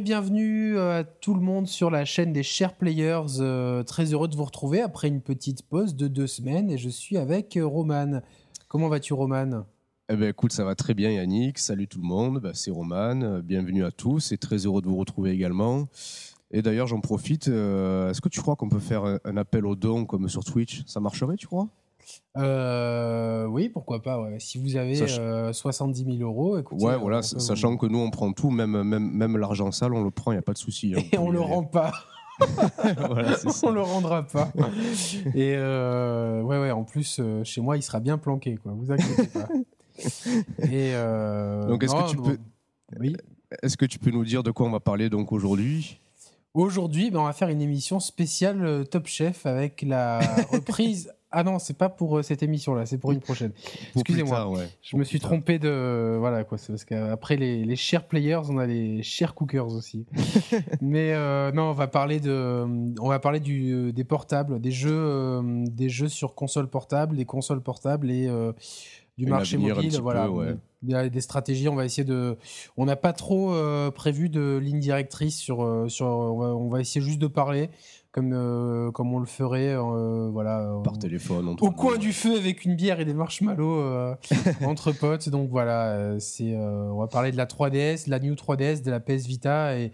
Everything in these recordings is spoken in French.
Bienvenue euh, à tout le monde sur la chaîne des Share Players. Euh, très heureux de vous retrouver après une petite pause de deux semaines et je suis avec euh, Roman. Comment vas-tu Roman? Eh ben écoute, ça va très bien Yannick. Salut tout le monde, bah, c'est Roman. Bienvenue à tous et très heureux de vous retrouver également. Et d'ailleurs, j'en profite. Est-ce que tu crois qu'on peut faire un appel aux dons comme sur Twitch? Ça marcherait, tu crois? Euh, Oui, pourquoi pas. ouais. Si vous avez Sach- euh, 70 000 euros, écoutez. Ouais, voilà, sachant vous- que nous on prend tout, même, même, même l'argent sale, on le prend, il n'y a pas de souci. hein. Et on le rend pas. Voilà, on le rendra pas. Et euh, ouais, ouais. En plus, euh, chez moi, il sera bien planqué, quoi. Vous inquiétez pas. Et Donc, est-ce que tu peux- Oui. Est-ce que tu peux nous dire de quoi on va parler donc aujourd'hui? Aujourd'hui, ben, on va faire une émission spéciale Top Chef avec la reprise. Ah non, c'est pas pour euh, cette émission-là, c'est pour une prochaine. Excusez-moi. ouais. Je Pour me suis trompé de voilà quoi. C'est parce qu'après les, les share players, on a les share cookers aussi. Mais euh, non, on va parler de, on va parler du des portables, des jeux, euh, des jeux sur console portable, des consoles portables et euh, du Et marché mobile. Voilà, peu, ouais. A des stratégies. On va essayer de. On n'a pas trop euh, prévu de ligne directrice sur euh, sur. On va, on va essayer juste de parler comme euh, comme on le ferait. euh, voilà. Par euh, téléphone. entre au coin du feu avec une bière et des marshmallows entre potes. Donc voilà, c'est, on va parler de la 3DS, de la New 3DS, de la PS Vita et,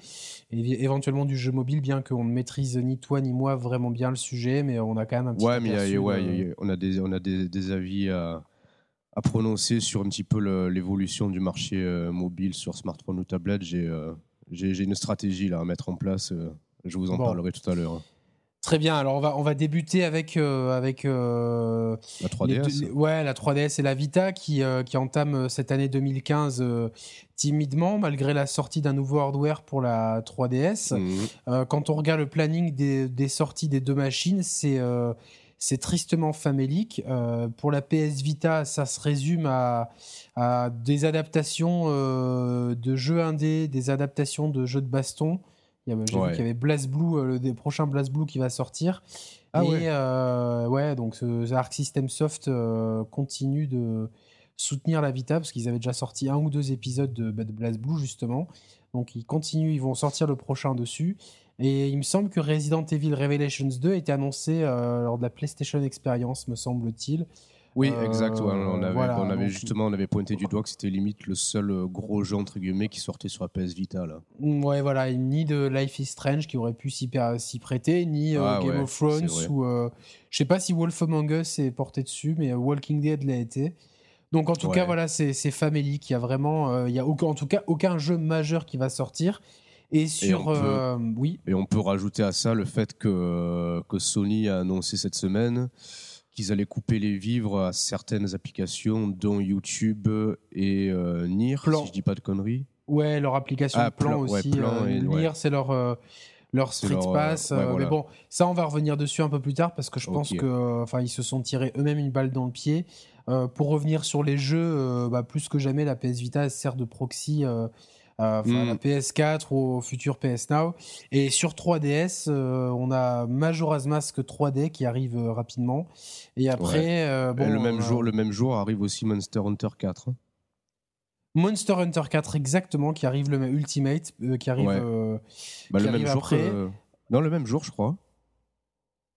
et éventuellement du jeu mobile, bien qu'on ne maîtrise ni toi ni moi vraiment bien le sujet, mais on a quand même un petit Ouais, mais a- ouais, on a des, on a des, des avis à, à prononcer sur un petit peu l'évolution du marché euh, mobile sur smartphone ou tablette. J'ai euh, une stratégie là à mettre en place. euh, je vous en Bon. parlerai tout à l'heure. Très bien, alors on va, on va débuter avec, euh, avec euh, La les 3DS. deux- ouais, la 3DS et la Vita qui, euh, qui entament euh, cette année 2015 euh, timidement, malgré la sortie d'un nouveau hardware pour la 3DS. Mhm. Quand on regarde le planning des, des sorties des deux machines, c'est c'est tristement famélique. Euh, pour la PS Vita, ça se résume à, à des adaptations euh, de jeux indés, des adaptations de jeux de baston. Il y avait- J'ai Ouais. vu qu'il y avait BlazBlue, euh, le des prochains BlazBlue qui va sortir. Ah Et ouais. euh, ouais, donc ce, Arc System Soft euh, continue de soutenir la Vita parce qu'ils avaient déjà sorti un ou deux épisodes de, bah, de BlazBlue justement. Donc ils continuent, ils vont sortir le prochain dessus. Et il me semble que Resident Evil Revelations 2 a été annoncé euh, lors de la PlayStation Experience, me semble-t-il. Oui, Euh, exact. ouais, on avait, voilà, on avait donc- justement on avait pointé du doigt que c'était limite le seul euh, gros jeu entre guillemets qui sortait sur la PS Vita là. Mm, Ouais, voilà, ni de Life is Strange qui aurait pu s'y prêter, ni euh, Ah Game ouais, of Thrones, ou euh, je sais pas si Wolf Among Us est porté dessus, mais Walking Dead l'a été. Donc en tout Ouais. cas, voilà, c'est c'est famélique. Il y a vraiment, euh, il y a aucun, en tout cas aucun jeu majeur qui va sortir. Et sur, on peut- euh, oui, Et on peut rajouter à ça le fait que, que Sony a annoncé cette semaine qu'ils allaient couper les vivres à certaines applications, dont YouTube et euh, Nier, Plan. si je dis pas de conneries. ouais, leur application Ah, plan, Plan, ouais, aussi. Plan euh, et- Nier, ouais. c'est leur euh, leur Street leur, euh, Pass. ouais, voilà. Mais bon, ça, on va revenir dessus un peu plus tard parce que je pense Ok. que, enfin, ils se sont tirés eux-mêmes une balle dans le pied. Pour revenir sur les jeux, bah, plus que jamais, la PS Vita sert de proxy. Euh, à la Mm. PS4 ou au futur PS Now. Et sur 3DS, euh, on a Majora's Mask 3D qui arrive euh, rapidement. Et après, euh, bon, Et le, même jour, le même jour arrive aussi Monster Hunter 4. hein. Monster Hunter 4 exactement qui arrive le même Ultimate euh, qui arrive. Ouais. euh, Bah, Qui le même arrive jour après. que- Non, le même jour, je crois.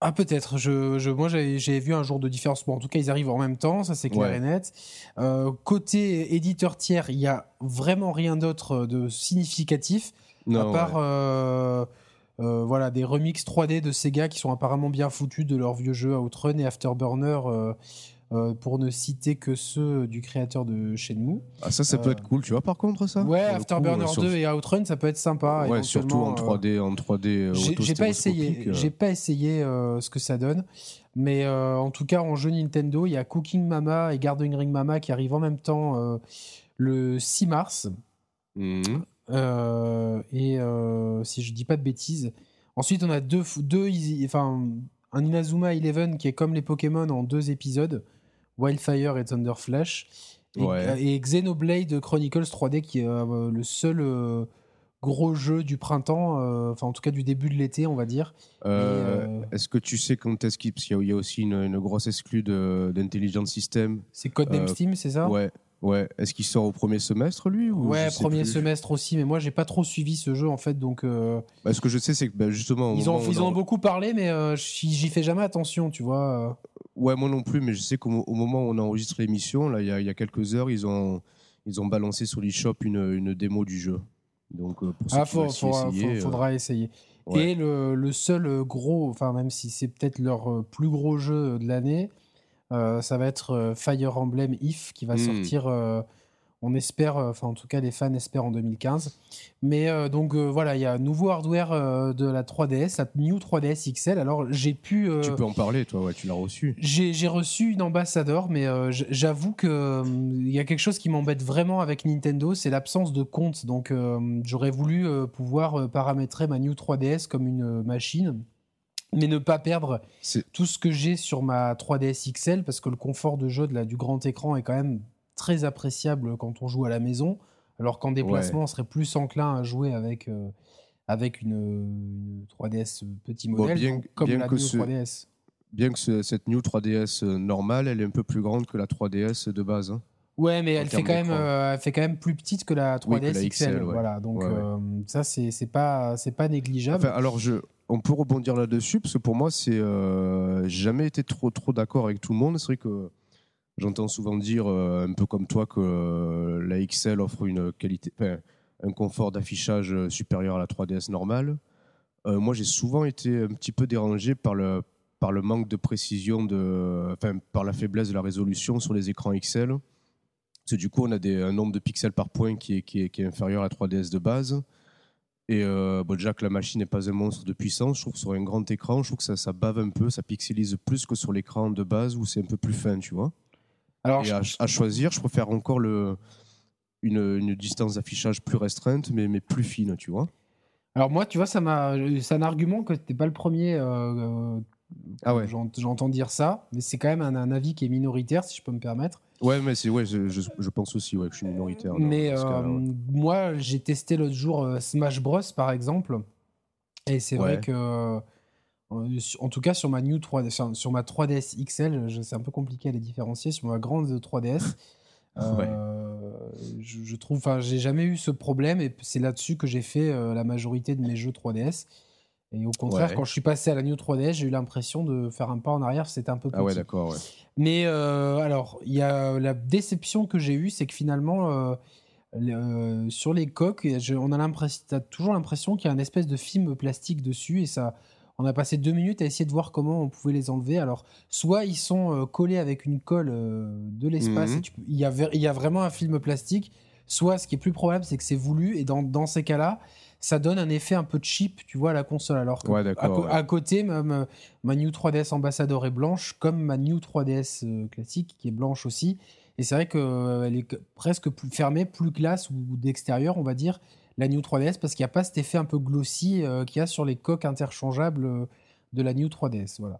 Ah peut-être. Je, je, moi j'ai vu un jour de différence. Bon, en tout cas, ils arrivent en même temps, ça c'est clair Ouais. et net. Euh, côté éditeur tiers, il y a vraiment rien d'autre de significatif Non, à part ouais. euh, euh, voilà des remixes 3D de Sega qui sont apparemment bien foutus de leurs vieux jeux Outrun et Afterburner. Euh, euh, pour ne citer que ceux du créateur de Shenmue. Ah, ça, ça peut euh, être cool, tu vois, par contre, ça Ouais, coup, Afterburner euh, sur- 2 et Outrun, ça peut être sympa. Ouais, surtout en éventuellement, euh, 3D, en 3D euh, j'ai pas essayé, euh. j'ai pas essayé euh, ce que ça donne, mais euh, en tout cas en jeu Nintendo, il y a Cooking Mama et Gardening Ring Mama qui arrivent en même temps euh, le 6 mars. Mhm. Euh, et euh, si je dis pas de bêtises, ensuite on a deux, deux, enfin un Inazuma Eleven qui est comme les Pokémon en deux épisodes, Wildfire et Thunder Flash, et, Ouais. et Xenoblade Chronicles 3D qui est euh, le seul euh, gros jeu du printemps, euh, enfin en tout cas du début de l'été, on va dire. Est-ce que tu sais quand est-ce qu'il y a- il y a aussi une, une grosse exclue de- d'Intelligent System C'est Codename Steam, c'est ça? Ouais, Ouais. Est-ce qu'il sort au premier semestre, lui ou Ouais, premier semestre aussi, mais moi j'ai pas trop suivi ce jeu en fait, donc euh, Bah, ce que je sais, c'est que bah, justement. ils, ont, ils en on ont beaucoup parlé, mais euh, j'y fais jamais attention, tu vois. Ouais, moi non plus, mais je sais qu'au mo- au moment où on enregistre l'émission, là, il y, a- y a quelques heures, ils ont, ils ont balancé sur l'eShop une, une démo du jeu. Donc, euh, pour Ah, faut- essayer, faut- euh, faudra essayer. ouais. Et le, le seul gros, enfin même si c'est peut-être leur plus gros jeu de l'année, euh, ça va être euh, Fire Emblem If qui va Hmm. sortir, euh, on espère, enfin en tout cas les fans espèrent en 2015. Mais donc voilà, il y a un nouveau hardware de la 3DS, la New 3DS XL. Alors j'ai pu... Tu peux en parler, toi, ouais, tu l'as reçu. j'ai reçu une ambassadeur, mais j'avoue que il y a quelque chose qui m'embête vraiment avec Nintendo, c'est l'absence de compte. Donc j'aurais voulu pouvoir paramétrer ma New 3DS comme une machine, mais ne pas perdre tout ce que j'ai sur ma 3DS XL, parce que le confort de jeu de la, du grand écran est quand même très appréciable quand on joue à la maison, alors qu'en déplacement, on serait plus enclin à jouer avec, euh, avec une, une 3DS petit Bon, modèle, bien- donc comme bien la que New ce- 3DS. Bien que ce- cette New 3DS euh, normale, elle est un peu plus grande que la 3DS de base. hein. Ouais, mais elle fait, quand même, euh, elle fait quand même plus petite que la 3DS Oui, que la XL. XL, ouais. Voilà, donc Ouais, euh, ça, c'est pas, pas négligeable. Enfin, alors, je, on peut rebondir là-dessus, parce que pour moi, c'est euh, jamais été trop, trop d'accord avec tout le monde. C'est vrai que j'entends souvent dire, euh, un peu comme toi, que euh, la XL offre une qualité, un confort d'affichage supérieur à la 3DS normale. Euh, moi, j'ai souvent été un petit peu dérangé par le, par le manque de précision, de, enfin, par la faiblesse de la résolution sur les écrans XL. Parce que du coup, on a un nombre de pixels par point qui est, qui est, qui est inférieur à la 3DS de base. Et euh, bon, déjà que la machine n'est pas un monstre de puissance, je trouve que sur un grand écran, je trouve que ça, ça bave un peu, ça pixelise plus que sur l'écran de base où c'est un peu plus fin, tu vois. Alors, Et je- à, à choisir, je préfère encore le, une, une distance d'affichage plus restreinte, mais, mais plus fine, tu vois. alors moi, tu vois, ça m'a, c'est un argument que t'es pas le premier. euh, Ah ouais. j'ent- J'entends dire ça, mais c'est quand même un, un avis qui est minoritaire, si je peux me permettre. Ouais, mais c'est ouais, je, je, je pense aussi ouais, que je suis minoritaire. Mais euh, ouais. moi, j'ai testé l'autre jour euh, Smash Bros, par exemple. Et c'est vrai que, euh, en tout cas, sur ma, New 3D, sur, ma 3DS XL, c'est un peu compliqué à les différencier. Sur ma grande 3DS, euh, je, je trouve, enfin, j'ai jamais eu ce problème. Et c'est là-dessus que j'ai fait la majorité de mes jeux 3DS. Et au contraire, Ouais. quand je suis passé à la New 3DS, j'ai eu l'impression de faire un pas en arrière. C'était un peu petit. Ah ouais, d'accord. Ouais. Mais euh, alors, il y a la déception que j'ai eue, c'est que finalement, euh, euh, sur les coques, je- on a l'impression, t'as toujours l'impression qu'il y a une espèce de film plastique dessus, et ça, on a passé deux minutes à essayer de voir comment on pouvait les enlever. Alors, soit ils sont collés avec une colle de l'espace, Mhm. il y, a, y vraiment un film plastique. Soit, ce qui est plus probable, c'est que c'est voulu, et dans, dans ces cas-là, ça donne un effet un peu cheap, tu vois, à la console. Alors que Ouais, à, ouais. côté, ma, ma- ma New 3DS Ambassador est blanche, comme ma New 3DS euh, classique, qui est blanche aussi. Et c'est vrai qu'elle est que- presque plus fermée, plus classe ou d'extérieur, on va dire, la New 3DS, parce qu'il n'y a pas cet effet un peu glossy euh, qu'il y a sur les coques interchangeables euh, de la New 3DS. Voilà.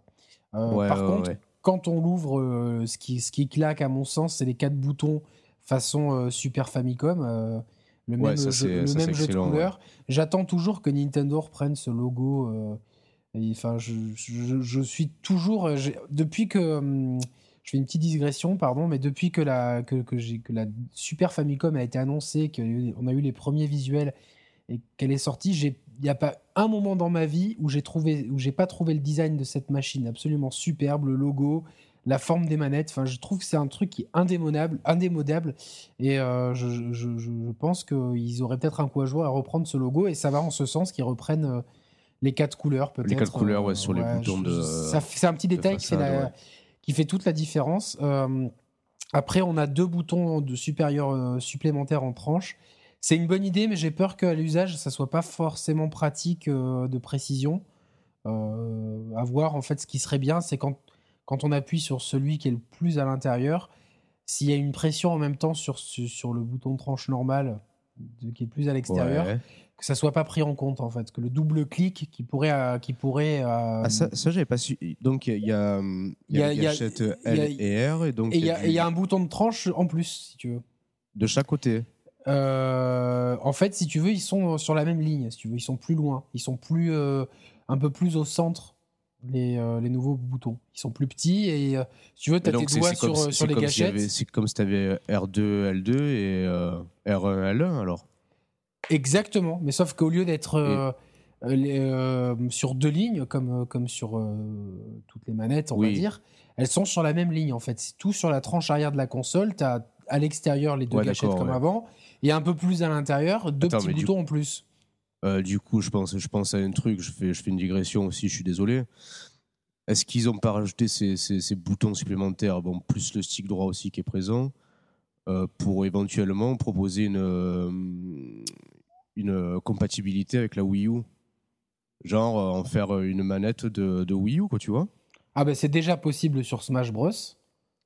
Euh, Ouais, par contre, quand on l'ouvre, euh, ce, qui, ce qui claque, à mon sens, c'est les quatre boutons façon euh, Super Famicom. Le Ouais, même ça, jeu, le ça, même jeu de ouais. couleurs. J'attends toujours que Nintendo reprenne ce logo. euh, Enfin, je, je- je suis toujours. euh, Depuis que. hum, je fais une petite digression, pardon, mais depuis que la, que, que que la Super Famicom a été annoncée, qu'on a eu les premiers visuels et qu'elle est sortie, j'ai- il n'y a pas un moment dans ma vie où j'ai trouvé, où j'ai pas trouvé le design de cette machine absolument superbe, le logo, la forme des manettes. Enfin, je trouve que c'est un truc qui est indémodable, indémodable. Et euh, je, je- je- je pense qu'ils auraient peut-être un coup à jouer à reprendre ce logo et ça va en ce sens qu'ils reprennent euh, les quatre couleurs peut-être. Les quatre couleurs, ouais, sur les boutons je- de- C'est un petit détail qui fait, façade, la- ouais. qui fait toute la différence. Euh, après, on a deux boutons de supérieur euh, supplémentaires en tranche. C'est une bonne idée, mais j'ai peur qu'à l'usage, ça soit pas forcément pratique euh, de précision. Euh, à voir, en fait, ce qui serait bien, c'est quand, quand on appuie sur celui qui est le plus à l'intérieur, s'il y a une pression en même temps sur, sur, le bouton de tranche normal de- qui est plus à l'extérieur, Ouais. que ça soit pas pris en compte, en fait. Que le double clic qui pourrait. euh, qui pourrait euh, Ah, ça, ça j'avais pas su. Donc, il y a, il y a, y y L et R, et donc il y, a- du- un bouton de tranche en plus, si tu veux. de chaque côté. Euh, en fait, si tu veux, ils sont sur la même ligne. Si tu veux, ils sont plus loin. Ils sont plus euh, un peu plus au centre. Les, euh, les nouveaux boutons. Ils sont plus petits et euh, si tu veux, tu as tes doigts comme sur, euh, sur les comme gâchettes. C'est comme si tu avais R2, L2 et euh, R1, L1 alors. Exactement, mais sauf qu'au lieu d'être sur deux lignes, comme, comme sur toutes les manettes, on va dire, elles sont sur la même ligne en fait. C'est tout sur la tranche arrière de la console. Tu as à l'extérieur les deux Ouais, gâchettes comme ouais. avant et un peu plus à l'intérieur, deux Attends, petits boutons en plus. Euh, du coup, je pense, je pense à un truc, je fais, je fais une digression aussi, je suis désolé. Est-ce qu'ils n'ont pas rajouté ces, ces- ces boutons supplémentaires, bon, plus le stick droit aussi qui est présent, euh, pour éventuellement proposer une, euh, une compatibilité avec la Wii U? Genre euh, en faire une manette de, de Wii U, quoi, tu vois? Ah ben c'est déjà possible sur Smash Bros.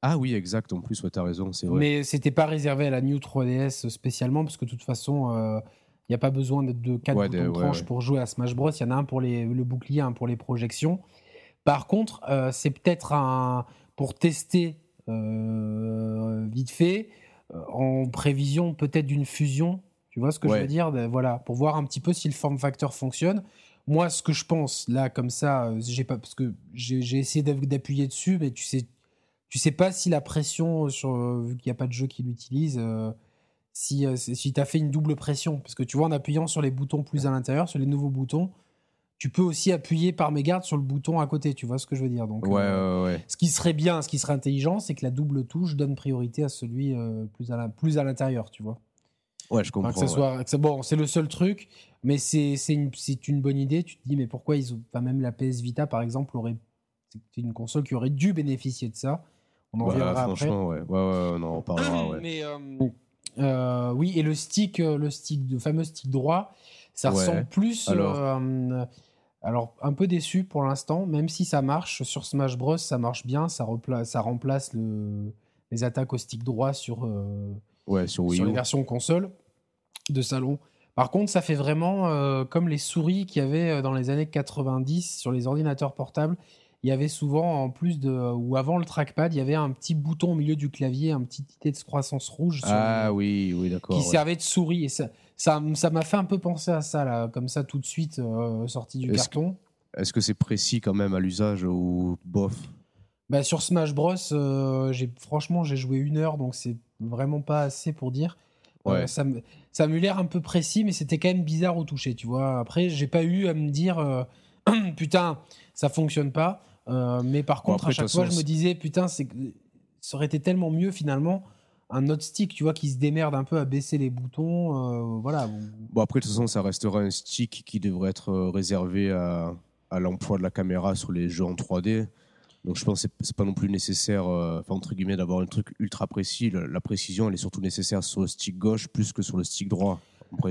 Ah oui, exact, en plus, ouais, t'as raison, c'est vrai. Mais c'était pas réservé à la New 3DS spécialement, parce que de toute façon, il n'y a pas besoin d'être de quatre Ouais, boutons des- de ouais, tranche ouais. pour jouer à Smash Bros. Il y en a un pour les, le bouclier, un pour les projections. Par contre, euh, c'est peut-être un pour tester euh, vite fait, euh, en prévision peut-être d'une fusion. Tu vois ce que je veux dire? De- Voilà, pour voir un petit peu si le form factor fonctionne. Moi, ce que je pense, là, comme ça, j'ai pas parce que j'ai essayé d'app- d'appuyer dessus, mais tu sais, tu sais pas si la pression sur vu qu'il n'y a pas de jeu qui l'utilise, euh, si euh, c'est- si tu as fait une double pression, parce que tu vois en appuyant sur les boutons plus à l'intérieur, sur les nouveaux boutons, tu peux aussi appuyer par mégarde sur le bouton à côté. Tu vois ce que je veux dire? Donc, Ouais, euh, ouais, ouais. ce qui serait bien, ce qui serait intelligent, c'est que la double touche donne priorité à celui euh, plus à la- plus à l'intérieur, tu vois? Ouais, je Enfin, comprends. que ça ouais. soit, que ça- bon, c'est le seul truc, mais c'est c'est une, c'est une bonne idée. Tu te dis, mais pourquoi ils ont, enfin, même la PS Vita par exemple aurait, c'est une console qui aurait dû bénéficier de ça. On en Ouais, reviendra après. franchement, ouais. Ouais, ouais, on en reparlera, ouais. Mais euh, euh, oui, et le stick, euh, le stick, le fameux stick droit, ça Ouais. ressemble plus. Alors euh, alors, un peu déçu pour l'instant, même si ça marche sur Smash Bros, ça marche bien, ça, remplace le, les attaques au stick droit sur, euh, Ouais, sur sur les versions console de salon. Par contre, ça fait vraiment comme les souris qu'il y avait dans les années 90 sur les ordinateurs portables. Il y avait souvent, en plus de, ou avant le trackpad, il y avait un petit bouton au milieu du clavier, un petit tité de croissance rouge sur Ah le- oui, oui, d'accord. qui ouais. servait de souris. Et ça, ça, ça m'a fait un peu penser à ça, là, comme ça, tout de suite, euh, sorti du Est-ce carton. Est-ce que c'est précis quand même à l'usage ou bof? Bah, sur Smash Bros, euh, franchement, j'ai joué une heure, donc c'est vraiment pas assez pour dire. Euh, ça me- ça m'a eu l'air un peu précis, mais c'était quand même bizarre au toucher, tu vois. Après, j'ai pas eu à me dire, putain, ça fonctionne pas. Euh, mais par Bon, contre, après, à chaque fois, je me disais, putain, c'est ça aurait été tellement mieux finalement un autre stick, tu vois, qui se démerde un peu à baisser les boutons. euh, voilà. Bon, après, de toute façon, ça restera un stick qui devrait être euh, réservé à, à l'emploi de la caméra sur les jeux en 3D. Donc, je pense que c'est- pas non plus nécessaire, euh, entre guillemets, d'avoir un truc ultra précis. Le- La précision, elle est surtout nécessaire sur le stick gauche plus que sur le stick droit.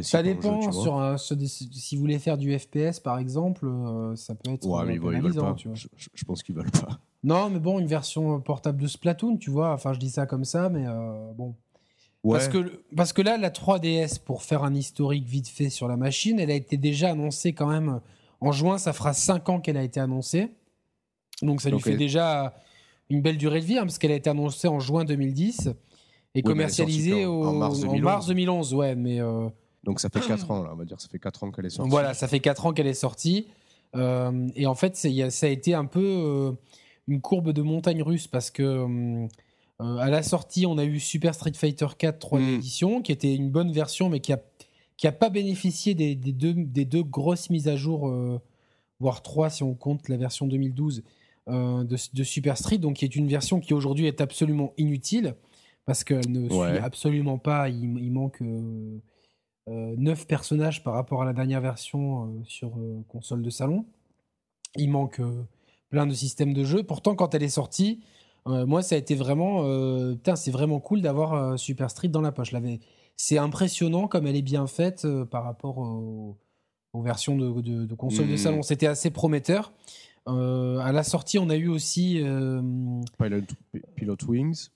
Ça dépend. jeu, sur un- sur des- si vous voulez faire du FPS, par exemple, euh, ça peut être Ouais, euh, mais ils ils veulent pas. tu vois. Je, pense qu'ils veulent pas. Non, mais bon, une version portable de Splatoon, tu vois. Enfin, je dis ça comme ça, mais euh, bon. Ouais, Parce, que, parce que là, la 3DS, pour faire un historique vite fait sur la machine, elle a été déjà annoncée quand même en juin. Ça fera 5 ans qu'elle a été annoncée. Donc ça lui fait déjà une belle durée de vie, hein, parce qu'elle a été annoncée en juin 2010 et commercialisée au- en- en mars 2011. 2011. Ouais, mais euh, donc ça fait 4 ans, là, on va dire. Ça fait 4 ans qu'elle est sortie. voilà, ça fait 4 ans qu'elle est sortie. Euh, et en fait, ça a été un peu euh, une courbe de montagne russe parce que euh, à la sortie, on a eu Super Street Fighter 4 3D Mm. édition, qui était une bonne version, mais qui a qui a pas bénéficié des, des deux, des deux grosses mises à jour, euh, voire trois si on compte la version 2012 euh, de, de Super Street, donc qui est une version qui aujourd'hui est absolument inutile parce qu'elle ne Ouais. suit absolument pas. Il, il manque 9 personnages par rapport à la dernière version euh, sur euh, console de salon. Il manque euh, plein de systèmes de jeu. Pourtant, quand elle est sortie, euh, moi, ça a été vraiment. euh, putain, c'est vraiment cool d'avoir euh, Super Street dans la poche. C'est impressionnant comme elle est bien faite euh, par rapport au- aux versions de, de, de console de Mhm. salon. C'était assez prometteur. Euh, à la sortie, on a eu aussi euh, Pilot, Pilot Wings.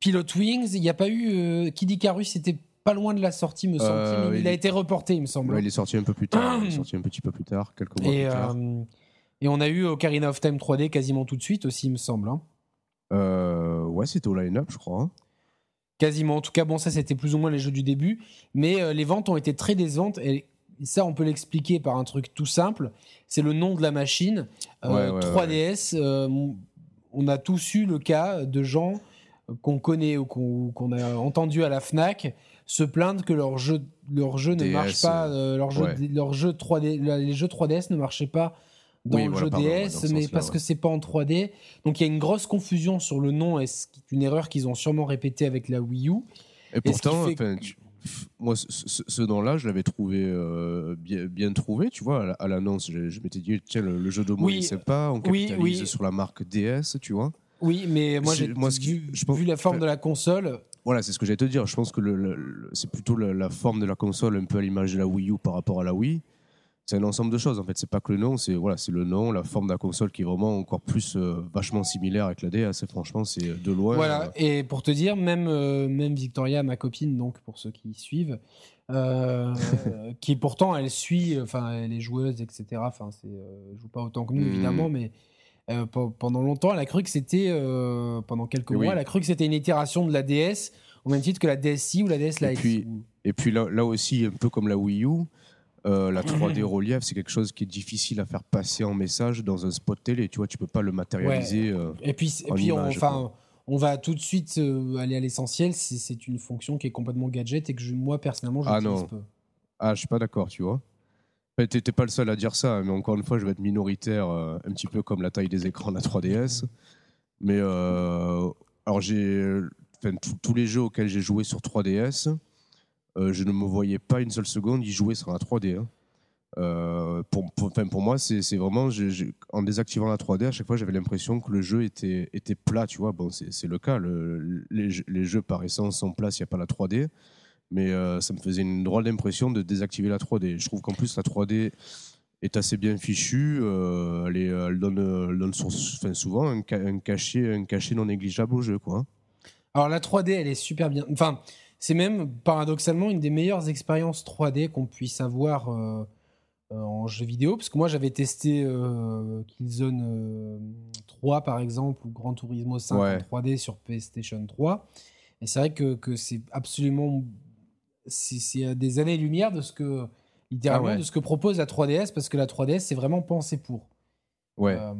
Pilot Wings. Il n'y a pas eu euh, Kid Icarus, c'était pas loin de la sortie, me semble-t-il. Euh, mais il il- a été reporté, il me semble. Ouais, il est sorti un peu plus tard. il est sorti un petit peu plus tard, quelques mois et, plus tard. euh, et on a eu Ocarina of Time 3D quasiment tout de suite aussi, il me semble. hein. Euh, ouais, c'était au line-up, je crois. hein. Quasiment. En tout cas, bon, ça, c'était plus ou moins les jeux du début. Mais euh, les ventes ont été très décevantes. Et ça, on peut l'expliquer par un truc tout simple. C'est le nom de la machine. Euh, Ouais, ouais, 3DS, euh, on a tous eu le cas de gens qu'on connaît ou qu'on qu'on a entendu à la Fnac se plaindre que leur jeu, leur jeu ne DS, marche pas, euh, leur jeu, ouais. leur jeu 3D, la- les jeux 3DS ne marchaient pas dans Oui, le voilà, jeu pardon, DS, mais parce ouais. que c'est pas en 3D. Donc il y a une grosse confusion sur le nom, et c'est une erreur qu'ils ont sûrement répétée avec la Wii U. Et pourtant, fait enfin, tu- pff, moi, ce, nom-là, je l'avais trouvé euh, bien, bien trouvé, tu vois, à la- à l'annonce. Je, je m'étais dit, tiens, le, le jeu de mots, Oui, il est sympa, on capitalise oui. sur la marque DS, tu vois. Oui, mais moi j'ai vu, vu la forme de la console. Voilà, c'est ce que j'allais te dire. Je pense que le, le- le- c'est plutôt la, la forme de la console, un peu à l'image de la Wii U par rapport à la Wii. C'est un ensemble de choses, en fait. C'est pas que le nom, c'est voilà, c'est le nom, la forme de la console qui est vraiment encore plus euh, vachement similaire avec la DS. Franchement, c'est de loin. Voilà, euh, et pour te dire, même, euh, même Victoria, ma copine, donc pour ceux qui suivent, qui pourtant elle suit, enfin elle est joueuse, etc. Enfin, c'est, joue pas autant que nous Mhm. évidemment, mais euh, pe- pendant longtemps, elle a cru que c'était, euh, pendant quelques mois, elle a cru que c'était une itération de la DS, au même titre que la DSi ou la DS Et Lite. puis- Et puis là, là aussi, un peu comme la Wii U, euh, la 3D relief, c'est quelque chose qui est difficile à faire passer en message dans un spot télé. Tu vois, tu peux pas le matérialiser. Et puis, et en puis on, enfin, on va tout de suite aller à l'essentiel. C'est, une fonction qui est complètement gadget et que je, moi personnellement, je Ah non. peu. Ah, je suis pas d'accord, tu vois. T'es pas le seul à dire ça, mais encore une fois, je vais être minoritaire, euh, un petit peu comme la taille des écrans de la 3DS. Mais euh, alors, j'ai. Tous- les jeux auxquels j'ai joué sur 3DS, euh, je ne me voyais pas une seule seconde y jouer sur la 3D. hein. Pour, moi, c'est vraiment. en désactivant la 3D, à chaque fois, j'avais l'impression que le jeu était, plat, tu vois. Bon, c'est le cas. le- les, jeux- les jeux, par essence, sont plats s'il n'y a pas la 3D mais euh, ça me faisait une drôle d'impression de désactiver la 3D. Je trouve qu'en plus la 3D est assez bien fichue, euh, elle, est- elle donne, elle donne son- enfin, souvent un, ca- un cachet, un cachet non négligeable au jeu. Quoi. Alors la 3D, elle est super bien. Enfin, c'est même paradoxalement une des meilleures expériences 3D qu'on puisse avoir euh, euh, en jeu vidéo. Parce que moi, j'avais testé euh, Killzone euh, 3, par exemple, ou Gran Turismo 5 Ouais. en 3D sur PlayStation 3. Et c'est vrai que, que c'est absolument... C'est à des années-lumière de ce que... Littéralement, Ah ouais. de ce que propose la 3DS, parce que la 3DS, c'est vraiment pensé pour. Ouais. Euh,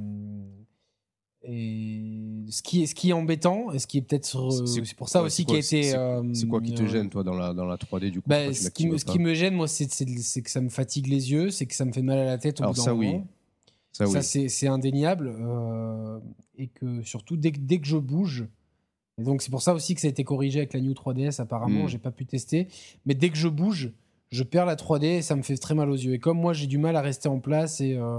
et ce qui est ce qui est embêtant et ce qui est peut-être euh, C'est- pour ça ouais, aussi qui a été c'est- euh, quoi qui te gêne, toi, dans la, dans la 3D du coup bah, ce, qui me, ce qui me gêne moi c'est que ça me fatigue les yeux c'est que ça me fait mal à la tête au Alors bout d'un ça, oui. moment. Ça, ça oui. c'est c'est indéniable euh, et que surtout dès dès que je bouge et donc c'est pour ça aussi que ça a été corrigé avec la New 3DS apparemment Mm. j'ai pas pu tester mais dès que je bouge je perds la 3D et ça me fait très mal aux yeux et comme moi j'ai du mal à rester en place et euh,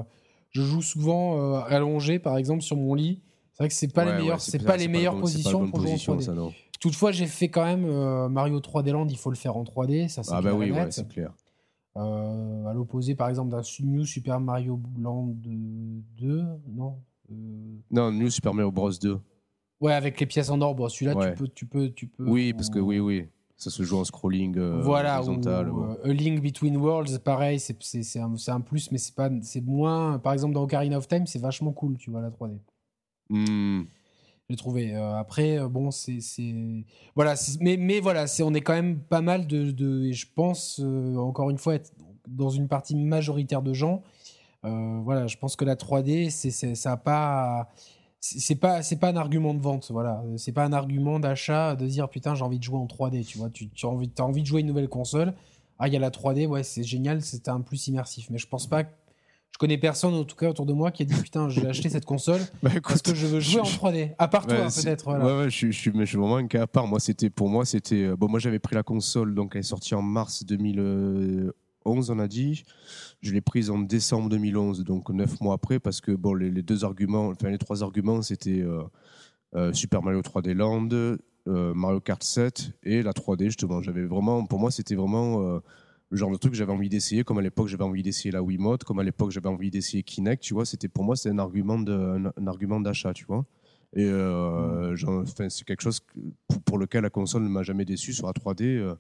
je joue souvent euh, allongé par exemple sur mon lit c'est vrai que c'est pas Ouais, les ouais, meilleures c'est pas- les meilleures bon- positions pour jouer en position, 3D ça, non. toutefois j'ai fait quand même euh, Mario 3D Land il faut le faire en 3D ça c'est Ah bah oui, ouais, c'est clair. À l'opposé par exemple d'un New Super Mario Land 2 non Non, New Super Mario Bros 2. Ouais, avec les pièces en or. Bon, celui-là, Ouais. tu peux, tu peux, tu peux. Oui, parce que oui, oui. Ça se joue en scrolling euh, voilà, ou, horizontal. ouais. euh, A Link Between Worlds, pareil, c'est un, un plus, mais c'est pas, c'est moins. Par exemple, dans Ocarina of Time, c'est vachement cool, tu vois la 3D. Hmm. J'ai trouvé. Euh, après, euh, bon, c'est, voilà, mais, mais voilà, c'est, on est quand même pas mal de, de et je pense euh, encore une fois être dans une partie majoritaire de gens. voilà, je pense que la 3D, c'est, ça a pas. C'est pas, c'est pas un argument de vente, voilà. C'est pas un argument d'achat de dire putain j'ai envie de jouer en 3D, tu vois. Tu, tu as envie, as envie de jouer une nouvelle console. Ah, il y a la 3D, ouais, c'est génial, c'est un plus immersif. Mais je pense pas. Je connais personne, en tout cas autour de moi, qui a dit putain, j'ai acheté cette console Bah, parce écoute, que je veux jouer en je- 3D. À part toi, Ouais, c'est- peut-être. Voilà. Ouais, ouais, je, suis- je mais je suis vraiment un cas à part. Moi, c'était pour moi, c'était euh, bon. Moi, j'avais pris la console, donc elle est sortie en mars 2011, on a dit. Je l'ai prise en décembre 2011, donc neuf mois après, parce que bon, les, deux arguments, enfin les trois arguments, c'était euh, euh, Super Mario 3D Land, euh, Mario Kart 7 et la 3D justement. J'avais vraiment, pour moi, c'était vraiment le genre de truc que j'avais envie d'essayer, comme à l'époque j'avais envie d'essayer la Wiimote, comme à l'époque j'avais envie d'essayer Kinect. Tu vois, c'était pour moi, c'était un argument un, argument d'achat, tu vois. Et c'est quelque chose pour, lequel la console ne m'a jamais déçu sur la 3D. euh,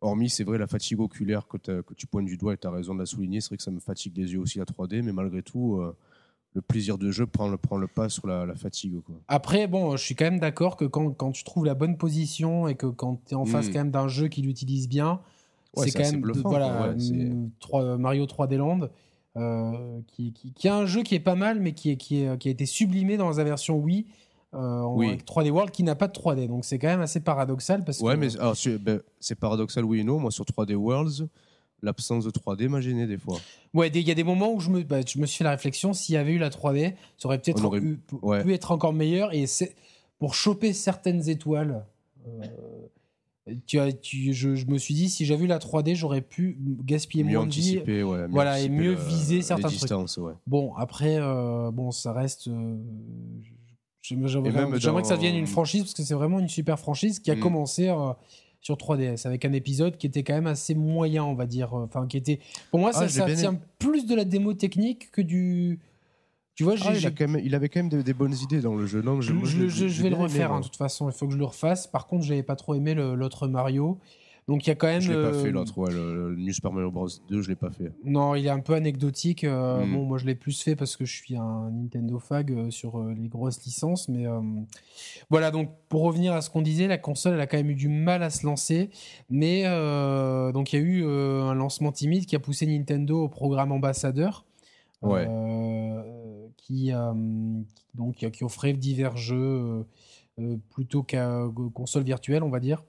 hormis, c'est vrai, la fatigue oculaire que, tu pointes du doigt et tu as raison de la souligner. C'est vrai que ça me fatigue les yeux aussi la 3D, mais malgré tout, euh, le plaisir de jeu prend le, prend le pas sur la, la fatigue. Quoi. Après, bon, je suis quand même d'accord que quand, quand tu trouves la bonne position et que quand tu es en face Mm. quand même d'un jeu qui l'utilise bien, c'est quand même voilà, Mario 3D Land. qui, qui, a un jeu qui est pas mal, mais qui, est, qui, est, qui a été sublimé dans la version Wii. Avec 3D World qui n'a pas de 3D. Donc c'est quand même assez paradoxal. Parce ouais, que... mais ben, c'est paradoxal, oui et non. Moi, sur 3D Worlds, l'absence de 3D m'a gêné des fois. Ouais, il y a des moments où je me, bah, je me suis fait la réflexion, s'il y avait eu la 3D, ça aurait peut-être pu être encore meilleur. Et c'est pour choper certaines étoiles. Euh, tu as, tu, je, je, me suis dit, si j'avais eu la 3D, j'aurais pu gaspiller mieux moins de vie. Ouais, voilà, et mieux viser certains trucs. Bon, après, euh, bon, ça reste. Euh, J'aimerais que ça devienne une franchise parce que c'est vraiment une super franchise qui a mm. commencé sur 3DS avec un épisode qui était quand même assez moyen, on va dire. Enfin, qui était. Pour moi, ah, ça, tient plus de la démo technique que du. Tu vois, ah, il, avait quand même des, bonnes idées dans le jeu. Non, je, je, vais le refaire, hein, de toute façon. Il faut que je le refasse. Par contre, j'avais pas trop aimé l'autre Mario. Donc il y a quand même. Je l'ai pas fait l'autre, le, New Super Mario Bros 2, je l'ai pas fait. Non, il est un peu anecdotique. Euh, mm. Bon, moi je l'ai plus fait parce que je suis un Nintendo fag euh, sur euh, les grosses licences, mais voilà. Donc pour revenir à ce qu'on disait, la console elle a quand même eu du mal à se lancer, mais donc il y a eu un lancement timide qui a poussé Nintendo au programme ambassadeur. Ouais. qui, donc, qui offrait divers jeux plutôt qu'à console virtuelle, on va dire.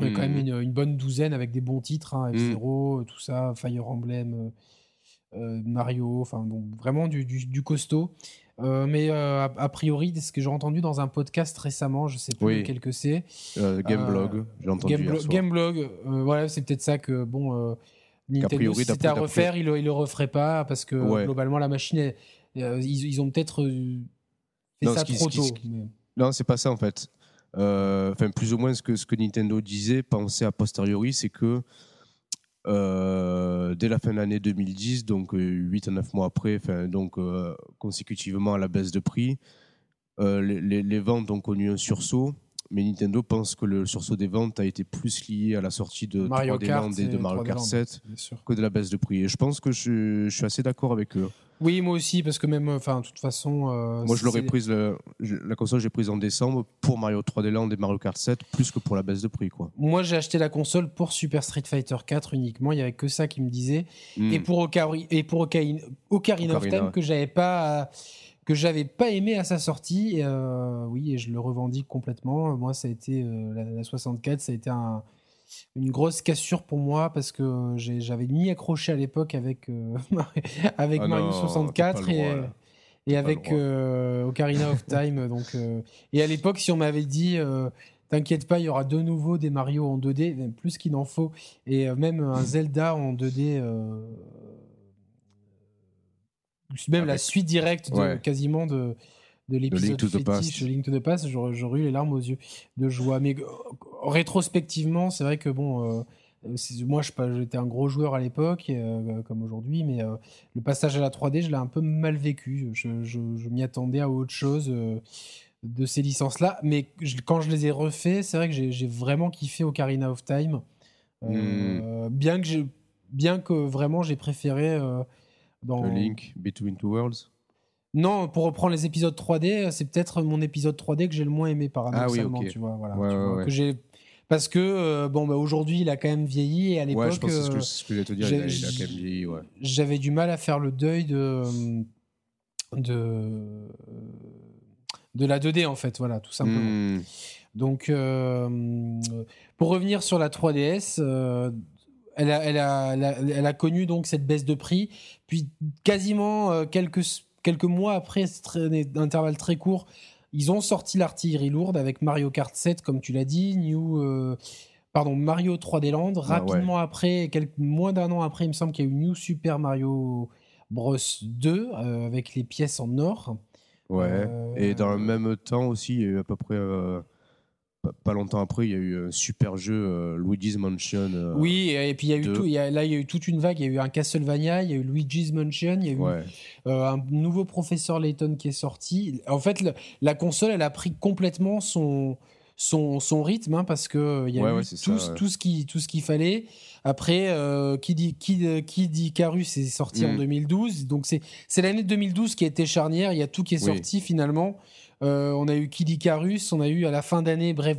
Il y a quand même mmh. une, bonne douzaine avec des bons titres, hein, F-Zero, mmh. tout ça, Fire Emblem, euh, euh, Mario, enfin bon, vraiment du, du, costaud. Euh, mais a, priori, ce que j'ai entendu dans un podcast récemment, je sais plus oui. lequel que c'est. Gameblog, j'ai entendu. Gameblog, voilà, c'est peut-être ça que bon. Nintendo, si c'était à refaire, il, il le referait pas parce que globalement la machine, ils, ont peut-être fait ça trop tôt. Non, c'est pas ça en fait. Euh, enfin plus ou moins ce que, ce que Nintendo disait, pensait a posteriori, c'est que euh, dès la fin de l'année 2010, donc 8 euh, à 9 mois après, donc consécutivement à la baisse de prix, les, les, ventes ont connu un sursaut mais Nintendo pense que le sursaut des ventes a été plus lié à la sortie de Mario 3D Land et de Mario Kart 7 que de la baisse de prix. Et je pense que je, suis assez d'accord avec eux. Oui, moi aussi, parce que même, enfin, de toute façon. Euh, moi, je l'aurais prise, la console, j'ai prise en décembre pour Mario 3D Land et Mario Kart 7, plus que pour la baisse de prix, quoi. Moi, j'ai acheté la console pour Super Street Fighter 4 uniquement. Il y avait que ça qui me disait. Hmm. Et pour Ocarina, et pour Ocarina, of Time que j'avais pas que j'avais pas aimé à sa sortie. Euh, oui, et je le revendique complètement. Moi, ça a été euh, la, 64, ça a été une grosse cassure pour moi parce que j'avais ni accroché à l'époque avec euh, avec ah Mario 64 et, et avec Ocarina of Time. donc et à l'époque, si on m'avait dit T'inquiète pas, il y aura de nouveau des Mario en 2D, même plus qu'il n'en faut, et même un Zelda en 2D même la suite directe de, quasiment de, de l'épisode fétiche Link to the Past, j'aurais eu les larmes aux yeux de joie. Mais euh, rétrospectivement, c'est vrai que bon, euh, moi j'étais un gros joueur à l'époque, euh, comme aujourd'hui, mais le passage à la 3D, je l'ai un peu mal vécu. Je, je, m'y attendais à autre chose de ces licences-là. Mais quand je les ai refaits, c'est vrai que j'ai vraiment kiffé Ocarina of Time. Hmm. bien, que bien que vraiment j'ai préféré dans... Link Between Two Worlds non, pour reprendre les épisodes 3D, c'est peut-être mon épisode 3D que j'ai le moins aimé paradoxalement, ah oui, tu vois, voilà, que j'ai parce que euh, bon bah aujourd'hui il a quand même vieilli et à l'époque ouais, je pense que ce que, je te dire, il a, quand même vieilli, ouais. J'avais du mal à faire le deuil de de de la 2D en fait, voilà, tout simplement. Hmm. Donc euh, pour revenir sur la 3DS, elle a, elle, a, elle, a, connu donc cette baisse de prix. Puis quasiment euh, quelques, quelques mois après un intervalle très court, ils ont sorti l'artillerie lourde avec Mario Kart 7, comme tu l'as dit, New, euh, pardon, Mario 3D Land. Ah Rapidement après, quelques, moins d'un an après, il me semble qu'il y a eu New Super Mario Bros 2 euh, avec les pièces en or. Ouais. Et dans le même temps aussi, il y a eu à peu près pas longtemps après, il y a eu un super jeu, euh, Luigi's Mansion. Euh, oui, et puis il y a eu tout, là, il y a eu toute une vague. Il y a eu un Castlevania, il y a eu Luigi's Mansion, il y a eu euh, un nouveau professeur Layton qui est sorti. En fait, la console, elle a pris complètement son son, son rythme hein, parce que il y a eu tout, tout, ce qui tout ce qu'il fallait. Après, qui dit qui, qui dit Carus est sorti en 2012, mm. donc c'est c'est l'année 2012 qui a été charnière. Il y a tout qui est sorti finalement. Euh, on a eu Kid Icarus, on a eu à la fin d'année, bref,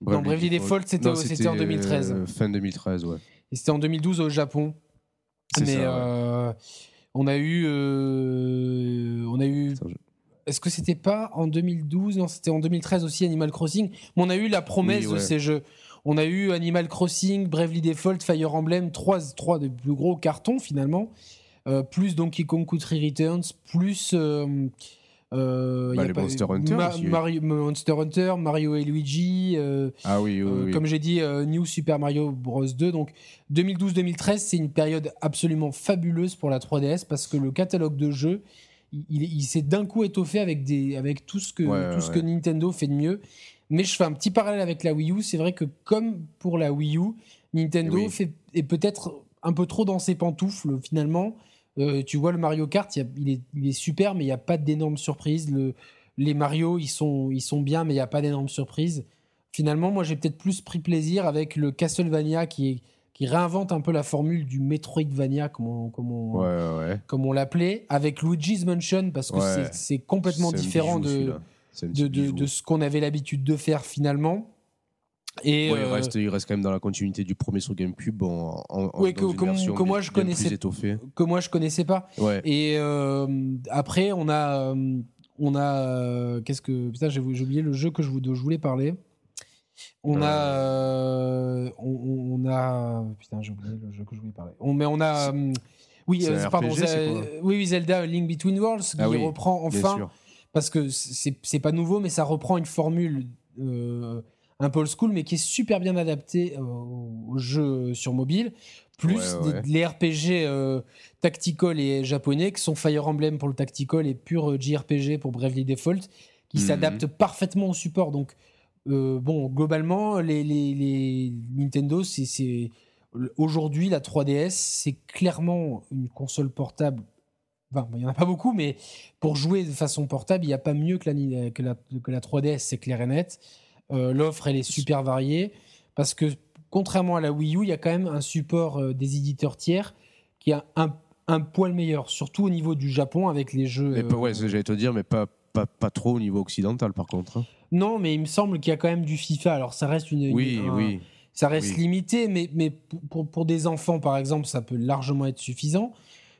non, Bravely Default, c'était en 2013. euh, fin 2013, ouais. Et c'était en 2012 au Japon. Mais ça, ouais. euh, on a eu. on a eu. Est-ce que c'était pas en 2012 Non, c'était en 2013 aussi Animal Crossing. Mais on a eu la promesse Oui, de ces jeux. On a eu Animal Crossing, Bravely Default, Fire Emblem, trois, trois des plus gros cartons finalement. Euh, plus Donkey Kong Country Returns, plus. euh, euh, Bah, y a les pas- Monster Hunter Ma- aussi, oui. Mario- Monster Hunter, Mario et Luigi. euh, Ah oui, oui, euh, oui. Comme j'ai dit, New Super Mario Bros 2. Donc 2012-2013, c'est une période absolument fabuleuse pour la 3DS parce que le catalogue de jeux, il, il- il s'est d'un coup étoffé avec, des, avec tout, ce que, Ouais, tout ce que Nintendo fait de mieux. Mais je fais un petit parallèle avec la Wii U. C'est vrai que comme pour la Wii U, Nintendo fait, est peut-être un peu trop dans ses pantoufles finalement. Euh, tu vois, le Mario Kart, il, y a- il est, il est super, mais il n'y a pas d'énormes surprises. Le, les Mario, ils sont, ils sont bien, mais il n'y a pas d'énormes surprises. Finalement, moi, j'ai peut-être plus pris plaisir avec le Castlevania qui, est- qui réinvente un peu la formule du Metroidvania, comme on, comme on, Ouais, ouais, ouais. comme on l'appelait, avec Luigi's Mansion, parce que Ouais. c'est- complètement différent bijou, de ce qu'on avait l'habitude de faire finalement. Et Ouais, il, euh, reste, il reste quand même dans la continuité du premier sur GameCube en, en, Ouais, dans que- une que- version que moi, je bien connaissais- plus que moi, je connaissais pas. Ouais. Et euh, après, on a, euh, on a, qu'est-ce que, putain, j'ai oublié le jeu que je, vous- dont je voulais parler. On a, on, on a, putain, j'ai oublié le jeu que je voulais parler. On, mais on a, oui, euh, pardon, Zelda Link Between Worlds qui Ah oui, reprend enfin, parce que c'est c'est pas nouveau, mais ça reprend une formule euh, un peu old school, mais qui est super bien adaptée euh, au jeu sur mobile. Plus Ouais, ouais. des- les RPG euh, tactical et japonais, qui sont Fire Emblem pour le tactical et pur euh, JRPG pour Bravely Default, qui Mhm. s'adaptent parfaitement au support. Donc, euh, bon, globalement, les, les- les Nintendo, c'est- aujourd'hui la 3DS, c'est clairement une console portable. Enfin, il n'y en a pas beaucoup, mais pour jouer de façon portable, il n'y a pas mieux que la, que la, que la 3DS, c'est clair et net. Euh, L'offre, elle est super variée parce que contrairement à la Wii U, il y a quand même un support euh, des éditeurs tiers qui a un, un poil meilleur, surtout au niveau du Japon avec les jeux. Mais pas- euh, ouais, j'allais te dire, mais pas, pas, pas trop au niveau occidental par contre. hein. Non, mais il me semble qu'il y a quand même du FIFA. Alors ça reste une, Oui, une- un- oui. ça reste Oui. limité, mais, mais pour, pour, des enfants, par exemple, ça peut largement être suffisant.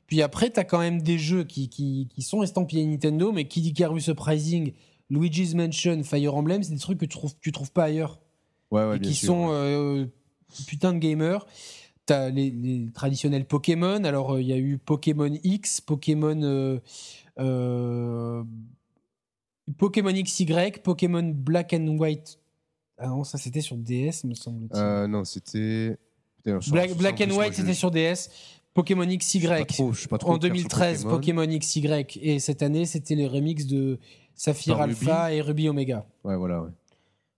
Puis après, tu as quand même des jeux qui, qui, qui sont estampillés Nintendo, mais qui dit Ikaru Surprising, Luigi's Mansion, Fire Emblem, c'est des trucs que tu trouves, tu trouves pas ailleurs. Ouais, ouais, et qui sûr, sont ouais. euh, putain de gamers. T'as les, les traditionnels Pokémon. Alors, euh, il y a eu Pokémon X, Pokémon. euh, euh, Pokémon XY, Pokémon Black and White. Ah non, ça c'était sur DS, me semble-t-il. Euh, non, c'était. Black, Black and White, c'était sur DS. Pokémon pas XY trop- je suis pas trop en clair sur 2013, Pokémon. XY. Et cette année, c'était les remixes de Saphir Par Alpha et Ruby Omega. Ouais, voilà. Ouais.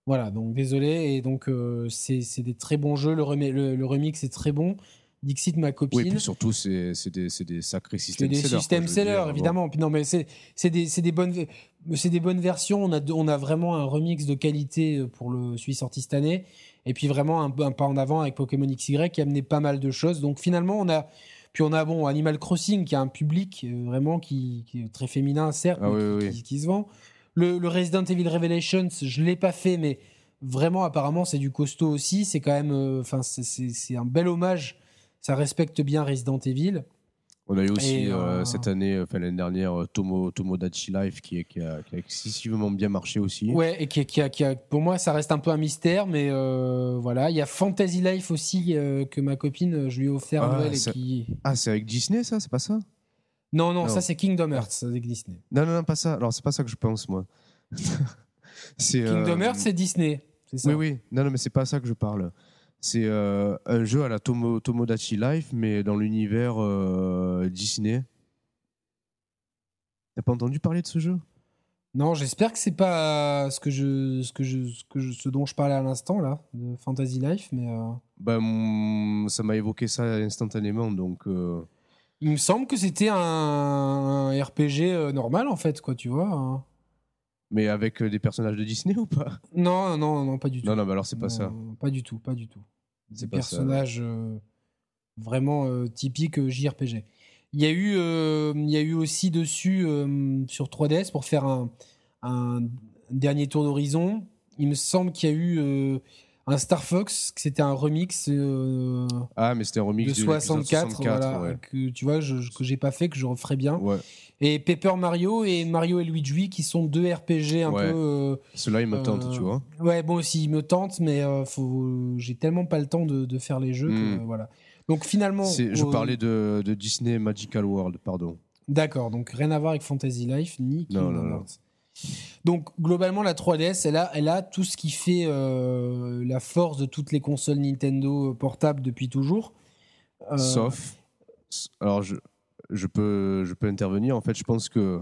Voilà, donc désolé. Et donc, euh, c'est c'est des très bons jeux. Le, le, le remix est très bon. Dixit, ma Oui, copine. puis surtout, c'est c'est des, c'est des sacrés c'est systèmes des sellers. quoi, systèmes je veux sellers. Bon. évidemment. Puis non, mais c'est c'est des, c'est des bonnes, c'est des bonnes versions. On a, on a vraiment un remix de qualité pour le celui sorti cette année. Et puis vraiment un, un pas en avant avec Pokémon XY qui a amené pas mal de choses. Donc finalement, on a, puis on a bon Animal Crossing qui a un public euh, vraiment qui, qui est très féminin, certes, Ah mais oui, qui, oui. qui- qui se vend. Le, le Resident Evil Revelations, je l'ai pas fait, mais vraiment apparemment c'est du costaud aussi. C'est quand même, euh, enfin c'est un bel hommage. Ça respecte bien Resident Evil. On a eu aussi euh, euh, cette année, enfin l'année dernière, euh, Tomo, Tomodachi Life qui, a, qui a excessivement bien marché aussi. Ouais, et qui, qui a, qui a- pour moi, ça reste un peu un mystère, mais euh, voilà. Il y a Fantasy Life aussi euh, que ma copine, euh, je lui ai offert Ah, Noël et qui. Ah, c'est avec Disney ça C'est pas ça? Non, non, Non. ça c'est Kingdom Hearts avec Disney. Non, non, non, pas ça. Alors, c'est pas ça que je pense, moi. Kingdom euh, Hearts, c'est Disney. C'est ça? Oui, oui. Non, non, mais c'est pas ça que je parle. C'est euh, un jeu à la Tomo, Tomodachi Life, mais dans l'univers euh, Disney. T'as pas entendu parler de ce jeu? Non, j'espère que c'est pas ce que je, ce que je, ce que je- ce dont je parlais à l'instant là, de Fantasy Life, mais euh, ben, mm, Ça m'a évoqué ça instantanément, donc... il me semble que c'était un, RPG normal en fait, quoi, tu vois. hein. Mais avec des personnages de Disney ou pas? Non, non, non, pas du tout. Non, non, bah alors c'est pas ça. Pas du tout, pas du tout. Des personnages euh, vraiment euh, typiques euh, JRPG. Il y a eu, il y a eu aussi dessus sur 3DS pour faire un, un dernier tour d'horizon. il me semble qu'il y a eu un Star Fox, c'était un remix. ah, mais c'était un remix de 64, voilà, que tu vois, je, que j'ai pas fait, que je referai bien. Ouais. Et Paper Mario et Mario et Luigi qui sont deux RPG un peu. Euh, Ceux-là, ils me tentent, tu vois. Ouais, bon, aussi, ils me tentent, mais faut... j'ai tellement pas le temps de, de faire les jeux que hmm. voilà. Donc finalement. Je parlais de, de, Disney Magical World, pardon. D'accord, donc rien à voir avec Fantasy Life ni Kingdom Hearts. Donc globalement, la 3DS, elle a, elle a tout ce qui fait euh, la force de toutes les consoles Nintendo euh, portables depuis toujours. Euh, Sauf, alors je, je, peux, intervenir. En fait, je pense que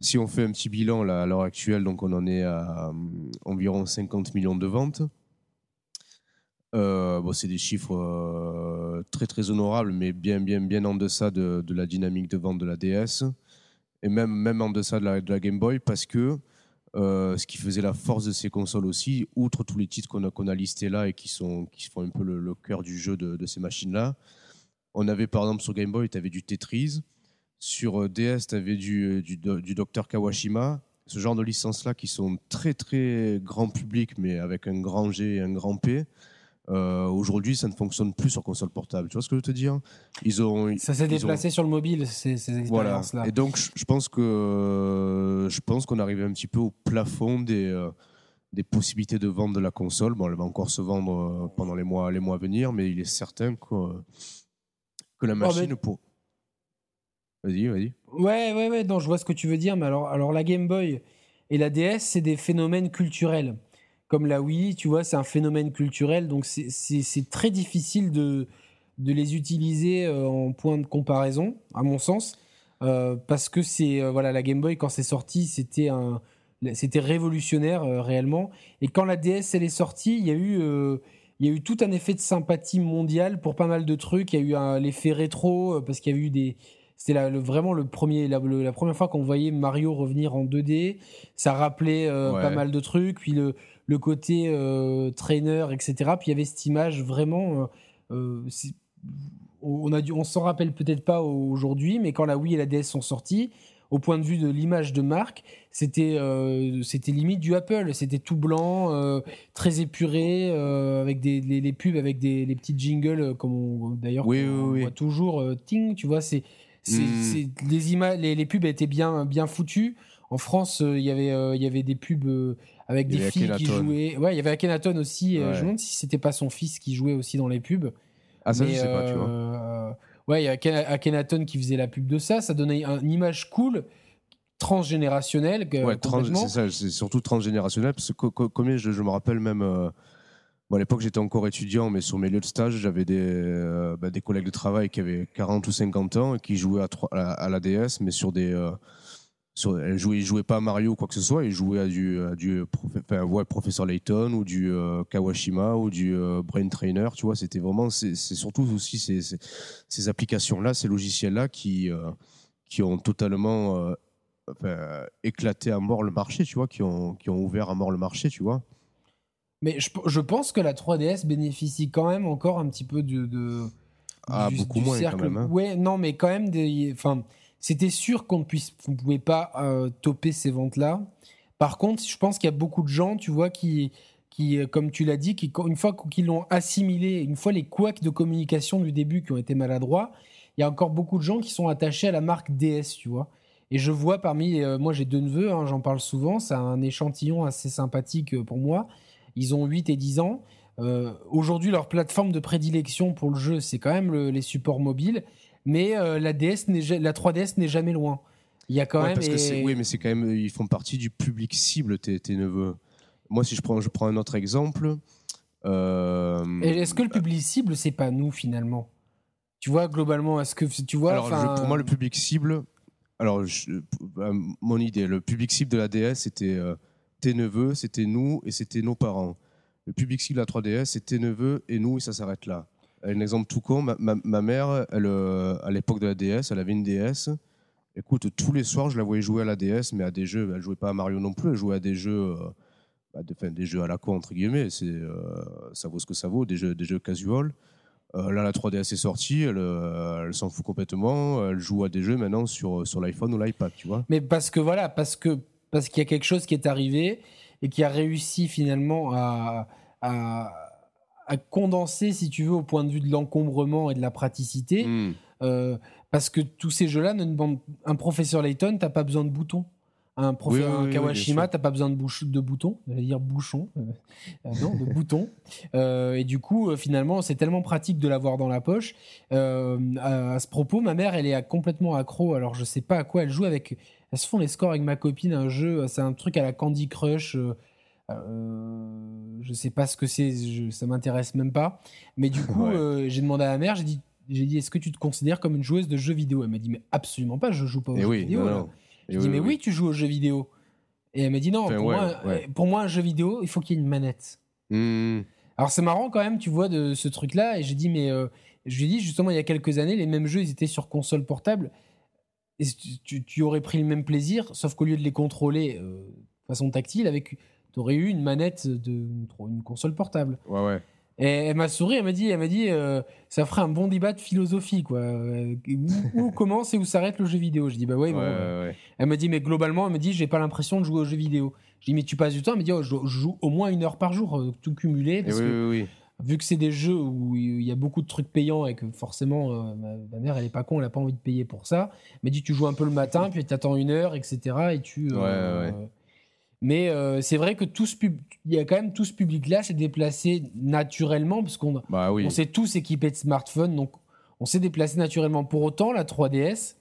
si on fait un petit bilan là, à l'heure actuelle, donc on en est à environ 50 millions de ventes. bon, c'est des chiffres très très honorables, mais bien bien bien en deçà de, la dynamique de vente de la DS et même, même en deçà de la, Game Boy, parce que euh, ce qui faisait la force de ces consoles aussi, outre tous les titres qu'on a, qu'on a listés là et qui, sont, qui font un peu le, cœur du jeu de, de ces machines-là, on avait par exemple sur Game Boy, tu avais du Tetris, sur euh, DS, tu avais du, du, du Dr Kawashima, ce genre de licences-là qui sont très très grand public, mais avec un grand G et un grand P. Euh, aujourd'hui, ça ne fonctionne plus sur console portable. Tu vois ce que je veux te dire? Ils ont, Ça s'est déplacé sur le mobile, ces, expériences-là. Et donc, je pense que je pense qu'on arrive un petit peu au plafond des, euh, des possibilités de vente de la console. Bon, elle va encore se vendre euh, pendant les mois, les mois à venir, mais il est certain que, que la machine pour. Vas-y, vas-y. Ouais, ouais, ouais. Non, je vois ce que tu veux dire, mais alors, alors la Game Boy et la DS, c'est des phénomènes culturels comme la Wii, tu vois, c'est un phénomène culturel, donc c'est très difficile de, de les utiliser euh, en point de comparaison, à mon sens, euh, parce que c'est euh, voilà la Game Boy quand c'est sorti, c'était un c'était révolutionnaire réellement, et quand la DS elle est sortie, il y a eu il y a eu tout un effet de sympathie mondiale pour pas mal de trucs. Il y a eu l'effet rétro parce qu'il y a eu des c'était vraiment le premier, la, la première fois qu'on voyait Mario revenir en 2D. Ça rappelait pas mal de trucs. Puis le, le côté euh, trainer, etc. Puis il y avait cette image vraiment. Euh, euh, on a on s'en rappelle peut-être pas aujourd'hui, mais quand la Wii et la DS sont sorties, au point de vue de l'image de marque, c'était c'était limite du Apple. C'était tout blanc, très épuré, avec des les, pubs avec des les petits jingles comme d'ailleurs oui, on, voit toujours. ting, tu vois, c'est hmm. les images, les, les, pubs étaient bien bien foutues. En France, il y avait il y avait des pubs avec des filles qui jouaient. Ouais, il y avait Akhenaton aussi. Euh, je me demande si c'était pas son fils qui jouait aussi dans les pubs. Ah, ça, je sais pas, tu vois. Euh, ouais, il y a Akhenaton qui faisait la pub de ça. Ça donnait une image cool, transgénérationnelle. Ouais, c'est ça, c'est surtout transgénérationnel. Parce que, comme je, je me rappelle même. Euh, à l'époque, j'étais encore étudiant, mais sur mes lieux de stage, j'avais des, bah, des collègues de travail qui avaient 40 ou 50 ans et qui jouaient à, à la DS, mais sur des, elle jouait, jouait pas à Mario ou quoi que ce soit, il jouait à du, du enfin, professeur Layton ou du euh, Kawashima ou du euh, Brain Trainer, tu vois, c'était vraiment, c'est surtout aussi ces, ces, applications-là, ces logiciels-là qui, euh, qui ont totalement éclaté à mort le marché, tu vois, qui ont, qui ont ouvert à mort le marché, tu vois. Mais je, je pense que la 3DS bénéficie quand même encore un petit peu de. de ah, beaucoup moins quand même. Hein. Ouais, non, mais quand même, des, enfin c'était sûr qu'on ne pouvait pas euh, toper ces ventes-là. Par contre, je pense qu'il y a beaucoup de gens, tu vois, qui, qui euh, comme tu l'as dit, qui, une fois qu'ils l'ont assimilé, une fois les couacs de communication du début qui ont été maladroits, il y a encore beaucoup de gens qui sont attachés à la marque DS, tu vois. Et je vois parmi, euh, moi j'ai deux neveux, hein, j'en parle souvent, c'est un échantillon assez sympathique pour moi. Ils ont 8 et 10 ans. Aujourd'hui, leur plateforme de prédilection pour le jeu, c'est quand même les supports mobiles mais euh, la DS la 3DS n'est jamais loin. Il y a quand même. Parce que oui, mais c'est quand même, ils font partie du public cible tes, tes neveux. Moi, si je prends, je prends un autre exemple. Euh, est-ce que le public cible, c'est pas nous finalement? Tu vois, globalement, est-ce que tu vois alors, Pour moi, le public cible, alors euh, mon idée, le public cible de la DS, c'était tes neveux, c'était nous et c'était nos parents. Le public cible de la 3DS, c'est tes neveux et nous et ça s'arrête là. Un exemple tout con, ma, mère, euh, à l'époque de la DS, elle avait une DS. Écoute, tous les soirs, je la voyais jouer à la DS, mais à des jeux. Elle jouait pas à Mario non plus, elle jouait à des jeux, euh, bah, des jeux à la con entre guillemets. Euh, ça vaut ce que ça vaut, des jeux, des jeux casual. là, la 3DS est sortie, elle, s'en fout complètement. Elle joue à des jeux maintenant sur, sur l'iPhone ou l'iPad, tu vois. Mais parce que voilà, parce que parce qu'il y a quelque chose qui est arrivé et qui a réussi finalement à, à, à condenser, si tu veux, au point de vue de l'encombrement et de la praticité. Hmm. Euh, parce que tous ces jeux-là. Un professeur Layton, t'as pas besoin de boutons. Un. Oui, oui, un oui, oui, Kawashima, sûr. t'as pas besoin de, de boutons. J'allais dire bouchon. euh, euh, non, de boutons. Euh, et du coup, finalement, c'est tellement pratique de l'avoir dans la poche. À, à ce propos, ma mère, elle est complètement accro. Alors, je sais pas à quoi elle joue avec. Elles se font les scores avec ma copine. Un jeu, c'est un truc à la Candy Crush. Euh, je sais pas ce que c'est, je- ça m'intéresse même pas. Mais du coup, Ouais. euh, j'ai demandé à ma mère, j'ai dit, j'ai dit, est-ce que tu te considères comme une joueuse de jeux vidéo? Elle m'a dit, mais absolument pas, je joue pas aux Et jeux oui, vidéo. non, non. Je Et dis, mais oui, tu joues aux jeux vidéo. Et elle m'a dit, non, Enfin, pour, ouais, moi, ouais. euh, pour moi, un jeu vidéo, il faut qu'il y ait une manette. Hmm. Alors c'est marrant quand même, tu vois, de ce truc-là. Et j'ai dit, mais euh, je lui ai dit justement, il y a quelques années, les mêmes jeux, ils étaient sur console portable. Et tu, tu- tu aurais pris le même plaisir, sauf qu'au lieu de les contrôler de façon tactile, avec, tu aurais eu une manette de une, une console portable. Ouais, ouais. Et elle m'a souri, elle m'a dit, elle m'a dit, euh, ça ferait un bon débat de philosophie, quoi. Euh, où, où commence et où s'arrête le jeu vidéo? Je dis, bah ouais, Ouais, bon, ouais, euh, ouais. elle me dit, mais globalement, elle me dit, j'ai pas l'impression de jouer aux jeux vidéo. Je dis, mais tu passes du temps? Elle me dit, oh, je, je joue au moins une heure par jour, euh, tout cumulé. Parce oui, que, oui, oui. vu que c'est des jeux où il y a beaucoup de trucs payants et que forcément, euh, ma, ma mère, elle est pas con, elle a pas envie de payer pour ça. Elle m'a dit, tu joues un peu le matin, puis tu attends une heure, etc. Et tu. euh, Ouais, Mais euh, c'est vrai que tout ce pub- il y a quand même tout ce public-là s'est déplacé naturellement, parce qu'on Bah oui. on s'est tous équipés de smartphones, donc on s'est déplacé naturellement. Pour autant, la 3DS,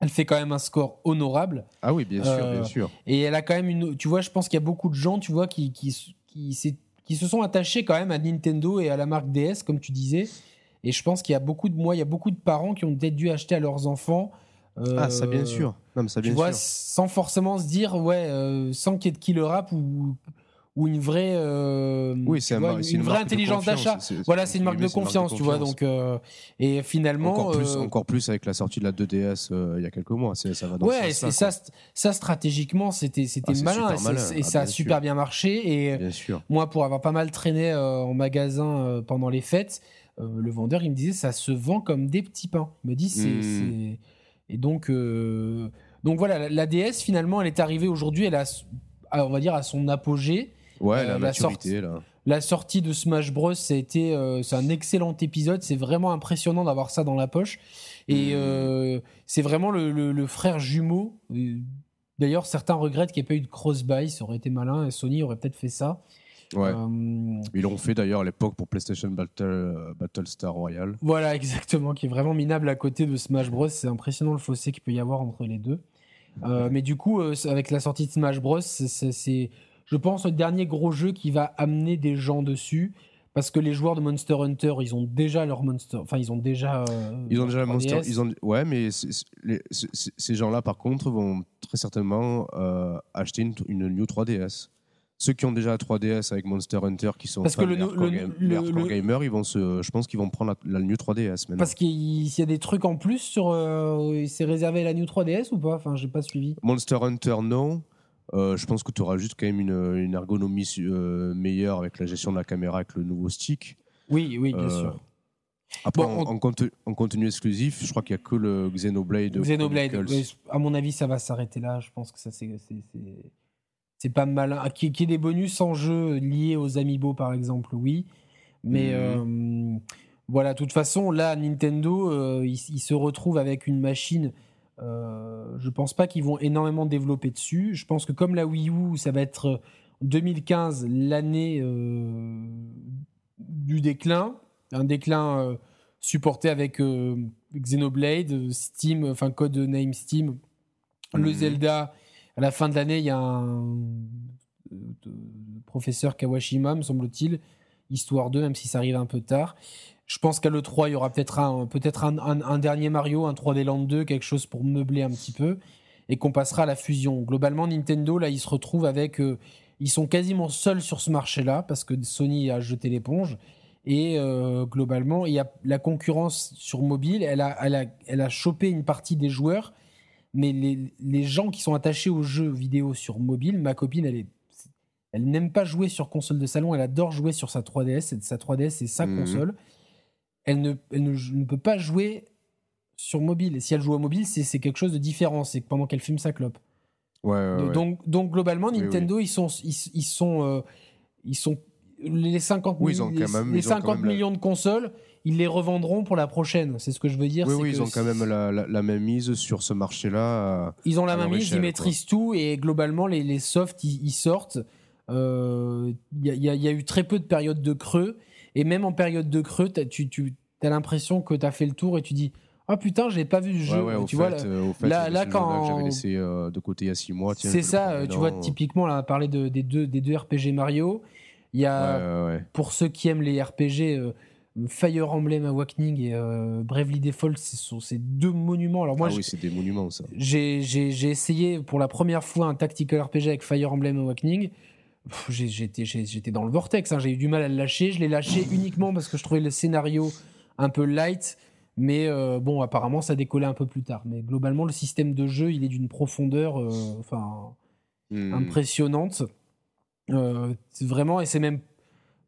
elle fait quand même un score honorable. Ah oui, bien sûr, Euh, bien sûr. Et elle a quand même une. Tu vois, je pense qu'il y a beaucoup de gens, tu vois, qui, qui, qui, qui se sont attachés quand même à Nintendo et à la marque DS, comme tu disais. Et je pense qu'il y a beaucoup de moi, il y a beaucoup de parents qui ont peut-être dû acheter à leurs enfants. Euh, Ah, ça, bien sûr. Non, mais ça, Tu vois, sûr. sans forcément se dire, ouais, euh, sans qu'il y ait de killer rap ou, ou une vraie. euh, Oui, c'est un une, c'est une une vraie intelligence d'achat. Voilà, c'est- une marque de confiance, tu vois. Donc, euh, et finalement. Encore plus, euh, encore plus avec la sortie de la 2DS euh, il y a quelques mois. C'est- Ça va dans Ouais, ce c'est ça, st- ça stratégiquement, c'était c'était Ah, malin, et, c'est- malin. et Ah, ça a super sûr. bien marché. Et. Bien sûr. moi, pour avoir pas mal traîné euh, en magasin euh, pendant les fêtes, euh, le vendeur il me disait ça se vend comme des petits pains. Il me dit c'est Mm. c'est- et donc euh, donc voilà, la, la DS finalement, elle est arrivée aujourd'hui, elle a on va dire à son apogée. Ouais, Euh, la la maturité, là. La sortie de Smash Bros, ça a été, euh, c'est un excellent épisode. C'est vraiment impressionnant d'avoir ça dans la poche. Et euh, c'est vraiment le, le- le frère jumeau. D'ailleurs, certains regrettent qu'il n'y ait pas eu de cross-buy. Ça aurait été malin. Sony aurait peut-être fait ça. Ouais. Euh, Ils l'ont fait d'ailleurs à l'époque pour PlayStation Battle, euh, Battlestar Royale. voilà, exactement. Qui est vraiment minable à côté de Smash Bros. C'est impressionnant le fossé qu'il peut y avoir entre les deux. Euh, mais du coup, euh, avec la sortie de Smash Bros, c'est- je pense, le dernier gros jeu qui va amener des gens dessus. Parce que les joueurs de Monster Hunter, ils ont déjà leur Monster. Enfin, ils ont déjà. euh, Ils ont déjà Monster. 3DS. Ils ont, ouais, mais les- ces gens-là, par contre, vont très certainement acheter une, une New 3DS. Ceux qui ont déjà la 3DS avec Monster Hunter, qui sont Parce que le- le- game- le- gamers, ils vont se, je pense qu'ils vont prendre la, la New 3DS maintenant. Parce qu'il y a des trucs en plus sur. euh, c'est réservé à la New 3DS ou pas? Enfin, j'ai pas suivi. Monster Hunter, non. Euh, je pense que tu auras juste quand même une, une ergonomie euh, meilleure avec la gestion de la caméra avec le nouveau stick. Oui, oui, bien Euh, sûr. Après, Bon, en, on- en conte- en contenu exclusif, je crois qu'il n'y a que le Xenoblade. Xenoblade, à mon avis, ça va s'arrêter là. Je pense que ça, c'est. C'est- pas malin. Ah, Qu'il y ait des bonus en jeu liés aux amiibo, par exemple, oui. Mais euh, voilà, de toute façon, là, Nintendo, euh, il, il se retrouve avec une machine. euh, je pense pas qu'ils vont énormément développer dessus. Je pense que comme la Wii U, ça va être 2015, l'année euh, du déclin. Un déclin supporté avec Xenoblade, Steam, enfin code name Steam, le Mhm. Zelda. À la fin de l'année, il y a un euh, professeur Kawashima, me semble-t-il, Histoire 2, même si ça arrive un peu tard. Je pense qu'à l'E3, il y aura peut-être un, un, un- un dernier Mario, un 3D Land 2, quelque chose pour meubler un petit peu, et qu'on passera à la fusion. Globalement, Nintendo, là, ils se retrouvent avec. euh, ils sont quasiment seuls sur ce marché-là, parce que Sony a jeté l'éponge. Et euh, globalement, il y a la concurrence sur mobile, elle a, elle, a, elle a chopé une partie des joueurs, mais les, les gens qui sont attachés aux jeux vidéo sur mobile, ma copine, elle est. Elle n'aime pas jouer sur console de salon, elle adore jouer sur sa 3DS. et Sa 3DS, c'est sa Mhm. console. Elle, ne, elle ne, ne peut pas jouer sur mobile. Et si elle joue au mobile, c'est quelque chose de différent. C'est pendant qu'elle fume sa clope. Donc, donc globalement, Nintendo, ils sont, ils, sont, ils sont les 50, oui, ils ont quand même, les 50 millions de consoles ils les revendront pour la prochaine. C'est ce que je veux dire. Oui, oui, ils ont quand même la, la, même mise sur ce marché-là. Ils ont la même mise, ils maîtrisent tout et globalement, les, les softs, ils, sortent. Il euh, y, y, a eu très peu de périodes de creux et même en période de creux, tu, tu as l'impression que tu as fait le tour et tu dis ah putain, j'ai pas vu le jeu. tu vois, là, là, quand j'avais laissé euh, de côté il y a 6 mois. C'est ça, tu vois, typiquement, là, on a parlé de, des, deux, des deux RPG Mario. Il y a, pour ceux qui aiment les RPG, euh, Fire Emblem Awakening et euh, Bravely Default, ce sont ces deux monuments. Alors moi, ah oui, c'est des monuments ça. J'ai essayé pour la première fois un tactical RPG avec Fire Emblem Awakening. J'étais dans le vortex, hein. j'ai eu du mal à le lâcher. Je l'ai lâché uniquement parce que je trouvais le scénario un peu light. Mais euh, bon, apparemment, ça décollait un peu plus tard. Mais globalement, le système de jeu, il est d'une profondeur euh, hmm. impressionnante. vraiment, et c'est même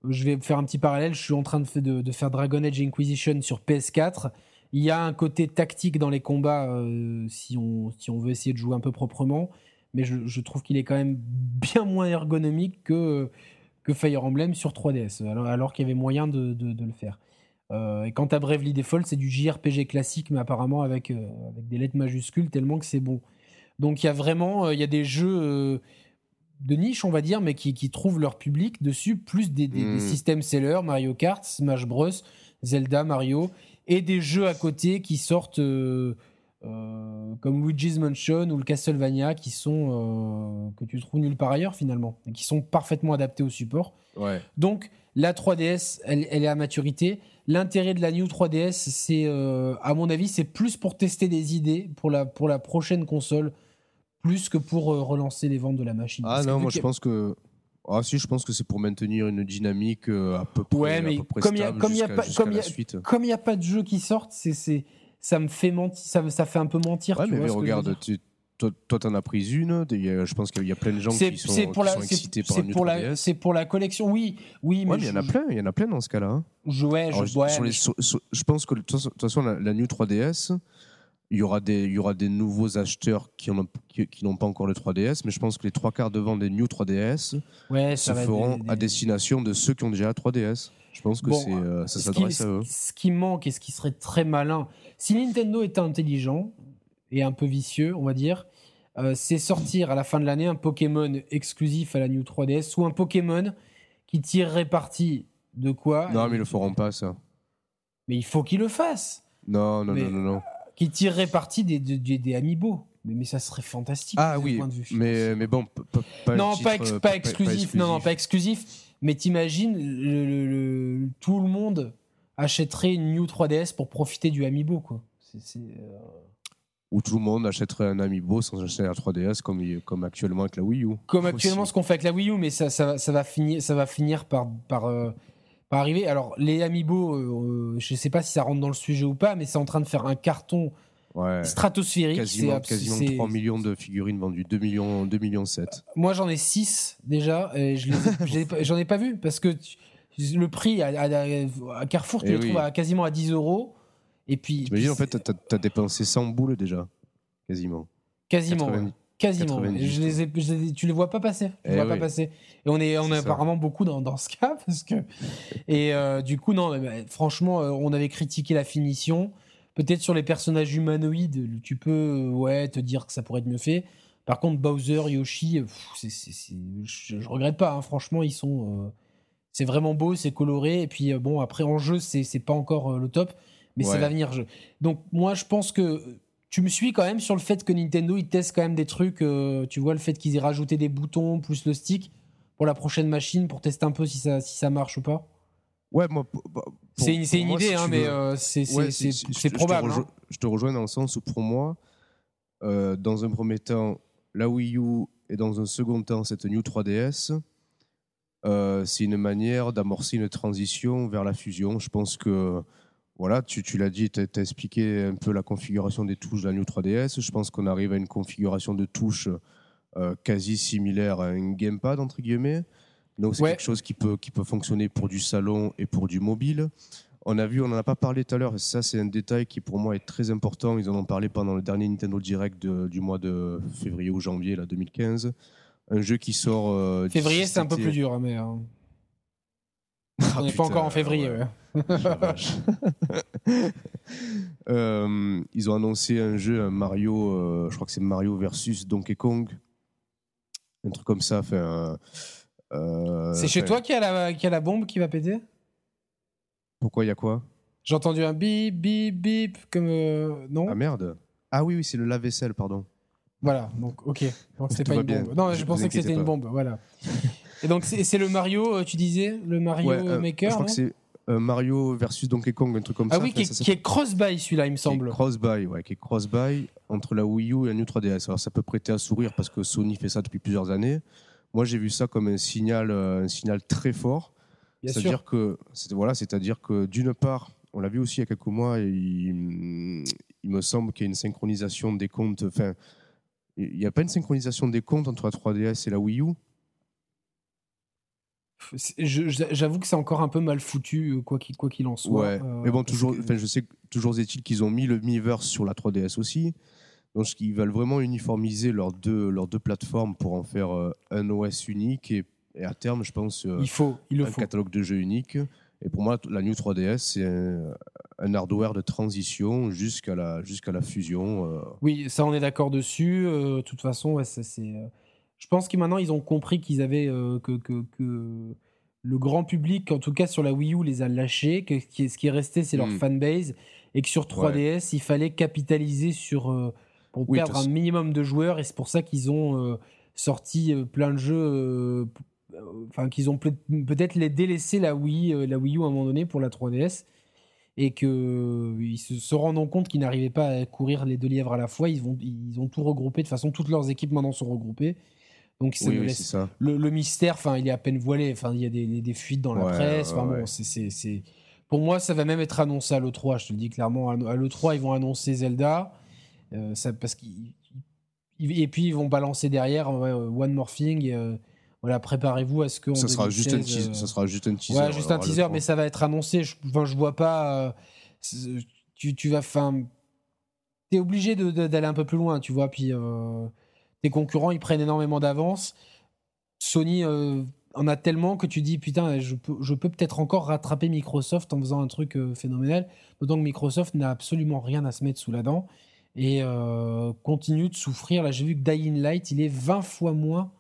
je vais faire un petit parallèle. Je suis en train de, faire Dragon Age Inquisition sur PS4. Il y a un côté tactique dans les combats euh, si, on, veut essayer de jouer un peu proprement. Mais je, trouve qu'il est quand même bien moins ergonomique que, Fire Emblem sur 3DS, alors, qu'il y avait moyen de, de, le faire. Euh, et quant à Bravely Default, c'est du JRPG classique, mais apparemment avec, euh, avec des lettres majuscules, tellement que c'est bon. Donc il y a vraiment il y a des jeux de niche, on va dire, mais qui, trouvent leur public dessus, plus des, hmm. systèmes sellers, Mario Kart, Smash Bros, Zelda, Mario, et des jeux à côté qui sortent euh, euh, comme Luigi's Mansion ou le Castlevania, qui sont euh, que tu trouves nulle part ailleurs finalement, et qui sont parfaitement adaptés au support. Donc la 3DS, elle, elle, est à maturité. L'intérêt de la New 3DS, c'est, à mon avis, c'est plus pour tester des idées pour la, pour la prochaine console plus que pour euh, relancer les ventes de la machine. Ah non, moi je pense que. Ah si, je pense que c'est pour maintenir une dynamique euh, à peu près, ouais, mais comme il n'y a, comme a, comme a pas de jeux qui sortent, c'est, ça me fait mentir, ça, ça fait un peu mentir. Ouais, mais, regarde, toi, tu en as pris une. Je pense qu'il y a plein de gens qui sont, pour la, excités par pour la, C'est pour la collection, oui. oui mais il y en a plein. Il y en a plein dans ce cas-là. Hein. Je, ouais, je, je, pense que de toute façon, la, la New 3DS, il y aura des, il y aura des nouveaux acheteurs qui n'ont qui, pas encore le 3DS, mais je pense que les trois quarts de vente des New 3DS se feront à destination de ceux qui ont déjà la 3DS. Je pense que c'est, euh, ça s'adresse à eux. Ce qui manque et ce qui serait très malin, si Nintendo était intelligent et un peu vicieux, on va dire, euh, c'est sortir à la fin de l'année un Pokémon exclusif à la New 3DS ou un Pokémon qui tirerait parti de quoi Non, mais ils le feront pas, ça. Mais il faut qu'ils le fassent. Non, non, non, non, non qui tirerait parti des, des, des amiibo. Mais, mais, ça serait fantastique. Ah oui, mais, mais bon, pas, non, pas, pas, exclusif, non, non, pas exclusif. Mais t'imagines, le, tout le monde achèterait une New 3DS pour profiter du amiibo, quoi. C'est, euh, Ou tout le monde achèterait un amiibo sans acheter la 3DS comme, comme actuellement avec la Wii U. Comme actuellement ce qu'on fait avec la Wii U, mais ça, ça, ça, va, finir, ça va finir par, par, euh, arriver. Alors, les Amiibo, euh, je ne sais pas si ça rentre dans le sujet ou pas, mais c'est en train de faire un carton stratosphérique. Quasiment, quasiment 3 millions de figurines vendues, 2 millions, 2 millions 7. Moi, j'en ai 6 déjà, et je j'en ai, pas vu parce que le prix à, Carrefour, tu eh le trouves à, quasiment à 10 euros. Et puis. T'imagines, en fait, tu as, dépensé 100 boules déjà, quasiment. Quasiment. Quasiment. Je les ai, tu les vois pas passer. Eh vois pas passer. Et on est, on est, apparemment beaucoup dans, dans, ce cas parce que. Et euh, du coup, non, franchement, euh, on avait critiqué la finition. Peut-être sur les personnages humanoïdes, tu peux, euh, ouais, te dire que ça pourrait être mieux fait. Par contre, Bowser, Yoshi, je, je, regrette pas. Hein. franchement, ils sont. c'est vraiment beau, c'est coloré. Et puis, bon, après, en jeu, c'est pas encore le top, mais ça va venir. Donc, moi, je pense que tu me suis quand même sur le fait que Nintendo il teste quand même des trucs, euh, tu vois le fait qu'ils aient rajouté des boutons plus le stick pour la prochaine machine pour tester un peu si ça, si ça marche ou pas Ouais, moi. C'est une, idée, hein, mais euh, c'est probable. Hein. Je te, rejoins dans le sens où pour moi, euh, dans un premier temps, la Wii U et dans un second temps, cette New 3DS, c'est une manière d'amorcer une transition vers la fusion. Je pense que voilà, tu, l'as dit, tu as, expliqué un peu la configuration des touches de la New 3DS. Je pense qu'on arrive à une configuration de touches euh, quasi similaire à un gamepad, entre guillemets. Donc c'est quelque chose qui peut, qui peut fonctionner pour du salon et pour du mobile. On a vu, on n'en a pas parlé tout à l'heure, ça c'est un détail qui pour moi est très important. Ils en ont parlé pendant le dernier Nintendo Direct du mois de février ou janvier là, 2015. Un jeu qui sort. Euh, février c'est un peu plus dur, hein, mais. Hein. Ah, on n'est pas encore en février. Euh, ils ont annoncé un jeu, un Mario, euh, je crois que c'est Mario versus Donkey Kong. Un truc comme ça. c'est chez toi qui a, la, qui a la bombe qui va péter? Pourquoi il y a quoi? J'ai entendu un bip, bip, bip, comme. Euh, non? Ah merde Ah oui, oui, c'est le lave-vaisselle, pardon. Voilà, donc ok. Donc c'est pas une bombe. Non, je pensais que c'était une bombe, voilà. Et donc c'est le Mario, euh, tu disais Le Mario euh, Maker Je crois que c'est Mario versus Donkey Kong, un truc comme ah ça. Ah oui, qui, est, cross-buy celui-là, il me semble. Cross-buy, ouais, qui est cross-buy entre la Wii U et la New 3DS. Alors ça peut prêter à sourire parce que Sony fait ça depuis plusieurs années. Moi j'ai vu ça comme un signal, un signal très fort c'est-à-dire que, voilà, c'est-à-dire que d'une part, on l'a vu aussi il y a quelques mois, il, il me semble qu'il y a une synchronisation des comptes. Enfin, il n'y a pas une synchronisation des comptes entre la 3DS et la Wii U. J'avoue que c'est encore un peu mal foutu, euh, quoi qu'il quoi qu'il en soit. Ouais. Euh, mais bon, toujours, je sais toujours est-il qu'ils ont mis le Miiverse sur la 3DS aussi. Donc, ils veulent vraiment uniformiser leurs deux, leurs deux plateformes pour en faire euh, un OS unique et et à terme, je pense, il faut, il un catalogue de jeux unique. Et pour moi, la New 3DS, c'est un, hardware de transition jusqu'à la, jusqu'à la fusion. Oui, ça, on est d'accord dessus. Euh, de toute façon, c'est, je pense que maintenant, ils ont compris qu'ils avaient que, que, que, le grand public, en tout cas sur la Wii U, les a lâchés, que ce qui est resté, c'est leur hmm. fanbase, et que sur 3DS, il fallait capitaliser sur pour perdre un minimum de joueurs, et c'est pour ça qu'ils ont sorti plein de jeux enfin qu'ils ont peut-être les délaissé la Wii, euh, la Wii U à un moment donné pour la 3DS et que ils se, rendant compte qu'ils n'arrivaient pas à courir les deux lièvres à la fois, ils, vont, ils ont tout regroupé. De toute façon, toutes leurs équipes maintenant sont regroupées. Donc ça laisse Le, mystère, enfin, il est à peine voilé. Enfin, il y a des, des fuites dans la presse. Enfin, bon, c'est, Pour moi, ça va même être annoncé à l'E3. Je te le dis clairement. À l'E3, ils vont annoncer Zelda. Euh, ça, parce qu'ils et puis ils vont balancer derrière One More Thing. Euh, voilà, préparez-vous à ce que. Ça, sera juste un teaser, ça sera juste un teaser. Ouais, juste un teaser, mais ça va être annoncé. Je, enfin, je vois pas. Euh, tu, tu vas. Enfin, t'es obligé d'aller un peu plus loin, tu vois. Puis euh, tes concurrents, ils prennent énormément d'avance. Sony euh, en a tellement que tu dis putain, je peux, peut-être encore rattraper Microsoft en faisant un truc phénoménal. D'autant que Microsoft n'a absolument rien à se mettre sous la dent et continue de souffrir. Là, j'ai vu que Dying Light, il est 20 fois moins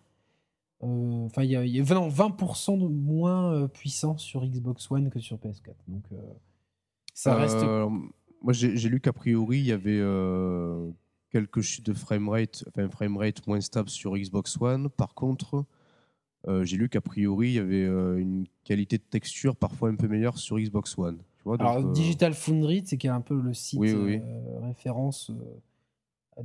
euh, enfin, il y a, 20% de moins euh, puissant sur Xbox One que sur PS4. Donc, euh, ça reste. moi, j'ai lu qu'a priori, il y avait quelques chutes de framerate, enfin, framerate moins stable sur Xbox One. Par contre, j'ai lu qu'a priori, il y avait une qualité de texture parfois un peu meilleure sur Xbox One. Alors, Digital Foundry, c'est qui est un peu le site référence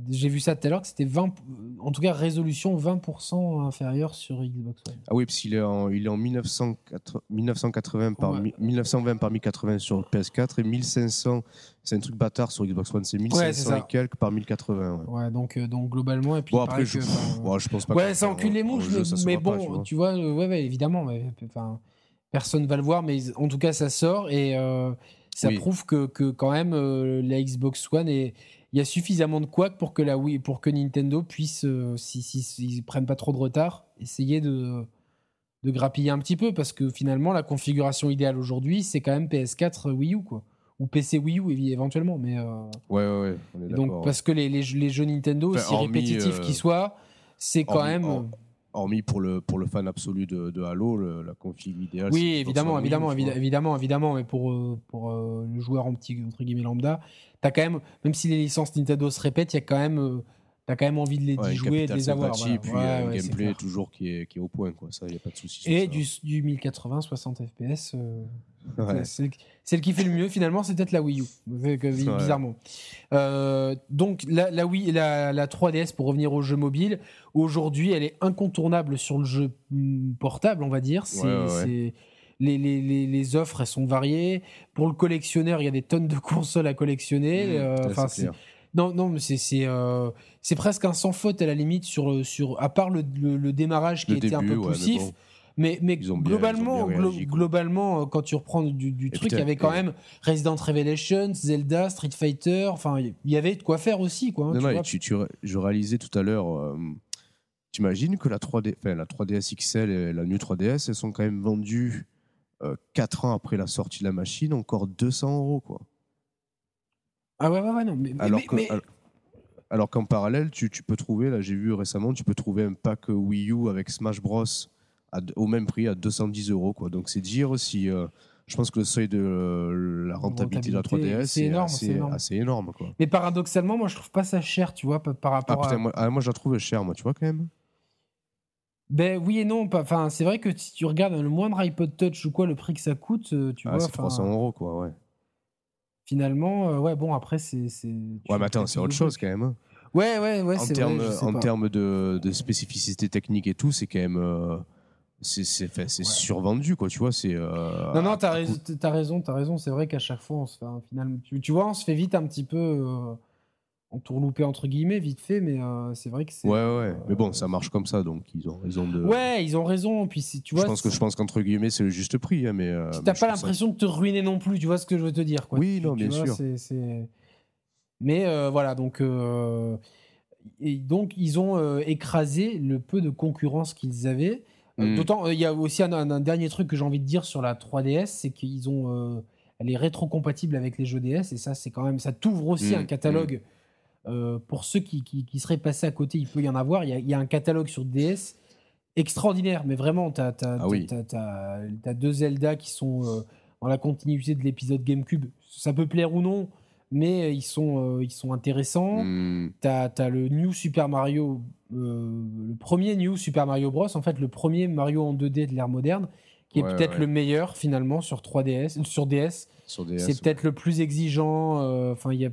j'ai vu ça tout à l'heure que c'était 20, en tout cas résolution 20% inférieure sur Xbox One. Ah oui, parce qu'il est en, il est en 1980 par 1920 par 1080 sur PS4 et 1500, c'est un truc bâtard sur Xbox One, c'est 1500 et quelques par 1080. Ouais, donc, euh, donc globalement. Et puis bon, après, je, je pense pas Ouais, ça encule les mouches, mais, bon, tu vois, euh, ouais, ouais, évidemment. Mais, personne va le voir, mais en tout cas, ça sort et euh, ça prouve que, que, quand même la Xbox One est il y a suffisamment de quacks pour que la Wii, pour que Nintendo puisse, euh, si s'ils si, prennent pas trop de retard, essayer de de grappiller un petit peu. Parce que finalement la configuration idéale aujourd'hui c'est quand même PS4 Wii U quoi. Ou PC Wii U éventuellement mais euh, ouais ouais, ouais on est donc parce que les, les, jeux Nintendo aussi répétitifs euh, qu'ils soient c'est quand même hormis pour le pour le fan absolu de, de Halo la config idéale oui évidemment évidemment évidemment évidemment mais pour pour le joueur en petit entre guillemets lambda t'as quand même, même si les licences Nintendo se répètent, il y a quand même, euh, t'as quand même envie de les jouer et de les avoir. Et puis un gameplay toujours qui est, qui est au point, quoi. Ça, y a pas de souci. Et du, du 1080, 60 FPS. C'est le, qui fait le mieux finalement, c'est peut-être la Wii U, bizarrement. Euh, donc la, la, Wii, la, la 3DS pour revenir au jeu mobile, aujourd'hui elle est incontournable sur le jeu mm, portable, on va dire. C'est les, les, les, offres elles sont variées. Pour le collectionneur, il y a des tonnes de consoles à collectionner. Mmh, euh, non, non, mais c'est euh, c'est presque un sans faute à la limite sur sur à part le, le, démarrage qui était un peu poussif. Mais, mais globalement, bien réagi, globalement, euh, quand tu reprends du, du truc, il y avait quand même Resident Revelations, Zelda, Street Fighter. Enfin, il y avait de quoi faire aussi, quoi. hein, Non, tu non, et vois. tu, tu- je réalisais tout à l'heure, euh, t'imagines que la 3D, enfin, la 3DS XL et la New 3DS, elles sont quand même vendues 4 ans après la sortie de la machine, encore 200 euros, quoi. Ah ouais, ouais, ouais, non. Mais, Alors mais- que- mais- alors- alors qu'en parallèle, tu, tu peux trouver, là j'ai vu récemment, tu peux trouver un pack Wii U avec Smash Bros à au même prix à 210 euros. Quoi. Donc c'est dire si. euh, je pense que le seuil de euh, la rentabilité de la Rentabilité, 3DS c'est énorme, assez, c'est énorme. assez énorme. Quoi. mais paradoxalement, moi, je trouve pas ça cher, tu vois, par, par Ah rapport putain, à. moi, ah, moi, je la trouve cher, moi, tu vois quand même. Ben oui et non. Enfin, c'est vrai que si tu regardes le moindre iPod Touch ou quoi, le prix que ça coûte, euh, tu Ah, vois. c'est enfin, 300 euros, quoi, ouais. Finalement, euh, ouais, bon, après, c'est. Ouais, mais attends, c'est autre chose quand même. hein. Ouais, ouais, ouais, en c'est termes, vrai. en de, de spécificité technique et tout, c'est quand même. euh, c'est c'est- c'est survendu, quoi, tu vois. c'est euh, Non, non, t'as raison, t'as raison, t'as raison. C'est vrai qu'à chaque fois, on se fait un final. Tu, tu vois, on se fait vite un petit peu euh, entourloupé entre guillemets, vite fait, mais euh, c'est vrai que c'est. Ouais, ouais, mais bon, euh, ça marche comme ça, donc ils ont raison de. Ouais, ils ont raison. Puis si tu vois, je pense que je pense qu'entre guillemets, c'est le juste prix, hein, mais. euh, t'as pas ça- l'impression de te ruiner non plus. Tu vois ce que je veux te dire, quoi. Oui, Tu- non, tu bien vois, sûr. Mais euh, voilà, donc. euh, Et donc, ils ont euh, écrasé le peu de concurrence qu'ils avaient. Euh, Mm. D'autant, euh, il y a aussi un, un- un dernier truc que j'ai envie de dire sur la 3DS, c'est qu'ils ont, euh, elle est rétro-compatible avec les jeux DS, et ça, c'est quand même, ça t'ouvre aussi Mm, un catalogue. Euh, pour ceux qui, qui- qui seraient passés à côté, il peut y en avoir. Il y a, il y a un catalogue sur DS extraordinaire, mais vraiment, t'as as, Ah oui. deux Zelda qui sont euh, dans la continuité de l'épisode GameCube. Ça peut plaire ou non, mais ils sont, euh, ils sont intéressants. Hmm, T'as as le New Super Mario, le premier New Super Mario Bros. En fait, le premier Mario en 2D de l'ère moderne, qui est Ouais, peut-être ouais. le meilleur finalement sur 3DS, euh, sur DS. sur DS. c'est peut-être le plus exigeant. euh, Enfin, il y a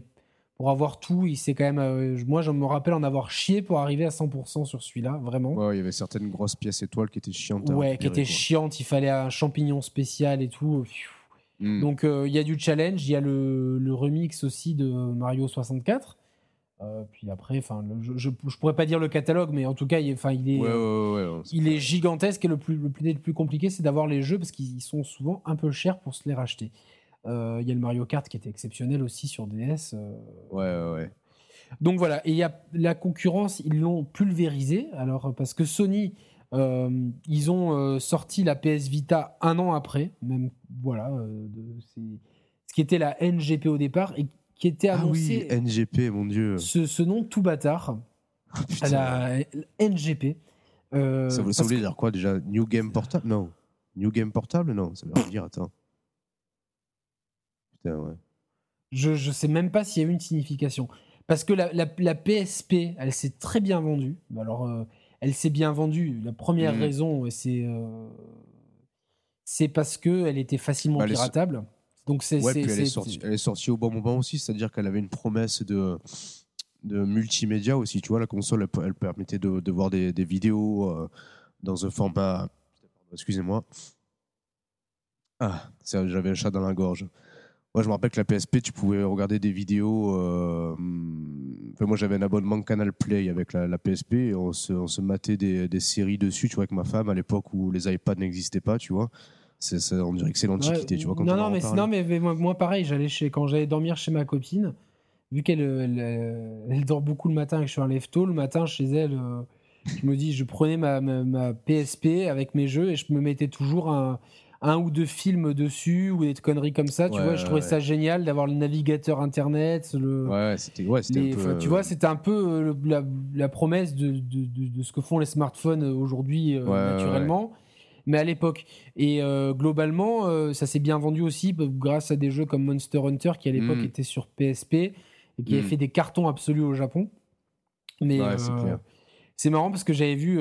pour avoir tout, il quand même. euh, moi, je me rappelle en avoir chié pour arriver à 100% sur celui-là, vraiment. Ouais, il y avait certaines grosses pièces étoiles qui étaient chiantes. à Ouais, qui récupérer, était quoi. chiante. Il fallait un champignon spécial et tout. Hmm. Donc euh, il y a du challenge, il y a le, le remix aussi de Mario 64. Euh, puis après, enfin, je, je, je pourrais pas dire le catalogue, mais en tout cas, il est, enfin, il est, Ouais, ouais, ouais. ouais, ouais, il est gigantesque et le plus, le plus, le plus compliqué, c'est d'avoir les jeux parce qu'ils sont souvent un peu chers pour se les racheter. Euh, Il y a le Mario Kart qui était exceptionnel aussi sur DS. euh. Ouais, ouais, ouais. Donc voilà, et il y a la concurrence, ils l'ont pulvérisé. Alors parce que Sony, euh, ils ont euh, sorti la PS Vita un an après, même voilà, euh, de- ce qui était la NGP au départ et qui était Ah oui, annoncé NGP, mon dieu. ce, ce nom tout bâtard, Putain. la NGP. euh, Ça, voulait- ça voulait que- dire quoi déjà New Game Portable? Non. New Game Portable? Non, ça veut dire, attends. Putain, ouais. Je ne sais même pas s'il y a eu une signification. Parce que la, la- la PSP, elle s'est très bien vendue. Alors, euh, elle s'est bien vendue. La première Mhm. raison, c'est euh, c'est parce qu'elle était facilement Bah, piratable. Donc, c'est. Ouais, elle est, sortie, elle est sortie au bon moment aussi, c'est-à-dire qu'elle avait une promesse de, de multimédia aussi. Tu vois, la console, elle, elle permettait de, de voir des, des vidéos euh, dans un format. Excusez-moi. Ah, j'avais un chat dans la gorge. Moi, je me rappelle que la PSP, tu pouvais regarder des vidéos. euh, enfin, moi, j'avais un abonnement Canal Play avec la, la PSP et on se, on se matait des, des séries dessus, tu vois, avec ma femme à l'époque où les iPads n'existaient pas, tu vois. C'est, c'est- on dirait que c'est l'antiquité, Ouais, tu vois. Quand non, on non, en mais, non, mais, mais moi, moi, pareil, j'allais chez, quand j'allais dormir chez ma copine, vu qu'elle elle, elle- elle dort beaucoup le matin et que je suis un lève tôt, le matin chez elle, euh, je me dis, je prenais ma, ma, ma PSP avec mes jeux et je me mettais toujours un, un ou deux films dessus ou des conneries comme ça. tu vois, je trouvais ouais. ça génial d'avoir le navigateur internet. Le, Ouais, c'était ouais, c'était les- un peu. enfin, tu vois, c'était un peu euh, le- la, la promesse de, de, de- de ce que font les smartphones aujourd'hui euh, naturellement. Mais à l'époque. Et euh, globalement, euh, ça s'est bien vendu aussi grâce à des jeux comme Monster Hunter qui à l'époque Mm. était sur PSP et qui avait Mm. fait des cartons absolus au Japon. Mais Ouais, c'est euh, c'est marrant parce que j'avais vu,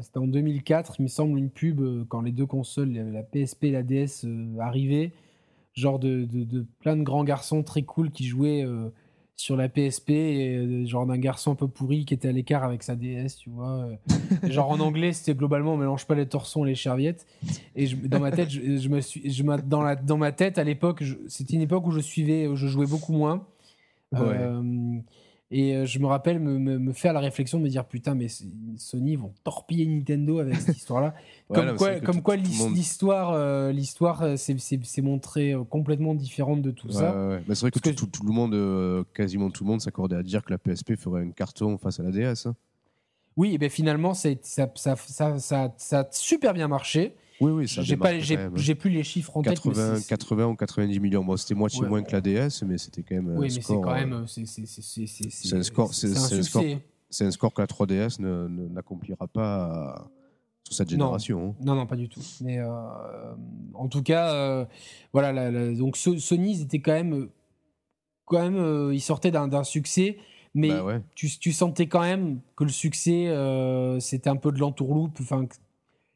c'était en 2004, il me semble, une pub quand les deux consoles, la PSP et la DS, arrivaient. Genre de, de- de plein de grands garçons très cool qui jouaient sur la PSP, et, euh, genre d'un garçon un peu pourri qui était à l'écart avec sa DS, tu vois. euh. Genre en anglais, c'était globalement on mélange pas les torsons et les serviettes. Et je- dans ma tête, je, je me suis, je dans, la, dans ma tête à l'époque, c'était une époque où je suivais, où je jouais beaucoup moins. Ouais. Euh, Et euh, je me rappelle me, me- me faire la réflexion de me dire putain, mais Sony vont torpiller Nintendo avec cette histoire-là. Ouais, comme quoi, comme monde- l'histoire, euh, l'histoire euh, s'est- montrée complètement différente de tout Ouais, ça. ouais. Mais c'est vrai que, tout, tout- tout le monde, euh, quasiment tout le monde, s'accordait à dire que la PSP ferait un carton face à la DS. hein. Oui, et bien finalement, ça, ça, ça, ça, a super bien marché. Oui, oui, ça J'ai hein. j'ai plus les chiffres en tête. mais 80, c'est- c'est- 80 ou 90 millions. Bon, c'était moitié Ouais, moins que la DS, mais c'était quand même. un Oui, mais c'est quand euh, même. euh, c'est- un score- c'est- un un score- succès. C'est un score que la 3DS ne- ne- n'accomplira pas euh, sur cette Non. génération. hein. Non, non, pas du tout. Mais euh, en tout cas, euh, voilà. la- la- donc So- Sony, ils étaient quand même, euh, quand même, euh, ils sortaient d'un succès, mais Bah ouais. tu, tu sentais quand même que le succès, euh, c'était un peu de l'entourloupe. Enfin,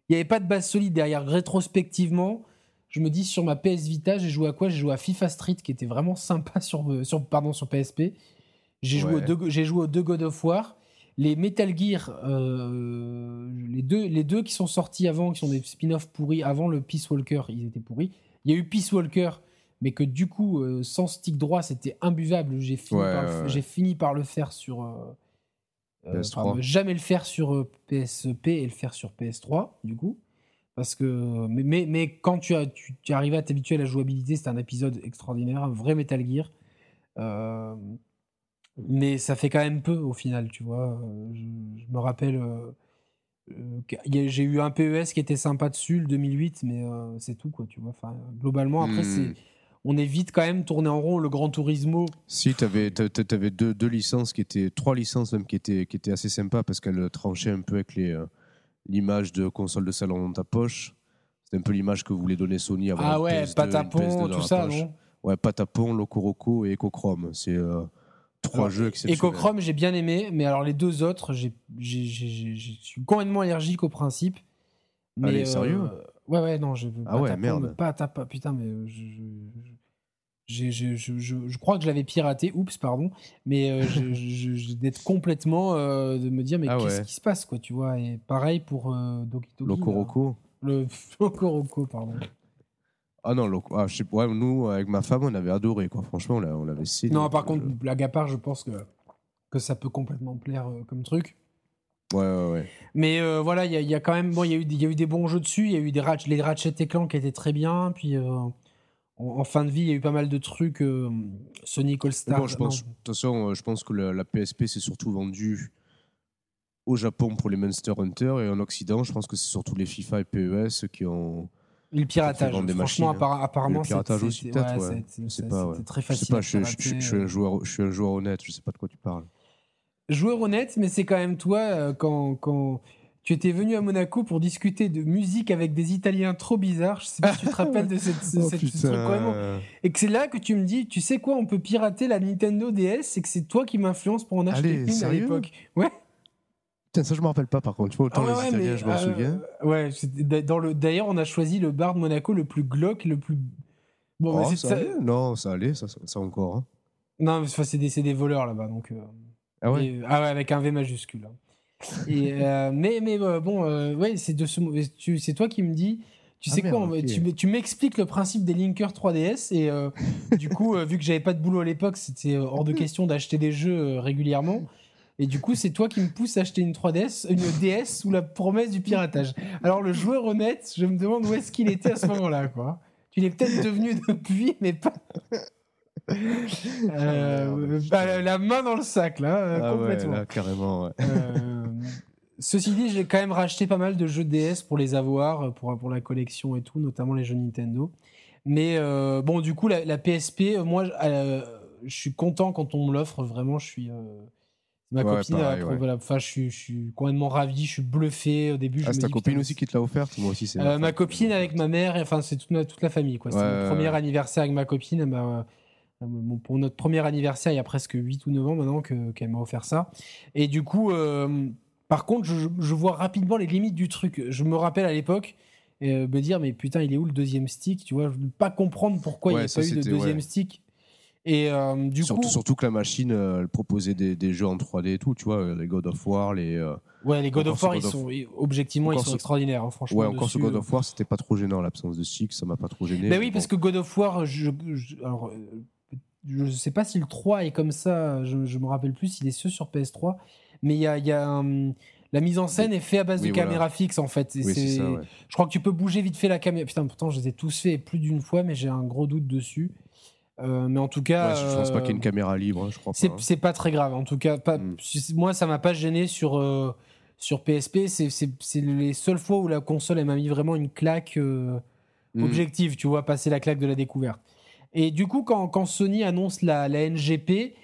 il n'y avait pas de base solide derrière. Rétrospectivement, je me dis sur ma PS Vita, j'ai joué à quoi? J'ai joué à FIFA Street, qui était vraiment sympa sur, sur, pardon, sur PSP. J'ai joué, aux Ouais. deux- j'ai joué aux deux God of War. Les Metal Gear, euh, les, deux, les deux qui sont sortis avant, qui sont des spin-offs pourris, avant le Peace Walker, ils étaient pourris. Il y a eu Peace Walker, mais que du coup, euh, sans stick droit, c'était imbuvable. J'ai fini, Ouais, par ouais, j'ai fini par le faire sur. euh, euh, PS3. enfin, jamais le faire sur PSP et le faire sur PS3, du coup. Parce que. Mais, mais, mais quand tu, as, tu, tu arrives à t'habituer à la jouabilité, c'était un épisode extraordinaire, un vrai Metal Gear. Euh, mais ça fait quand même peu au final, tu vois. Je, je me rappelle. euh, j'ai eu un PES qui était sympa dessus, le 2008, mais c'est tout, quoi, tu vois. Enfin, globalement, après, Hmm. c'est. On est vite quand même tourné en rond. Le Gran Turismo, Si, tu avais, deux, deux licences qui étaient, trois licences même qui étaient, qui étaient assez sympas parce qu'elles tranchaient un peu avec euh, l'image de console de salon dans ta poche. C'était un peu l'image que voulait donner Sony avant ah ouais, PS2, une Patapon, PS2 dans tout ça, poche. non? Ouais, Patapon, Locoroco et Echochrome. C'est euh, trois Alors, jeux exceptionnels. Echochrome, j'ai bien aimé, mais alors les deux autres, je suis complètement allergique au principe. Mais, Allez, sérieux? Ouais, ouais, non, je Ah ouais, Patapon, merde. Pas putain, mais euh, je, je- je, je, je, je crois que je l'avais piraté, oups, pardon, mais euh, je- d'être complètement, euh, de me dire, mais Ah qu'est-ce ouais. qui se passe, quoi, tu vois, et pareil pour euh, Doki. Le Locoroco, pardon. Ah non, Loco- ah, je sais, ouais, nous, avec ma femme, on avait adoré. Quoi. Franchement, on l'a- on l'avait saigné. Non, par le contre, blague à part, je pense que, que ça peut complètement plaire euh, comme truc. Ouais, ouais, ouais. Mais euh, voilà, il y, y a quand même, bon, il y, a eu des- il y a eu des bons jeux dessus. Il y a eu des les Ratchet et Clank qui étaient très bien. Puis euh, en, en fin de vie, il y a eu pas mal de trucs. euh, Sonic All Star. bon, je pense, de toute façon, euh, je pense que la, la PSP s'est surtout vendue au Japon pour les Monster Hunter et en Occident, je pense que c'est surtout les FIFA et PES qui ont. le piratage. Franchement, machines, hein. apparemment, Le piratage aussi, peut-être, ouais, ouais. c'est- pas, ouais. Très Je sais facile. pas, je, je- je- suis un joueur, je suis un joueur honnête, je sais pas de quoi tu parles. Joueur honnête, mais c'est quand même toi euh, quand, quand tu étais venu à Monaco pour discuter de musique avec des Italiens trop bizarres. Je sais pas si tu te rappelles de cette, ce- Oh, cette- ce truc vraiment Et que c'est là que tu me dis, tu sais quoi, on peut pirater la Nintendo DS et que c'est toi qui m'influence pour en acheter Allez, une à l'époque. Ouais. Putain, ça je me rappelle pas par contre. Tu vois, autant Ah ouais, les ouais, Italiens, mais, je m'en euh, souviens. Ouais, c'était dans le. D'ailleurs, on a choisi le bar de Monaco le plus glauque, le plus. Bon, Oh, mais c'est ça ça- Non, ça allait, ça, encore. hein. Non, mais c'est des, des voleurs là-bas, donc. euh, Ah ouais et- ah ouais, avec un V majuscule. hein. Et, euh, mais mais euh, bon, euh, ouais, c'est de ce. tu- C'est toi qui me dis. Tu Ah sais quoi, merde, on va- ok. tu, m'expliques le principe des linkers 3DS et euh, du coup, euh, vu que j'avais pas de boulot à l'époque, c'était euh, hors de question d'acheter des jeux euh, régulièrement. Et du coup, c'est toi qui me pousse à acheter une 3DS, une DS sous la promesse du piratage. Alors le joueur honnête, je me demande où est-ce qu'il était à ce moment-là, quoi. Tu l'es peut-être devenu depuis, mais pas. Euh, bah, la- main dans le sac là, euh, Ah ouais, complètement. là, carrément. ouais. Euh, ceci dit, j'ai quand même racheté pas mal de jeux DS pour les avoir, pour, pour la collection et tout, notamment les jeux Nintendo. Mais euh, bon, du coup, la, la PSP, moi, je suis content quand on me l'offre. Vraiment, je suis. ma Ouais, copine, pareil, a- ouais. voilà, je suis, je suis complètement ravi, je suis bluffé au début. Ah, c'est ta copine aussi qui te l'a offerte Moi aussi, c'est. euh, ma ma copine avec ma mère, enfin c'est toute, ma- toute la famille. quoi. Ouais, mon premier anniversaire avec ma copine. Elle m'a- euh, mon- pour notre premier anniversaire, il y a presque 8 ou 9 ans maintenant que- qu'elle m'a offert ça. Et du coup, euh, par contre, je, je vois rapidement les limites du truc. Je me rappelle à l'époque euh, me dire, mais putain, il est où le deuxième stick? Tu vois, je ne pas comprendre pourquoi il n'y a pas eu de deuxième ouais. stick. Et euh, du surtout, coup, surtout que la machine, euh, elle proposait des, des jeux en 3D et tout, tu vois, les God of War, les. euh, ouais, les God of War, ce ils of- sont, objectivement, ils sont ce- extraordinaires. hein, franchement, Ouais, encore ce dessus, God of War, c'était pas trop gênant, l'absence de stick, ça m'a pas trop gêné. Ben mais oui, parce que God of War, je, je- alors, euh, je ne sais pas si le 3 est comme ça, je, je me rappelle plus s'il est ce sur PS3, mais il y a, il y a un- la mise en scène est faite à base Oui, de voilà. caméra fixe en fait. Et Oui, c'est c'est- ça, ouais. Je crois que tu peux bouger vite fait la caméra. Putain, pourtant je les ai tous faits plus d'une fois, mais j'ai un gros doute dessus. Euh, mais en tout cas, Ouais, je pense pas qu'il y ait une euh, caméra libre, hein, je crois pas. hein. c'est pas très grave. En tout cas, pas, Mm. moi ça m'a pas gêné sur euh, sur PSP. C'est- les seules fois où la console elle m'a mis vraiment une claque. euh, Mm. objectif, tu vois, passer la claque de la découverte. Et du coup, quand, quand Sony annonce la, la NGP,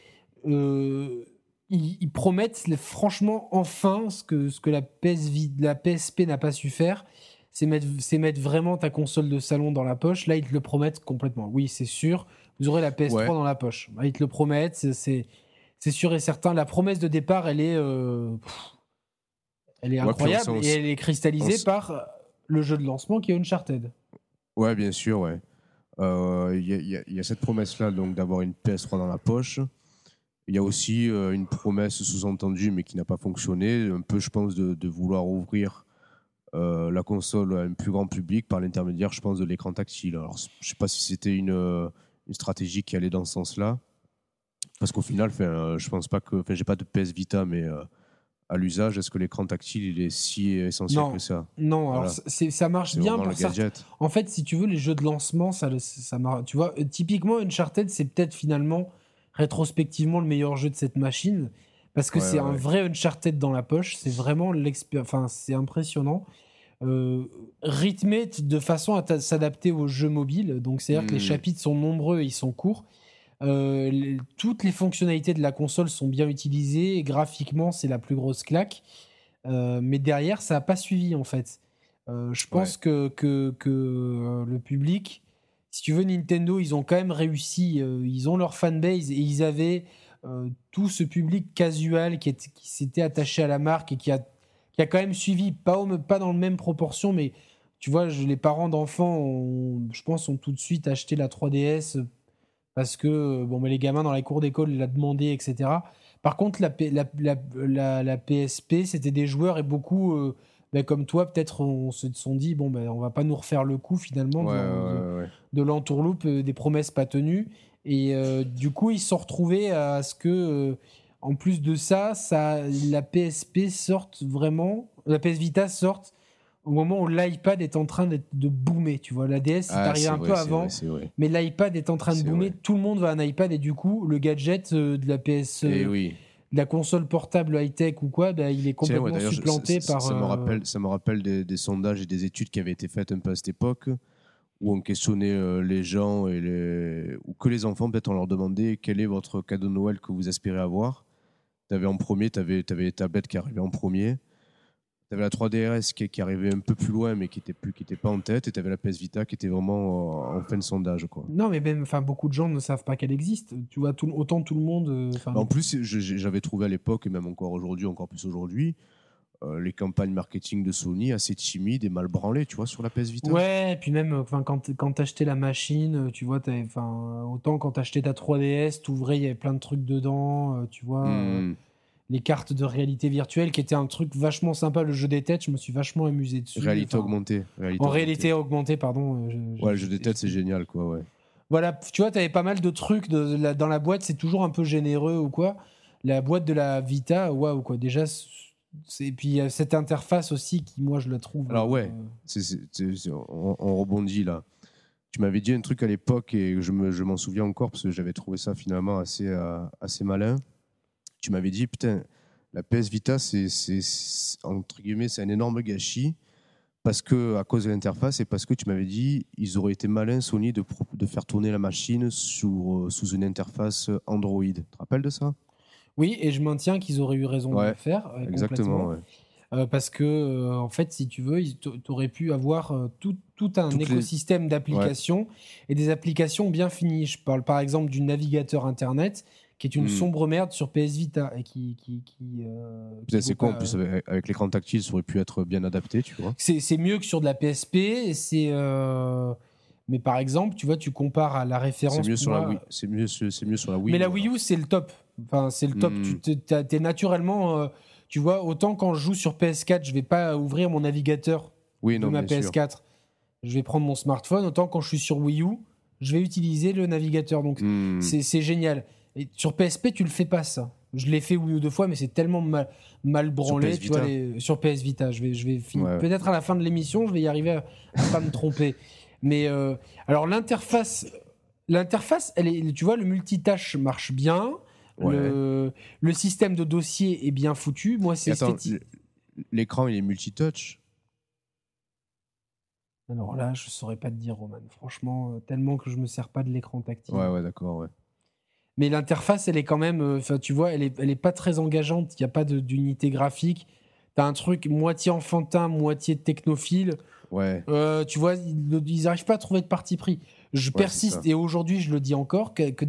euh, ils, ils promettent franchement enfin ce que, ce que la, PS Vi- la PSP n'a pas su faire, c'est mettre, vraiment ta console de salon dans la poche. Là, ils te le promettent complètement. Oui, c'est sûr, vous aurez la PS3 Ouais. dans la poche. Là, ils te le promettent, c'est- sûr et certain. La promesse de départ, elle est, euh, pff, elle est incroyable et elle est cristallisée par le jeu de lancement qui est Uncharted. Ouais, bien sûr, ouais. Euh, Il y, a- cette promesse-là, donc d'avoir une PS3 dans la poche. Il y a aussi euh, une promesse sous-entendue, mais qui n'a pas fonctionné, un peu, je pense, de, vouloir ouvrir euh, la console à un plus grand public par l'intermédiaire, je pense, de l'écran tactile. Alors, je sais pas si c'était une, une stratégie qui allait dans ce sens-là, parce qu'au final, je pense pas que, j'ai pas de PS Vita, mais à l'usage, est-ce que l'écran tactile il est si essentiel Non. que ça? Non, alors Voilà. c'est- ça marche bien pour gadget. En fait, si tu veux, les jeux de lancement, ça, ça marche. Tu vois, typiquement, Uncharted, c'est peut-être finalement, rétrospectivement, le meilleur jeu de cette machine. Parce que Ouais, c'est ouais, un ouais. vrai Uncharted dans la poche. C'est vraiment l'expérience. Enfin, c'est impressionnant. Euh, rythmé de façon à s'adapter aux jeux mobiles. Donc, c'est-à-dire que les Mm. chapitres sont nombreux et ils sont courts. Euh, les- toutes les fonctionnalités de la console sont bien utilisées. Et graphiquement, c'est la plus grosse claque. Euh, mais derrière, ça n'a pas suivi en fait. Euh, je pense que, que, que, le public, si tu veux, Nintendo, ils ont quand même réussi. ils ont leur fanbase et ils avaient tout ce public casual qui, s'était attaché à la marque et qui a, qui a quand même suivi, pas, au- pas dans la même proportion, mais tu vois, je- les parents d'enfants, je pense, ont tout de suite acheté la 3DS parce que euh, bon, mais les gamins dans la cour d'école l'ont demandé, etc. Par contre, la, la, la, la- la PSP, c'était des joueurs et beaucoup, euh, ben, comme toi, peut-être, on se sont dit, bon, ben, on va pas nous refaire le coup finalement Ouais, de, de- ouais, ouais. de l'entourloupe, euh, des promesses pas tenues. Et euh, du coup, ils se sont retrouvés à ce que, euh, en plus de ça, ça, la PSP sorte vraiment, la PS Vita sorte au moment où l'iPad est en train de boomer. Tu vois, la DS, c'est Ah, arrivé c'est un vrai, peu avant. vrai. Mais l'iPad est en train de boomer, vrai. tout le monde va à un iPad et du coup, le gadget euh, de la PS, euh, oui. de la console portable high-tech ou quoi, bah, il est ouais, complètement je- supplanté ça, par. ça me euh, rappelle, ça me rappelle des, des sondages et des études qui avaient été faites un peu à cette époque, où on questionnait les gens et les, ou que les enfants, peut-être on leur demandait quel est votre cadeau de Noël que vous espérez avoir. Tu avais en premier, tu avais, les tablettes qui arrivaient en premier. Tu avais la 3DRS qui, qui arrivait un peu plus loin, mais qui n'était plus, qui était pas en tête. Et tu avais la PS Vita qui était vraiment en fin de sondage. Quoi. Non, mais même, enfin, beaucoup de gens ne savent pas qu'elle existe. Tu vois, tout, autant tout le monde. euh, Bah, En plus, j'avais trouvé à l'époque, et même encore aujourd'hui, encore plus aujourd'hui, euh, les campagnes marketing de Sony assez timides et mal branlées, tu vois, sur la PS Vita. Ouais, et puis même enfin, quand, quand t'achetais la machine, euh, tu vois, enfin, autant quand t'achetais ta 3DS, t'ouvrais, il y avait plein de trucs dedans, euh, tu vois, euh, Hmm. Les cartes de réalité virtuelle qui étaient un truc vachement sympa, le jeu des têtes, je me suis vachement amusé dessus. Réalité Enfin, augmentée. Réalité En augmentée. réalité augmentée, pardon. euh, je- Ouais, le jeu des têtes, c'est génial, quoi, ouais. Voilà, tu vois, t'avais pas mal de trucs de, la- dans la boîte, c'est toujours un peu généreux ou quoi. La boîte de la Vita, waouh, quoi. Déjà, et puis il y a cette interface aussi qui, moi, je la trouve. Alors, ouais. euh, on, on rebondit là. Tu m'avais dit un truc à l'époque et je me- je m'en souviens encore parce que j'avais trouvé ça finalement assez, euh, assez malin. Tu m'avais dit, putain, la PS Vita, c'est, entre guillemets, c'est un énorme gâchis parce que, à cause de l'interface et parce que tu m'avais dit, ils auraient été malins, Sony, de, faire tourner la machine sous, sous une interface Android. Tu te rappelles de ça? Oui, et je maintiens qu'ils auraient eu raison de le faire. euh, Exactement, ouais. Euh, parce que, euh, en fait, si tu veux, tu aurais pu avoir euh, tout, tout un Toutes les- écosystème d'applications et des applications bien finies. Je parle par exemple du navigateur Internet qui est une Hmm. sombre merde sur PS Vita et qui. qui, qui, euh, qui C'est con, en plus, euh, avec, avec l'écran tactile, ça aurait pu être bien adapté, tu vois. C'est c'est mieux que sur de la PSP. C'est. euh, Mais par exemple, tu vois, tu compares à la référence. C'est mieux, sur la Wii. C'est mieux, c'est mieux sur la Wii. Mais la. Wii U, c'est le top. Enfin, c'est le top. Mm. Tu t'es- naturellement. euh, tu vois, autant quand je joue sur PS4, je vais pas ouvrir mon navigateur Oui, de non, ma bien sûr. PS4. Je vais prendre mon smartphone. Autant quand je suis sur Wii U, je vais utiliser le navigateur. Donc Hmm. c'est c'est génial. Et sur PSP, tu le fais pas ça. Je l'ai fait une ou deux fois, mais c'est tellement mal, mal branlé. PS tu vois, les- sur PS Vita, je vais, je vais finir. Ouais. Peut-être à la fin de l'émission, je vais y arriver à, à pas me tromper. Mais euh, alors l'interface, l'interface, elle est, tu vois, le multitâche marche bien. Ouais. Le, le système de dossier est bien foutu. Moi, c'est esthétique. l'écran il est multitouch? Alors là, je saurais pas te dire, Roman. Franchement, euh, tellement que je me sers pas de l'écran tactile. Ouais, ouais, d'accord, ouais. Mais l'interface, elle est quand même, euh, enfin, tu vois, elle est, elle est pas très engageante. Il n'y a pas d'unité graphique. T'as un truc moitié enfantin, moitié technophile. Ouais, Euh, tu vois, ils n'arrivent pas à trouver de parti pris. Je persiste et aujourd'hui, je le dis encore, que, que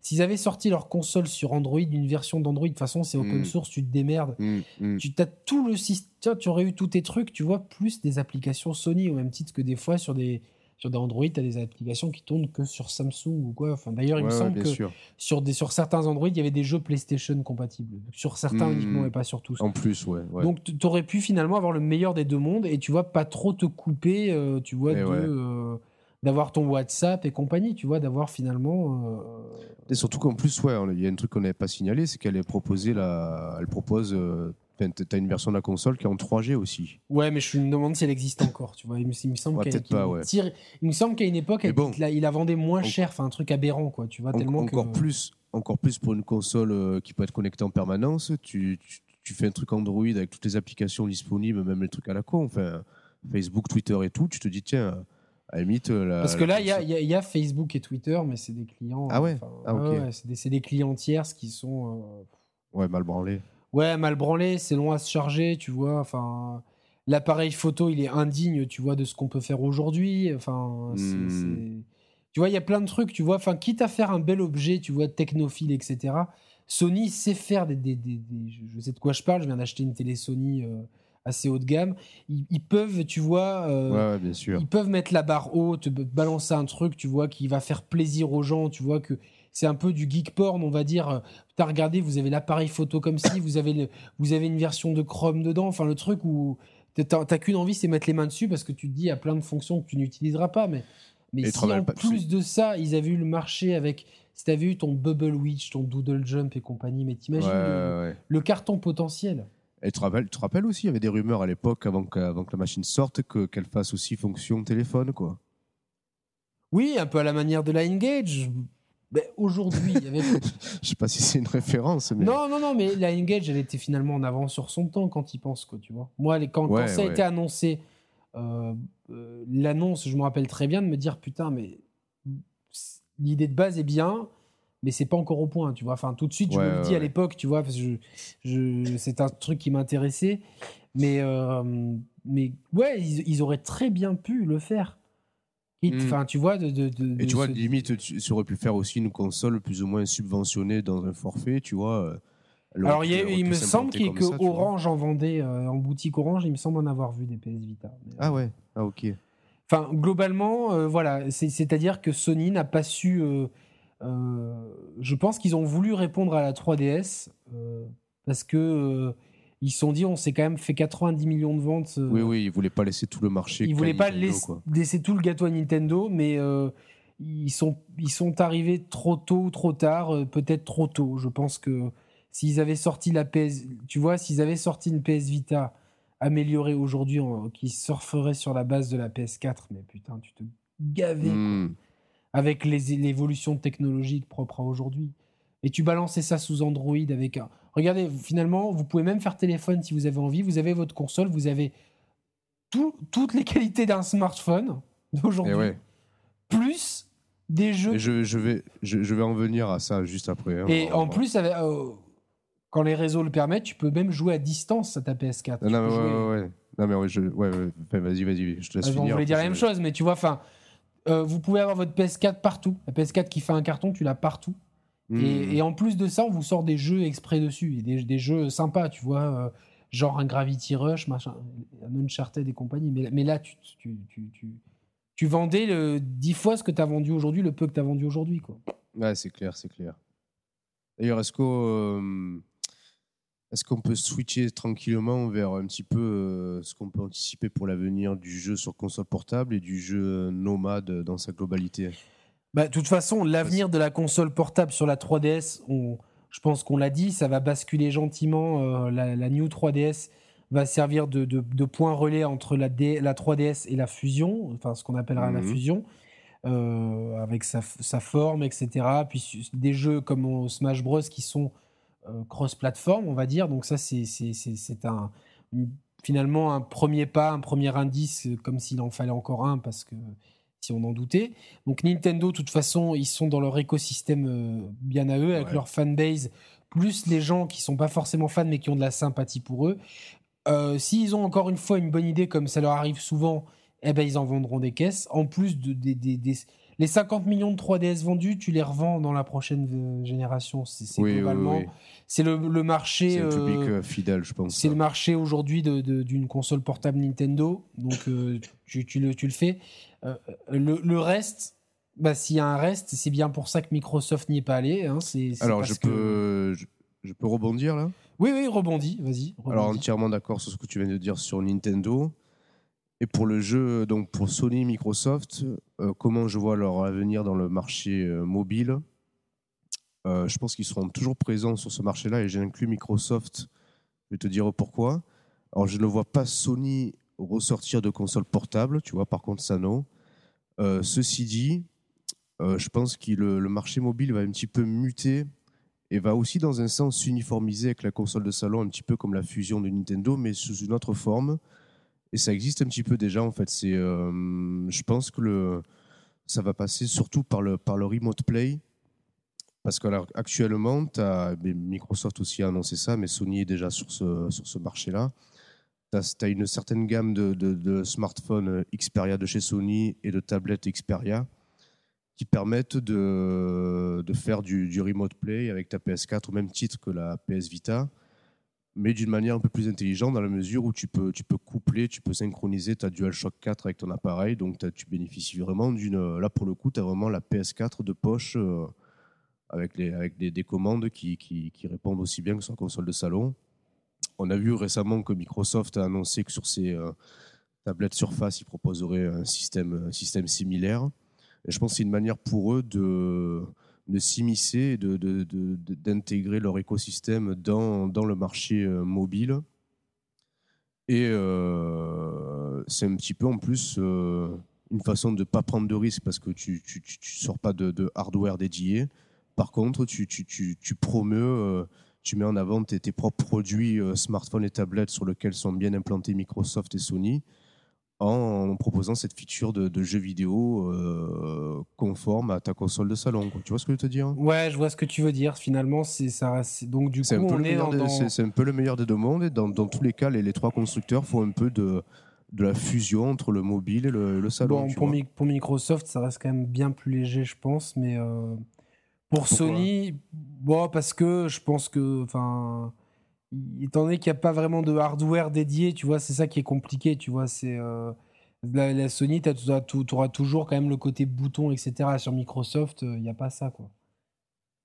s'ils avaient sorti leur console sur Android, une version d'Android, de toute façon, c'est open Mm. source, tu te démerdes. Hmm, hmm. Tu as tout le système, tu aurais eu tous tes trucs, tu vois, plus des applications Sony, au même titre que des fois sur des, sur des Android, tu as des applications qui tournent que sur Samsung ou quoi. Enfin, D'ailleurs, il Ouais, me semble que sûr. sur, des, sur certains Android, il y avait des jeux PlayStation compatibles. Sur certains Mm. uniquement et pas sur tous. En plus, ouais. ouais. Donc, tu aurais pu finalement avoir le meilleur des deux mondes et tu vois, pas trop te couper, euh, tu vois, Eh euh, d'avoir ton WhatsApp et compagnie, tu vois, d'avoir finalement. euh, Et surtout qu'en plus, ouais, il y a un truc qu'on n'avait pas signalé, c'est qu'elle est proposée la... elle propose, t'as une version de la console qui est en 3G aussi. Ouais, mais je me demande si elle existe encore, tu vois. Il me, il me semble Ouais, ouais. qu'à une époque, Mais elle- bon. il, la, il la vendait moins En- cher, enfin un truc aberrant, quoi, tu vois, En- tellement encore que... plus, encore plus pour une console euh, qui peut être connectée en permanence. Tu, tu, tu fais un truc Android avec toutes les applications disponibles, même les trucs à la con, enfin Facebook, Twitter et tout. Tu te dis tiens, à la limite euh, la. Parce que là, il y a, y y Facebook et Twitter, mais c'est des clients. Ah ouais? Ah, ouais, c'est des, des clients tierces qui sont. euh, ouais mal branlé. Ouais, mal branlés, c'est long à se charger, tu vois. Enfin, l'appareil photo, il est indigne, tu vois, de ce qu'on peut faire aujourd'hui. Enfin, c'est- Hmm. c'est- tu vois, il y a plein de trucs, tu vois. Enfin, quitte à faire un bel objet, tu vois, technophile, etc. Sony sait faire des, des- des- des- je- sais de quoi je parle. Je viens d'acheter une télé Sony euh, assez haut de gamme. Ils, ils peuvent, tu vois. euh, Ouais, bien sûr. ils peuvent mettre la barre haute, balancer un truc, tu vois, qui va faire plaisir aux gens, tu vois, que c'est un peu du geek porn, on va dire. Putain, regardez, vous avez l'appareil photo comme si, vous avez, le, vous avez une version de Chrome dedans, enfin le truc où t'as t'as qu'une envie, c'est mettre les mains dessus parce que tu te dis, il y a plein de fonctions que tu n'utiliseras pas, mais, mais Et si en plus de ça, ils avaient eu le marché avec, si t'avais eu ton Bubble Witch, ton Doodle Jump et compagnie, mais Ouais, t'imagines le, ouais, ouais. le carton potentiel Et tu te rappelles, tu te rappelles aussi, il y avait des rumeurs à l'époque, avant que, avant que la machine sorte, que- qu'elle fasse aussi fonction téléphone, quoi. Oui, un peu à la manière de la Engage. Mais aujourd'hui, il y avait Je sais pas si c'est une référence, mais. Non, non, non, mais la Engage, elle était finalement en avance sur son temps quand il pense, quoi, tu vois. Moi, les- quand, quand Ouais, ça a été annoncé, euh, euh, l'annonce, je me rappelle très bien de me dire, putain, mais l'idée de base est bien, mais c'est pas encore au point, tu vois. Enfin, tout de suite, je Ouais, me le dis à l'époque, tu vois, parce que je, je- c'est un truc qui m'intéressait. Mais, euh, mais ouais, ils, ils auraient très bien pu le faire. Mm. Enfin, tu vois, de. de- de- Et tu vois, limite, tu, tu aurais pu faire aussi une console plus ou moins subventionnée dans un forfait, tu vois. euh, aurait Alors, il, y a- aurait me semble qu'il- que ça. Orange en vendait euh, en boutique Orange. Il me semble en avoir vu des PS Vita. Mais, euh, Ah ouais, ah ok. Enfin, globalement, euh, voilà, c'est- c'est-à-dire que Sony n'a pas su. euh, je pense qu'ils ont voulu répondre à la 3DS euh, parce que ils se sont dit, on s'est quand même fait 90 millions de ventes. euh, Oui, oui, ils voulaient pas laisser tout le marché. ils voulaient pas Nintendo, laisser, quoi. laisser tout le gâteau à Nintendo, mais euh, ils, sont, ils sont arrivés trop tôt ou trop tard, euh, peut-être trop tôt. Je pense que s'ils avaient sorti la PS, tu vois, s'ils avaient sorti une PS Vita améliorée aujourd'hui, qui surferait sur la base de la PS4, mais putain, tu te gavais Hmm. avec l'évolution technologique propre à aujourd'hui. Et tu balançais ça sous Android avec un. Regardez, finalement, vous pouvez même faire téléphone si vous avez envie. Vous avez votre console, vous avez tout- toutes les qualités d'un smartphone d'aujourd'hui, Et ouais. plus des jeux. Et je, je vais, je, je vais en venir à ça juste après. hein. Et On en plus, avec, euh, quand les réseaux le permettent, tu peux même jouer à distance à ta PS4. Non, mais ouais, jouer- ouais. Non, mais je, vas-y, vas-y, je te laisse Ah, on finir. voulait dire la même chose, mais tu vois, enfin, euh, vous pouvez avoir votre PS4 partout. La PS4 qui fait un carton, tu l'as partout. Hmm. Et, et en plus de ça, on vous sort des jeux exprès dessus, des, des jeux sympas, tu vois, euh, genre un Gravity Rush, machin, un Uncharted et compagnie. Mais, mais là, tu, tu, tu, tu, tu vendais le 10 fois ce que tu as vendu aujourd'hui, le peu que tu as vendu aujourd'hui. quoi. Ouais, c'est clair, c'est clair. D'ailleurs, est-ce qu'on euh, est-ce qu'on peut switcher tranquillement vers un petit peu euh, ce qu'on peut anticiper pour l'avenir du jeu sur console portable et du jeu nomade dans sa globalité? Bah, de toute façon, l'avenir de la console portable sur la 3DS, on, je pense qu'on l'a dit, ça va basculer gentiment. Euh, la, New 3DS va servir de, de, point relais entre la, la 3DS et la fusion, enfin ce qu'on appellera la mhm. fusion, euh, avec sa, sa, forme, etc. Puis des jeux comme Smash Bros qui sont euh, cross-platform, on va dire. Donc ça, c'est un finalement un premier pas, un premier indice, comme s'il en fallait encore un, parce que si on en doutait. Donc Nintendo, de toute façon, ils sont dans leur écosystème euh, bien à eux, avec leur fanbase, plus les gens qui sont pas forcément fans, mais qui ont de la sympathie pour eux. Euh, s'ils ont encore une fois une bonne idée, comme ça leur arrive souvent, eh ben, ils en vendront des caisses. En plus de, des, les 50 millions de 3DS vendus, tu les revends dans la prochaine euh, génération. C'est globalement, c'est le, marché. C'est le public euh, fidèle, je pense. C'est le marché aujourd'hui d'une console portable Nintendo. Donc euh, tu, le, tu, le, fais. le, reste, bah, s'il y a un reste, c'est bien pour ça que Microsoft n'y est pas allé. Hein. Alors je peux, je, peux rebondir là? Oui, oui, rebondis, vas-y. Alors entièrement d'accord sur ce que tu viens de dire sur Nintendo. Et pour le jeu, donc pour Sony, Microsoft, euh, comment je vois leur avenir dans le marché euh, mobile? Euh, Je pense qu'ils seront toujours présents sur ce marché-là et j'ai inclus Microsoft. Je vais te dire pourquoi. Alors, je ne vois pas Sony ressortir de console portable, tu vois, par contre, ça non. ceci dit, je pense que le, marché mobile va un petit peu muter et va aussi dans un sens s'uniformiser avec la console de salon, un petit peu comme la fusion de Nintendo, mais sous une autre forme. Et ça existe un petit peu déjà, en fait. C'est, euh, je pense que le, ça va passer surtout par le, par le remote play. Parce qu'actuellement, Microsoft aussi a annoncé ça, mais Sony est déjà sur ce, sur ce marché-là. Tu as, une certaine gamme de, de, smartphones Xperia de chez Sony et de tablettes Xperia qui permettent de, de faire du, du, remote play avec ta PS4 au même titre que la PS Vita mais d'une manière un peu plus intelligente dans la mesure où tu peux, tu peux coupler, tu peux synchroniser ta DualShock 4 avec ton appareil. Donc tu bénéficies vraiment d'une. Là, pour le coup, tu as vraiment la PS4 de poche euh, avec, les, avec des, commandes qui, qui, répondent aussi bien que sur la console de salon. On a vu récemment que Microsoft a annoncé que sur ses euh, tablettes Surface, ils proposeraient un système, un système similaire. Et je pense que c'est une manière pour eux de de s'immiscer, d'intégrer de, leur écosystème dans, dans le marché euh, mobile. Et euh, c'est un petit peu en plus euh, une façon de ne pas prendre de risques parce que tu ne sors pas de, hardware dédié. Par contre, tu, tu, tu promeus, tu mets en avant tes, tes propres produits smartphones et tablettes sur lesquels sont bien implantés Microsoft et Sony en proposant cette feature de, de jeu vidéo euh, conforme à ta console de salon. Tu vois ce que je veux te dire? Ouais, je vois ce que tu veux dire. Finalement, c'est ça. Donc du coup, on est dans... C'est un peu le meilleur des deux mondes. Et dans, dans tous les cas, les, les, trois constructeurs font un peu de, de la fusion entre le mobile et le, salon. Bon, pour, pour, Microsoft, ça reste quand même bien plus léger, je pense. Mais euh, pour Sony, bon, parce que je pense que, enfin étant donné qu'il n'y a pas vraiment de hardware dédié, tu vois, c'est ça qui est compliqué, tu vois, c'est euh, la, Sony, tu auras toujours quand même le côté bouton, etc. Sur Microsoft, il n'y a pas ça, quoi.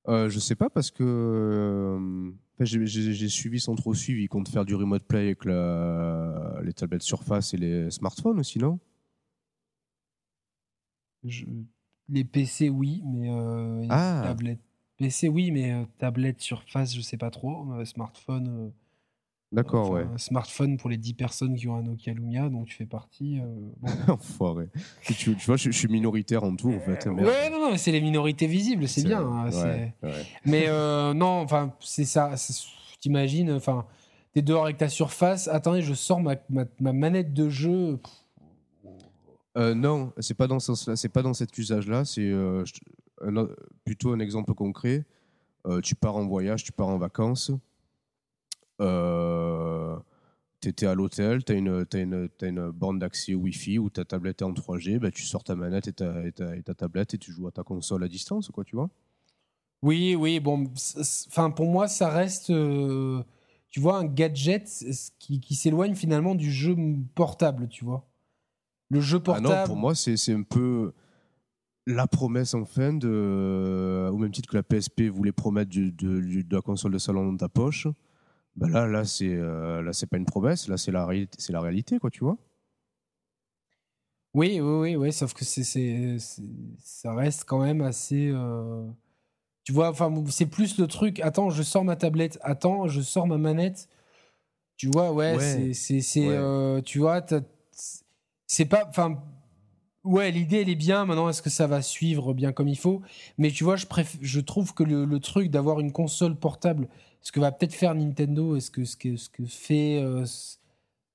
Euh, je sais pas parce que euh, j'ai suivi sans trop suivre. Ils comptent faire du remote play avec les tablettes Surface et les smartphones aussi, non? Les PC, oui, mais les ah. tablettes PC, oui, mais euh, tablette, surface, je sais pas trop. Euh, smartphone. Euh, D'accord, ouais. Smartphone pour les 10 personnes qui ont un Nokia Lumia, donc tu fais partie. Enfoiré. tu, vois, je, suis minoritaire en tout, en fait. Ouais, non, non, c'est les minorités visibles, c'est bien. Hein, mais non, enfin, c'est ça. T'imagines, enfin, t'es dehors avec ta surface. Attendez, je sors ma, ma, manette de jeu. non, c'est pas dans ce sens-là, c'est pas dans cet usage-là. C'est plutôt un exemple concret. Euh, tu pars en voyage, tu pars en vacances. Euh, tu étais à l'hôtel, tu as une, une, une borne d'accès Wi-Fi ou ta tablette est en 3G, bah, tu sors ta manette et ta, et ta, tablette et tu joues à ta console à distance, quoi, tu vois? Oui, oui, bon, enfin pour moi, ça reste, euh, tu vois, un gadget qui, qui s'éloigne finalement du jeu portable, tu vois? Le jeu portable. Ah non, pour moi, c'est un peu la promesse enfin de, euh, au même titre que la PSP voulait promettre de, de, la console de salon dans ta poche, ben là, là c'est euh, là c'est pas une promesse, là c'est la réalité, c'est la réalité quoi, tu vois. Oui, oui, oui, oui, sauf que c'est, c'est, c'est- ça reste quand même assez. euh, Tu vois, enfin, c'est plus le truc. Attends, je sors ma tablette. Attends, je sors ma manette. Tu vois, ouais, Ouais. c'est, Ouais. euh, tu vois, c'est pas, enfin, ouais, l'idée elle est bien. Maintenant, est-ce que ça va suivre bien comme il faut? Mais tu vois, je préf... je trouve que le, le truc d'avoir une console portable, ce que va peut-être faire Nintendo, et ce que ce que ce que fait euh,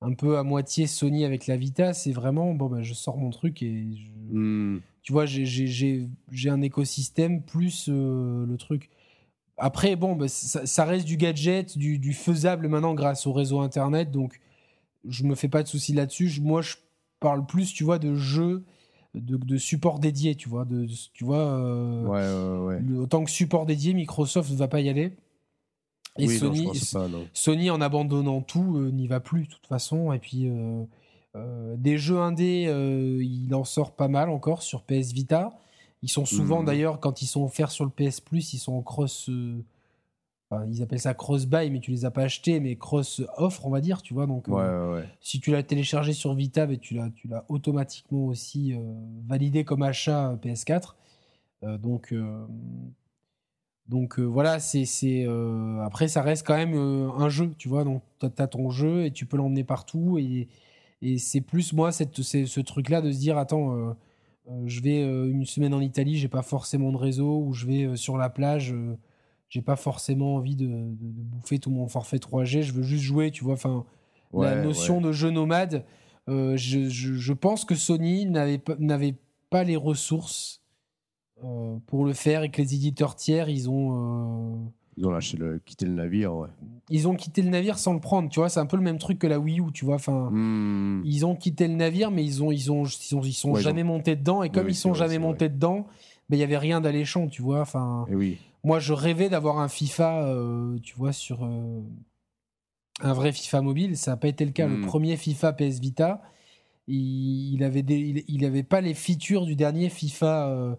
un peu à moitié Sony avec la Vita, c'est vraiment bon, bah, je sors mon truc et je- Hmm. tu vois, j'ai- un écosystème plus euh, le truc. Après, bon, bah, ça, ça reste du gadget, du, du faisable maintenant grâce au réseau Internet, donc je me fais pas de soucis là-dessus. Moi, je parle plus, tu vois, de jeux, de, de support dédié, tu vois. De, tu vois euh, Ouais, ouais, ouais. le- autant que support dédié, Microsoft ne va pas y aller. Et oui, Sony, pas. Sony, en abandonnant tout, euh, n'y va plus de toute façon. Et puis, euh, des jeux indés, il en sort pas mal encore sur PS Vita. Ils sont souvent, Mhm. d'ailleurs, quand ils sont offerts sur le PS Plus, ils sont en cross. Enfin, ils appellent ça cross-buy, mais tu les as pas achetés, mais cross-offre, on va dire, tu vois. Donc, euh, Ouais, ouais, ouais. si tu l'as téléchargé sur Vita, ben, tu l'as tu l'as automatiquement aussi euh, validé comme achat euh, PS4. Euh, donc, donc voilà, c'est c'est, après ça reste quand même un jeu, tu vois. Donc tu as ton jeu et tu peux l'emmener partout et, et c'est plus moi cette, c'est ce truc-là de se dire attends, je vais une semaine en Italie, j'ai pas forcément de réseau ou je vais sur la plage. J'ai pas forcément envie de, de- de bouffer tout mon forfait 3G, je veux juste jouer, tu vois. Enfin, la notion ouais. de jeu nomade, euh, je, je- je pense que Sony n'avait pas, les ressources euh, pour le faire et que les éditeurs tiers, ils ont, euh, Ils ont lâché le, quitté le navire, ouais. ils ont quitté le navire sans le prendre. Tu vois, c'est un peu le même truc que la Wii U, tu vois. Enfin, Hmm. ils ont quitté le navire, mais ils ont, ils ont, ils ont, ils sont Ouais, jamais montés dedans. Et comme oui, ils sont vrai, jamais montés dedans, ben il y avait rien d'alléchant, tu vois. Enfin, Et oui. Moi, je rêvais d'avoir un FIFA, euh, tu vois, sur euh, un vrai FIFA mobile. Ça n'a pas été le cas. Le Mm. premier FIFA PS Vita, il, il avait des- il, il avait pas les features du dernier FIFA. euh,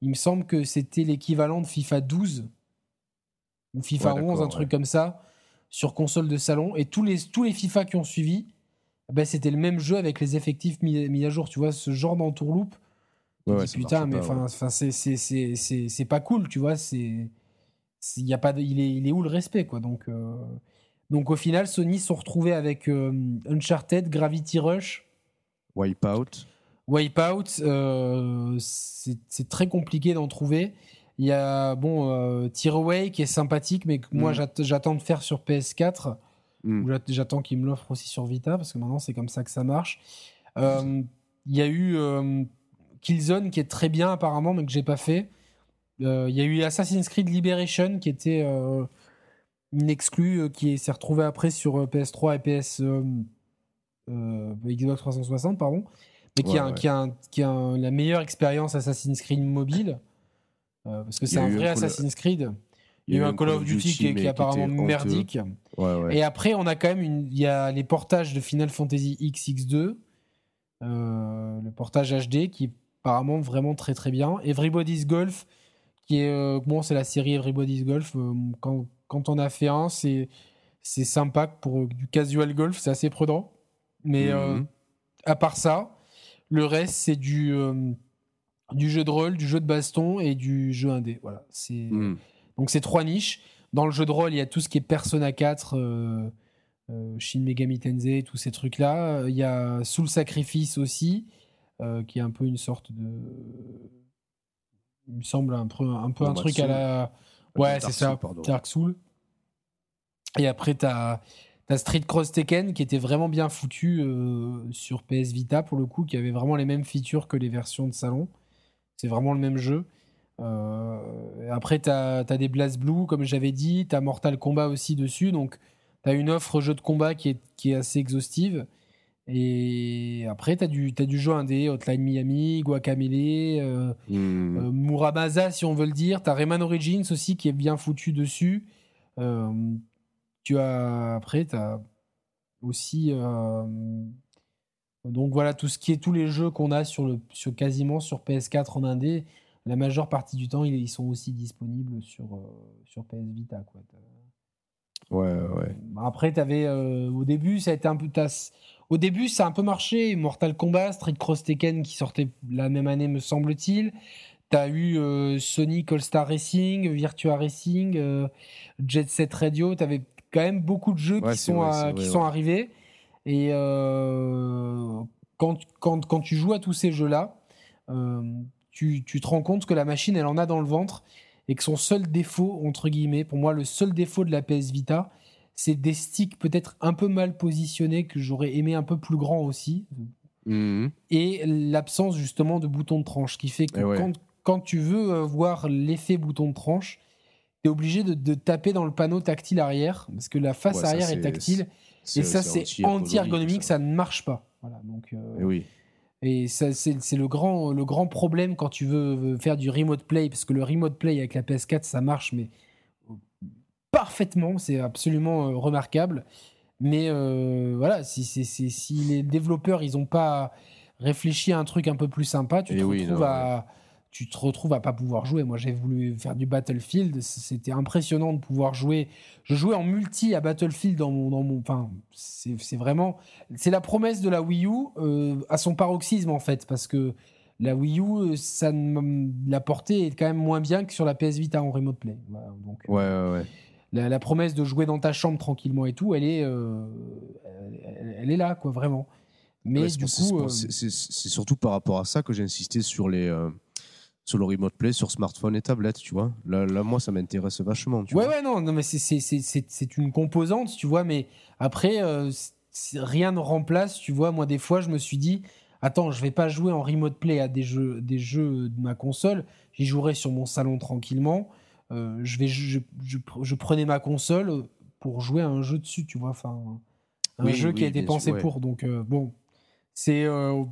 il me semble que c'était l'équivalent de FIFA 12 ou FIFA Ouais, 11, d'accord, un truc ouais. comme ça, sur console de salon. Et tous les, tous les FIFA qui ont suivi, ben, c'était le même jeu avec les effectifs mis, mis à jour. Tu vois, ce genre d'entourloupe. Ouais, ouais, putain, mais enfin, ouais. c'est- c'est- c'est c'est- c'est pas cool, tu vois. C'est c'est- y a pas de- il, est, il est où le respect, quoi. Donc, euh, donc au final, Sony se sont retrouvés avec euh, Uncharted, Gravity Rush, Wipeout. Wipeout. euh, c'est c'est très compliqué d'en trouver. Il y a bon euh, Tearaway qui est sympathique, mais que moi Mm. j'att- j'attends de faire sur PS4. Hmm. ou j'att- J'attends qu'il me l'offre aussi sur Vita, parce que maintenant c'est comme ça que ça marche. Il y a eu Killzone qui est très bien apparemment, mais que j'ai pas fait. Euh, Il y a eu Assassin's Creed Liberation qui était euh, une exclue euh, qui s'est retrouvée après sur euh, PS3 et PS Xbox 360, pardon, mais qui Ouais, a, un- ouais. qui a, un- qui a un- la meilleure expérience Assassin's Creed mobile. parce que c'est un vrai un Assassin's Creed. Il y a eu un Call of Duty qui est, apparemment merdique. Ouais, ouais. Et après, on a quand même une... il y a les portages de Final Fantasy XX2, euh, le portage HD qui est apparemment vraiment très très bien. Everybody's Golf, qui est euh, bon, c'est la série Everybody's Golf. euh, quand, quand on a fait un, c'est c'est sympa pour euh, du casual golf, c'est assez prudent. Mais Mhm. à part ça, le reste c'est du du jeu de rôle, du jeu de baston et du jeu indé. Voilà, c'est Hmm. donc c'est trois niches. Dans le jeu de rôle, il y a tout ce qui est Persona 4, euh, euh, Shin Megami Tensei, tous ces trucs-là. Euh, Il y a Soul Sacrifice aussi, qui est un peu une sorte de... Il me semble un peu un, peu Bon, un bah, truc à la... Ouais, Dark c'est ça, pardon. Dark Soul. Et après, tu as, Street Cross Tekken, qui était vraiment bien foutu euh, sur PS Vita, pour le coup, qui avait vraiment les mêmes features que les versions de salon. C'est vraiment le même jeu. Euh, après, tu as, des Blast Blue, comme j'avais dit. Tu as Mortal Kombat aussi dessus. Donc, tu as une offre jeu de combat qui est, qui est assez exhaustive. Et après, tu as, du- t'as du jeu indé, Hotline Miami, Guacamele, euh, Hmm. euh, Muramasa, si on veut le dire. Tu as Rayman Origins aussi qui est bien foutu dessus. Euh, tu as, après, tu as aussi. euh, donc voilà, tout ce qui est tous les jeux qu'on a sur le, sur, quasiment sur PS4 en indé, la majeure partie du temps, ils, sont aussi disponibles sur, sur PS Vita. Quoi. Ouais, ouais. Après, avais, au début, ça a été un peu. Au début, ça a un peu marché. Mortal Kombat, Street Cross Tekken qui sortait la même année, me semble-t-il. Tu as eu euh, Sonic All-Star Racing, Virtua Racing, euh, Jet Set Radio. Tu avais quand même beaucoup de jeux qui, sont, qui sont arrivés. Et euh, quand, quand, quand, tu joues à tous ces jeux-là, tu, tu, te rends compte que la machine, elle en a dans le ventre et que son seul défaut, entre guillemets, pour moi, le seul défaut de la PS Vita, c'est des sticks peut-être un peu mal positionnés que j'aurais aimé un peu plus grand aussi. Mhm. Et l'absence justement de bouton de tranche, qui fait que eh quand, quand, tu veux euh, voir l'effet bouton de tranche, tu es obligé de, taper dans le panneau tactile arrière, parce que la face arrière est, tactile. Et ça, c'est anti-ergonomique, ça. ne marche pas. Voilà, donc, euh, et oui. Et ça, c'est le grand, le grand problème quand tu veux faire du remote play, parce que le remote play avec la PS4, ça marche, mais parfaitement, c'est absolument euh, remarquable. Mais euh, voilà, si, si, les développeurs ils n'ont pas réfléchi à un truc un peu plus sympa, tu te retrouves à tu te retrouves à pas pouvoir jouer. Moi, j'ai voulu faire du Battlefield, c'était impressionnant de pouvoir jouer. Je jouais en multi à Battlefield dans mon, dans mon enfin, c'est vraiment, c'est la promesse de la Wii U euh, à son paroxysme en fait, parce que la Wii U, ça la portée est quand même moins bien que sur la PS Vita en remote play. donc, ouais, ouais, ouais la, promesse de jouer dans ta chambre tranquillement et tout, elle est, euh, elle, est là, quoi, vraiment. Mais du coup, euh, c'est surtout par rapport à ça que j'ai insisté sur les euh, sur le remote play sur smartphone et tablette, tu vois. Là, là moi, ça m'intéresse vachement. Tu ouais, vois. ouais, non, non, mais c'est une composante, tu vois. Mais après, rien ne remplace, tu vois. Moi, des fois, je me suis dit, attends, je vais pas jouer en remote play à des jeux, des jeux de ma console. J'y jouerai sur mon salon tranquillement. Euh, je, vais, je, je, prenais ma console pour jouer à un jeu dessus, tu vois. Enfin, un jeu qui a été pensé pour. Donc, euh, bon, c'est. Euh,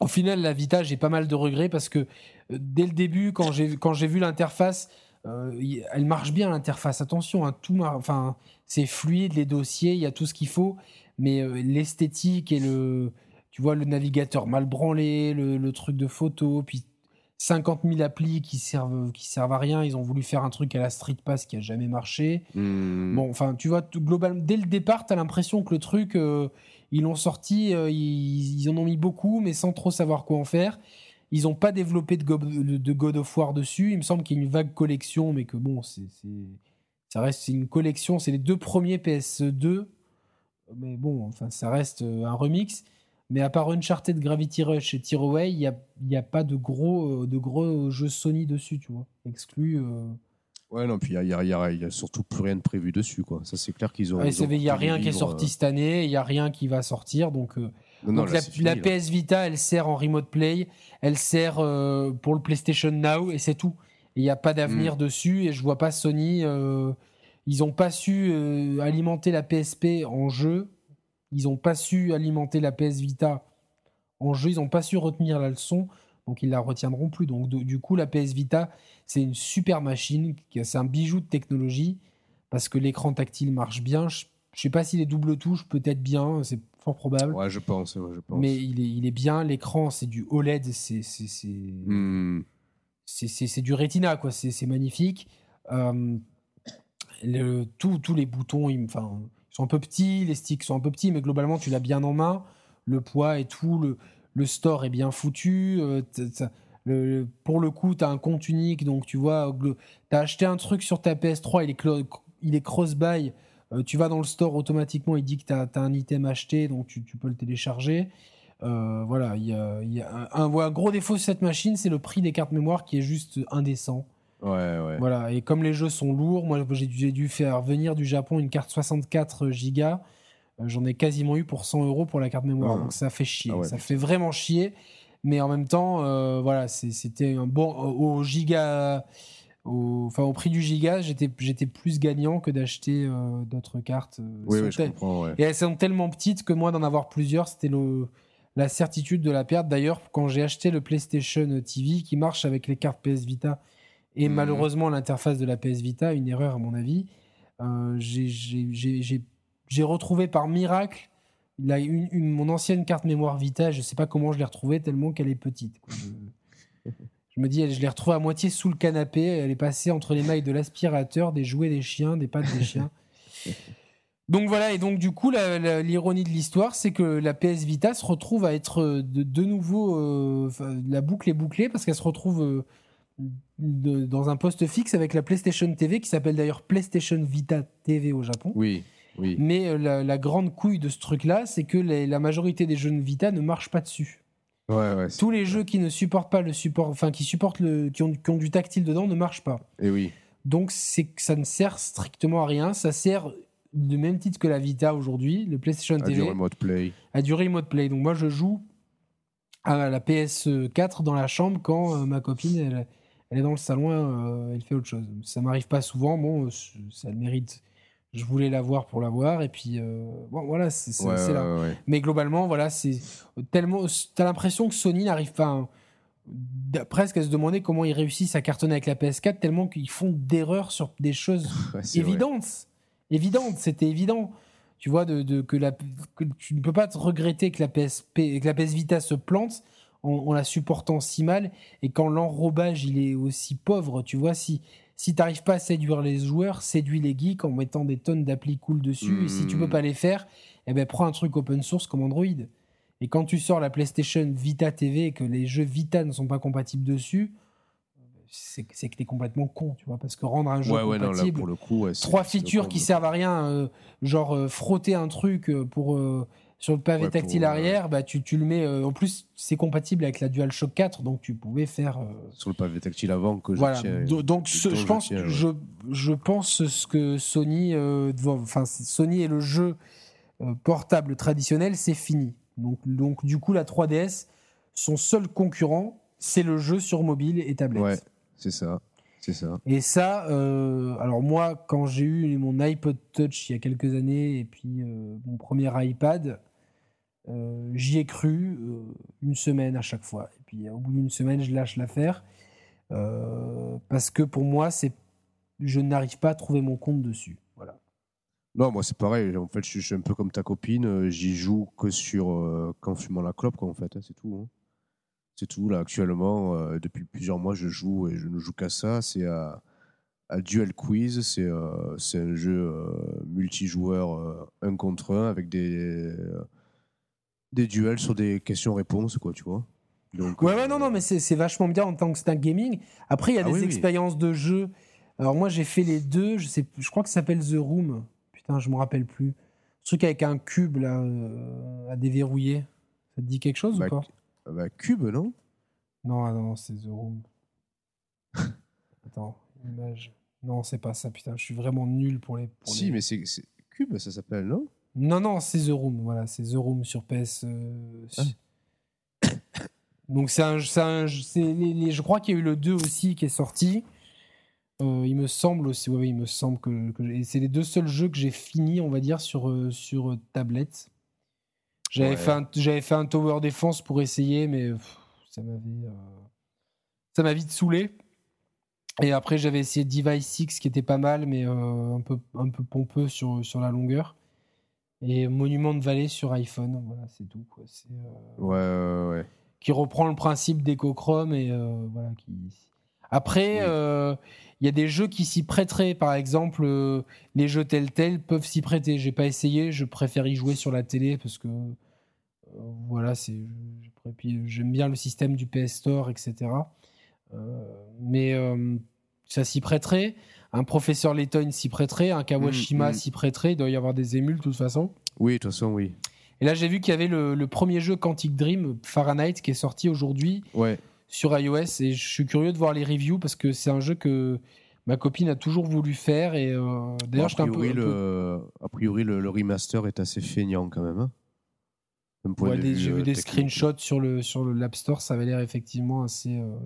au final, la Vita, j'ai pas mal de regrets parce que dès le début, quand j'ai, quand j'ai vu l'interface, elle marche bien l'interface. Attention, hein, tout, enfin, c'est fluide, les dossiers, il y a tout ce qu'il faut, mais l'esthétique et le, tu vois, le navigateur mal branlé, le, le truc de photo, puis 50 000 applis qui servent, qui servent à rien. Ils ont voulu faire un truc à la Street Pass qui a jamais marché. Hmm. Bon, enfin, tu vois, globalement, dès le départ, tu as l'impression que le truc, euh, ils l'ont sorti, euh, ils, en ont mis beaucoup, mais sans trop savoir quoi en faire. Ils n'ont pas développé de, de, God of War dessus. Il me semble qu'il y a une vague collection, mais que bon, c'est, ça reste une collection. C'est les deux premiers PS2. Mais bon, enfin, ça reste euh, un remix. Mais à part Uncharted, Gravity Rush et Tearaway, il n'y a, y a pas de gros, euh, de gros jeux Sony dessus, tu vois. Exclu. Euh. Ouais, non, puis il n'y a, y a, y a, surtout plus rien de prévu dessus, quoi. Ça, c'est clair qu'ils ont. Il n'y a rien qui est sorti euh. cette année, il n'y a rien qui va sortir. Donc, donc la, PS Vita, elle sert en remote play, elle sert pour le PlayStation Now, et c'est tout. Il n'y a pas d'avenir mm. dessus, et je vois pas Sony. ils n'ont pas su alimenter la PSP en jeu ils n'ont pas su alimenter la PS Vita en jeu, ils n'ont pas su retenir la leçon, donc ils la retiendront plus. Donc du coup, la PS Vita, c'est une super machine, c'est un bijou de technologie, parce que l'écran tactile marche bien. Je ne sais pas si les doubles touches, peut-être bien, c'est fort probable. Ouais, je pense, je pense. Mais il est, il est bien, l'écran, c'est du OLED, c'est... C'est hmm. du Retina, quoi, c'est magnifique. Euh, le, tous les boutons, enfin sont un peu petits, les sticks sont un peu petits, mais globalement, tu l'as bien en main. Le poids et tout, le, le store est bien foutu. Euh, pour le coup, tu as un compte unique, donc tu vois, tu as acheté un truc sur ta PS3, il est, cross-buy. Euh, tu vas dans le store automatiquement, il dit que tu as, un item acheté, donc tu, peux le télécharger. Euh, voilà, il y a, y a un, un, gros défaut de cette machine, c'est le prix des cartes mémoire qui est juste indécent. Ouais, Voilà, et comme les jeux sont lourds, moi j'ai dû, faire venir du Japon une carte 64 Go. Euh, j'en ai quasiment eu pour 100 euros pour la carte mémoire. Ah. Donc ça fait chier. Ah ça fait vraiment chier. Mais en même temps, euh, voilà, c'était un bon. Au giga. Au, enfin, au prix du giga, j'étais, plus gagnant que d'acheter euh, d'autres cartes. Oui, je comprends, Et elles sont tellement petites que moi, d'en avoir plusieurs, c'était le, la certitude de la perte. D'ailleurs, quand j'ai acheté le PlayStation TV qui marche avec les cartes PS Vita et mhm. malheureusement, l'interface de la PS Vita, une erreur à mon avis. Euh, j'ai retrouvé par miracle la, une, mon ancienne carte mémoire Vita. Je ne sais pas comment je l'ai retrouvée tellement qu'elle est petite. Je, me dis, je l'ai retrouvée à moitié sous le canapé. Elle est passée entre les mailles de l'aspirateur, des jouets des chiens, des pattes des chiens. Donc voilà, et donc du coup, l'ironie de l'histoire, c'est que la PS Vita se retrouve à être euh, de, de nouveau. euh, la boucle est bouclée parce qu'elle se retrouve euh, de- dans un poste fixe avec la PlayStation TV qui s'appelle d'ailleurs PlayStation Vita TV au Japon. Oui, oui. Mais euh, la, la grande couille de ce truc-là, c'est que les- la majorité des jeux de Vita ne marchent pas dessus. Ouais, ouais. Tous les jeux qui ne supportent pas le support, enfin qui supportent le, qui ont, qui ont du tactile dedans ne marchent pas. Et oui. Donc c'est ça ne sert strictement à rien. Ça sert du même titre que la Vita aujourd'hui, le PlayStation À du TV, remote play. à du remote play. Donc moi je joue à la PS4 dans la chambre quand euh, ma copine elle, elle est dans le salon, euh, elle fait autre chose. Ça m'arrive pas souvent. Bon, euh, ça le mérite. Je voulais la voir pour la voir et puis euh, bon voilà c'est Ouais, ouais, là. ouais. Mais globalement, voilà, c'est tellement. T'as l'impression que Sony n'arrive pas. à- d- presque à se demander comment ils réussissent à cartonner avec la PS4, tellement qu'ils font d'erreurs sur des choses Ouais, évidentes. Évidentes, c'était évident. Tu vois, de, de- que, la, que tu ne peux pas te regretter que la, PSP, que la PS Vita se plante en, en la supportant si mal et quand l'enrobage il est aussi pauvre. Tu vois, si, si tu n'arrives pas à séduire les joueurs, séduis les geeks en mettant des tonnes d'applis cool dessus. Et si tu peux Mhm. pas les faire, eh ben, prends un truc open source comme Android. Et quand tu sors la PlayStation Vita TV et que les jeux Vita ne sont pas compatibles dessus, c'est que tu es complètement con, tu vois, parce que rendre un jeu Ouais, ouais, non, là, compatible, pour le coup, ouais, trois features qui servent à rien, euh, genre euh, frotter un truc euh, pour sur le pavé Ouais, tactile pour, euh, arrière, bah tu, tu le mets. euh, en plus, c'est compatible avec la DualShock 4, donc tu pouvais faire. euh, Sur le pavé tactile avant que je voilà. tiens. Donc ce- je je pense, tiens, ouais. je, je pense ce que Sony, enfin Sony et le jeu portable traditionnel, c'est fini. Donc donc du coup la 3DS, son seul concurrent, c'est le jeu sur mobile et tablette. Ouais. C'est ça. C'est ça. Et ça, euh, alors moi, quand j'ai eu mon iPod Touch il y a quelques années et puis euh, mon premier iPad, euh, j'y ai cru euh, une semaine à chaque fois. Et puis au bout d'une semaine, je lâche l'affaire euh, parce que pour moi, je n'arrive pas à trouver mon compte dessus. Voilà. Non, moi c'est pareil. En fait, je suis, un peu comme ta copine. J'y joue que sur qu'en fumant la clope, quoi, en fait. hein, c'est tout. hein. C'est tout. Là, actuellement, depuis plusieurs mois, je joue et je ne joue qu'à ça. C'est à, à Duel Quiz. C'est euh, un jeu multijoueur un contre un avec des des duels sur des questions-réponses, quoi, tu vois. Donc, Ouais, euh, ouais, non, non, mais c'est, vachement bien en tant que stack gaming. Après, il y a Ah des oui, oui. expériences de jeu. Alors moi, j'ai fait les deux. Je sais, je crois que ça s'appelle The Room. Putain, je me rappelle plus. Ce truc avec un cube là euh, à déverrouiller. Ça te dit quelque chose Bah, ou pas bah, Cube, non? Non, ah non, c'est The Room. Attends, image. Non, c'est pas ça, putain. Je suis vraiment nul pour les. pour Si, les- mais c'est- Cube, ça s'appelle, non? Non, non, c'est The Room. Voilà, c'est The Room sur PS. euh, Donc, c'est un. un- les- les- je crois qu'il y a eu le 2 aussi qui est sorti. Euh, il me semble aussi. Ouais, il me semble que. c'est les deux seuls jeux que j'ai fini, on va dire, sur, euh, sur tablette. J'avais Ouais. fait, un- fait un Tower Defense pour essayer, mais pff, ça m'avait. ça m'a vite saoulé. Et après, j'avais essayé Device 6 qui était pas mal, mais un, peu, un peu pompeux sur, sur la longueur. Et Monument de Vallée sur iPhone, voilà, c'est tout. Quoi. C'est, euh, Ouais, ouais, ouais. Qui reprend le principe d'EcoChrome et euh, voilà. Qui... Après, Oui. euh, il y a des jeux qui s'y prêteraient. Par exemple, les jeux Telltale peuvent s'y prêter. J'ai pas essayé, je préfère y jouer sur la télé parce que voilà, c'est. J'aime bien le système du PS Store, etc. Mais ça s'y prêterait. Un professeur Layton s'y prêterait. Un Kawashima Mm, mm. s'y prêterait. Il doit y avoir des émules de toute façon. Oui, de toute façon, oui. Et là, j'ai vu qu'il y avait le, le premier jeu Quantic Dream, Fahrenheit, qui est sorti aujourd'hui Ouais. sur iOS. Et je suis curieux de voir les reviews parce que c'est un jeu que ma copine a toujours voulu faire. Et euh, d'ailleurs, a j'étais un peu. un peu- a priori le, le remaster est assez feignant quand même. hein. Ouais, des- j'ai euh, vu des technique. screenshots sur le, sur l'App Store, ça avait l'air effectivement assez, euh,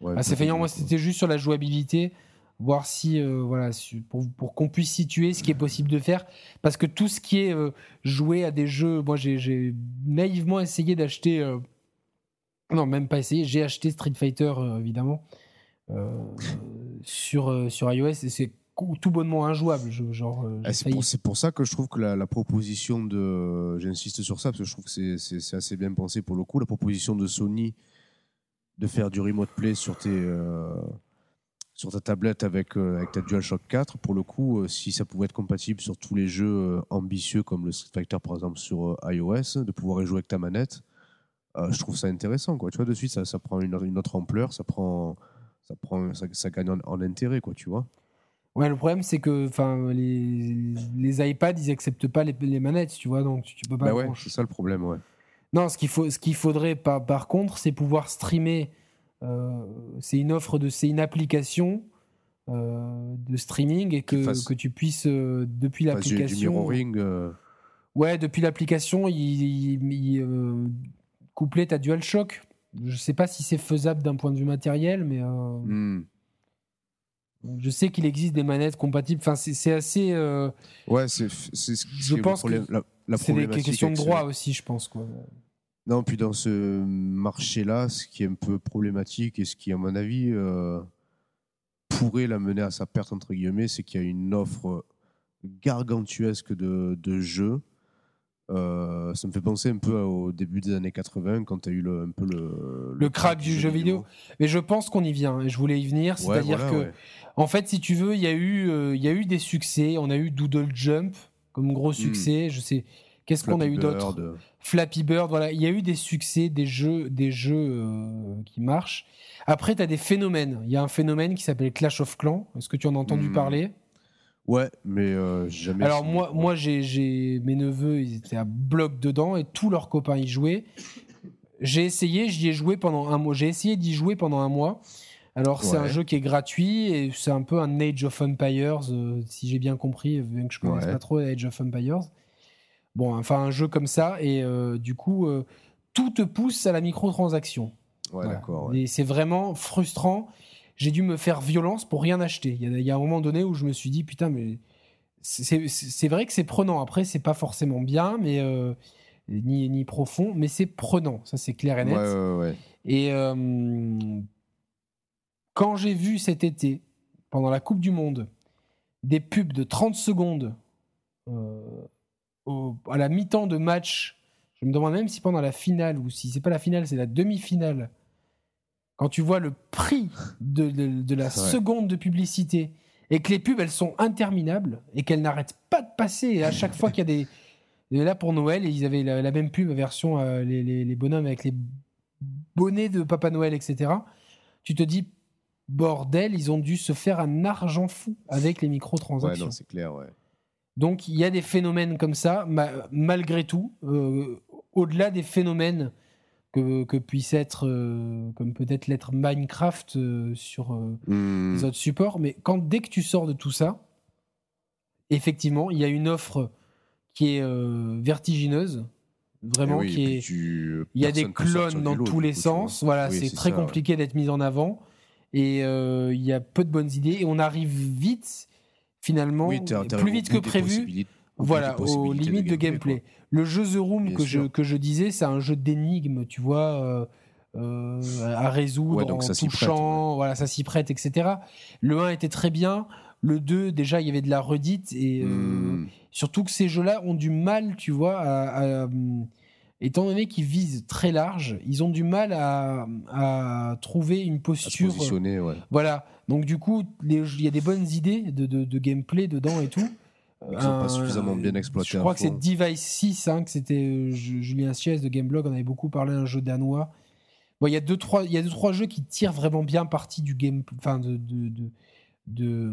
Ouais, assez feignant. Moi, c'était juste sur la jouabilité, voir si, euh, voilà, pour, pour qu'on puisse situer ce qui est possible de faire. Parce que tout ce qui est euh, jouer à des jeux, moi, j'ai- naïvement essayé d'acheter. euh, non, même pas essayé, j'ai acheté Street Fighter, euh, évidemment, sur, sur iOS, et c'est tout bonnement injouable. Genre, Ah, c'est pour, pour ça que je trouve que la, la proposition de. J'insiste sur ça parce que je trouve que c'est- assez bien pensé pour le coup. La proposition de Sony de faire du remote play sur tes, sur ta tablette avec, euh, avec ta DualShock 4, pour le coup, euh, si ça pouvait être compatible sur tous les jeux euh, ambitieux comme le Street Fighter par exemple sur iOS, de pouvoir y jouer avec ta manette, je trouve ça intéressant. Quoi. Tu vois, de suite, ça, ça prend une, une, autre ampleur, ça, prend, ça, prend, ça, ça gagne en, intérêt, quoi, tu vois. Ouais, le problème, c'est que les, les iPads, ils acceptent pas les, les, manettes, tu vois, donc tu peux pas. Bah ouais, c'est ça le problème, ouais. Non, ce qu'il faudrait par, par contre, c'est pouvoir streamer c'est une offre de, c'est une application euh, de streaming et que, que tu puisses euh, depuis l'application. Ouais, depuis l'application, il, il, coupler ta DualShock. Je sais pas si c'est faisable d'un point de vue matériel, mais hmm. je sais qu'il existe des manettes compatibles. Enfin, c'est assez. Ouais, c'est. Je pense que c'est des questions de droit aussi, je pense quoi. Non, puis dans ce marché-là, ce qui est un peu problématique et ce qui, à mon avis, euh, pourrait l'amener à sa perte, entre guillemets, c'est qu'il y a une offre gargantuesque de, de jeux. Euh, ça me fait penser un peu au début des années 80 quand tu as eu le, un peu le, le, crack du jeu vidéo. Mais je pense qu'on y vient et je voulais y venir. C'est-à-dire que, en fait, si tu veux, il y, a eu, euh, y a eu des succès. On a eu Doodle Jump comme gros hmm. succès. Je sais, Qu'est-ce qu'on a eu d'autre Flappy Bird, voilà. Il y a eu des succès, des jeux, des jeux euh, qui marchent. Après, tu as des phénomènes. Il y a un phénomène qui s'appelle Clash of Clans. Est-ce que tu en as entendu hmm. parler? Ouais, mais euh, jamais. Alors, moi, moi j'ai mes neveux, ils étaient à bloc dedans et tous leurs copains y jouaient. J'ai essayé, j'y ai joué pendant un mois. J'ai essayé d'y jouer pendant un mois. Alors, c'est un jeu qui est gratuit et c'est un peu un Age of Empires, euh, si j'ai bien compris, bien que je ne connaisse pas trop Age of Empires. Bon, enfin, un jeu comme ça, et euh, du coup, euh, tout te pousse à la microtransaction. Ouais, d'accord. Et c'est vraiment frustrant. J'ai dû me faire violence pour rien acheter. Il y, a, un moment donné où je me suis dit, putain, mais c'est vrai que c'est prenant. Après, c'est pas forcément bien, mais euh, ni, ni profond, mais c'est prenant. Ça, c'est clair et net. Ouais, ouais, et quand j'ai vu cet été, pendant la Coupe du Monde, des pubs de 30 secondes à la mi-temps de match, je me demande même si pendant la finale ou si c'est pas la finale, c'est la demi-finale, quand tu vois le prix de, de, la seconde de publicité et que les pubs elles sont interminables et qu'elles n'arrêtent pas de passer et à chaque fois qu'il y a des là pour Noël ils avaient la, même pub version euh, les, les, bonhommes avec les bonnets de Papa Noël etc tu te dis bordel ils ont dû se faire un argent fou avec les microtransactions. Ouais, c'est clair ouais donc il y a des phénomènes comme ça, malgré tout, euh, au-delà des phénomènes que, que puisse être, euh, comme peut-être l'être Minecraft euh, sur hmm. les autres supports, mais quand dès que tu sors de tout ça, effectivement, il y a une offre qui est vertigineuse, vraiment, eh qui est. il y a des clones dans tous les sens. Voilà, c'est très compliqué d'être mis en avant. Et il y a peu de bonnes idées. Et on arrive vite finalement plus vite que prévu. Voilà, aux limites de gameplay. Le jeu The Room que je, que je disais, c'est un jeu d'énigmes, tu vois, euh, euh, à résoudre en touchant, voilà, ça s'y prête, etc. Le 1 était très bien. Le 2, déjà, il y avait de la redite. Et euh, hmm. surtout que ces jeux-là ont du mal, tu vois, à étant donné qu'ils visent très large, ils ont du mal à, trouver une posture. À positionner, ouais. Voilà. Donc du coup, il y a des bonnes idées de, gameplay dedans et tout. Ils sont pas suffisamment bien exploités. Je crois que c'est Device 6, hein, que c'était euh, Julien Sies de Gameblog, on avait beaucoup parlé d'un jeu danois. Bon, il y a deux trois, il y a deux trois jeux qui tirent vraiment bien parti du game, enfin de, de,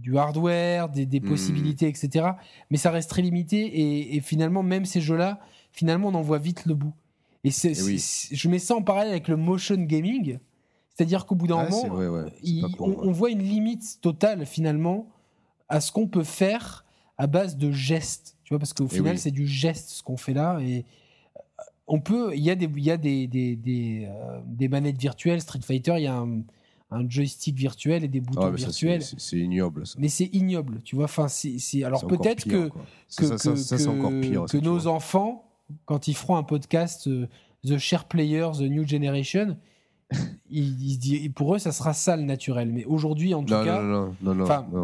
du hardware, des, hmm. possibilités, etc. Mais ça reste très limité et, et finalement même ces jeux-là, finalement, on en voit vite le bout. Et, c'est, eh je mets ça en parallèle avec le motion gaming, c'est-à-dire qu'au bout d'un moment, on, voit une limite totale finalement à ce qu'on peut faire à base de gestes. Tu vois, parce qu'au eh final, c'est du geste ce qu'on fait là. Et euh, on peut, il y a des, il y a des, des, des, euh, des manettes virtuelles. Street Fighter, il y a un, un joystick virtuel et des boutons ah, virtuels. C'est ignoble. Ça. Mais c'est ignoble, tu vois. Enfin, c'est alors peut-être que que, que, que nos enfants quand ils feront un podcast euh, The Share Players, The New Generation, pour eux, ça sera ça le naturel. Mais aujourd'hui, en tout cas,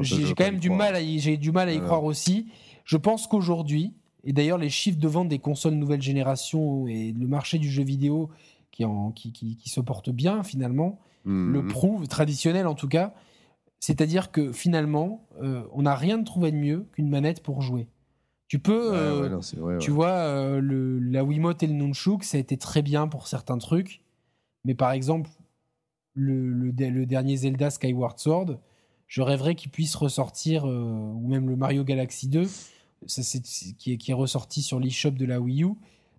j'ai quand même du mal, à y, j'ai du mal à y croire aussi. Je pense qu'aujourd'hui, et d'ailleurs les chiffres de vente des consoles nouvelle génération et le marché du jeu vidéo qui, en, qui, qui, se porte bien finalement, le mhm. prouve, traditionnel en tout cas, C'est-à-dire que finalement, euh, on n'a rien de trouvé de mieux qu'une manette pour jouer. Tu peux, Ouais, euh, ouais, non, c'est vrai, tu ouais. vois, euh, le, la Wiimote et le Nunchuk, ça a été très bien pour certains trucs. Mais par exemple, le, le, de- le dernier Zelda Skyward Sword, je rêverais qu'il puisse ressortir, euh, ou même le Mario Galaxy 2, ça, c'est- c'est- qui, est, qui est ressorti sur l'eShop de la Wii U,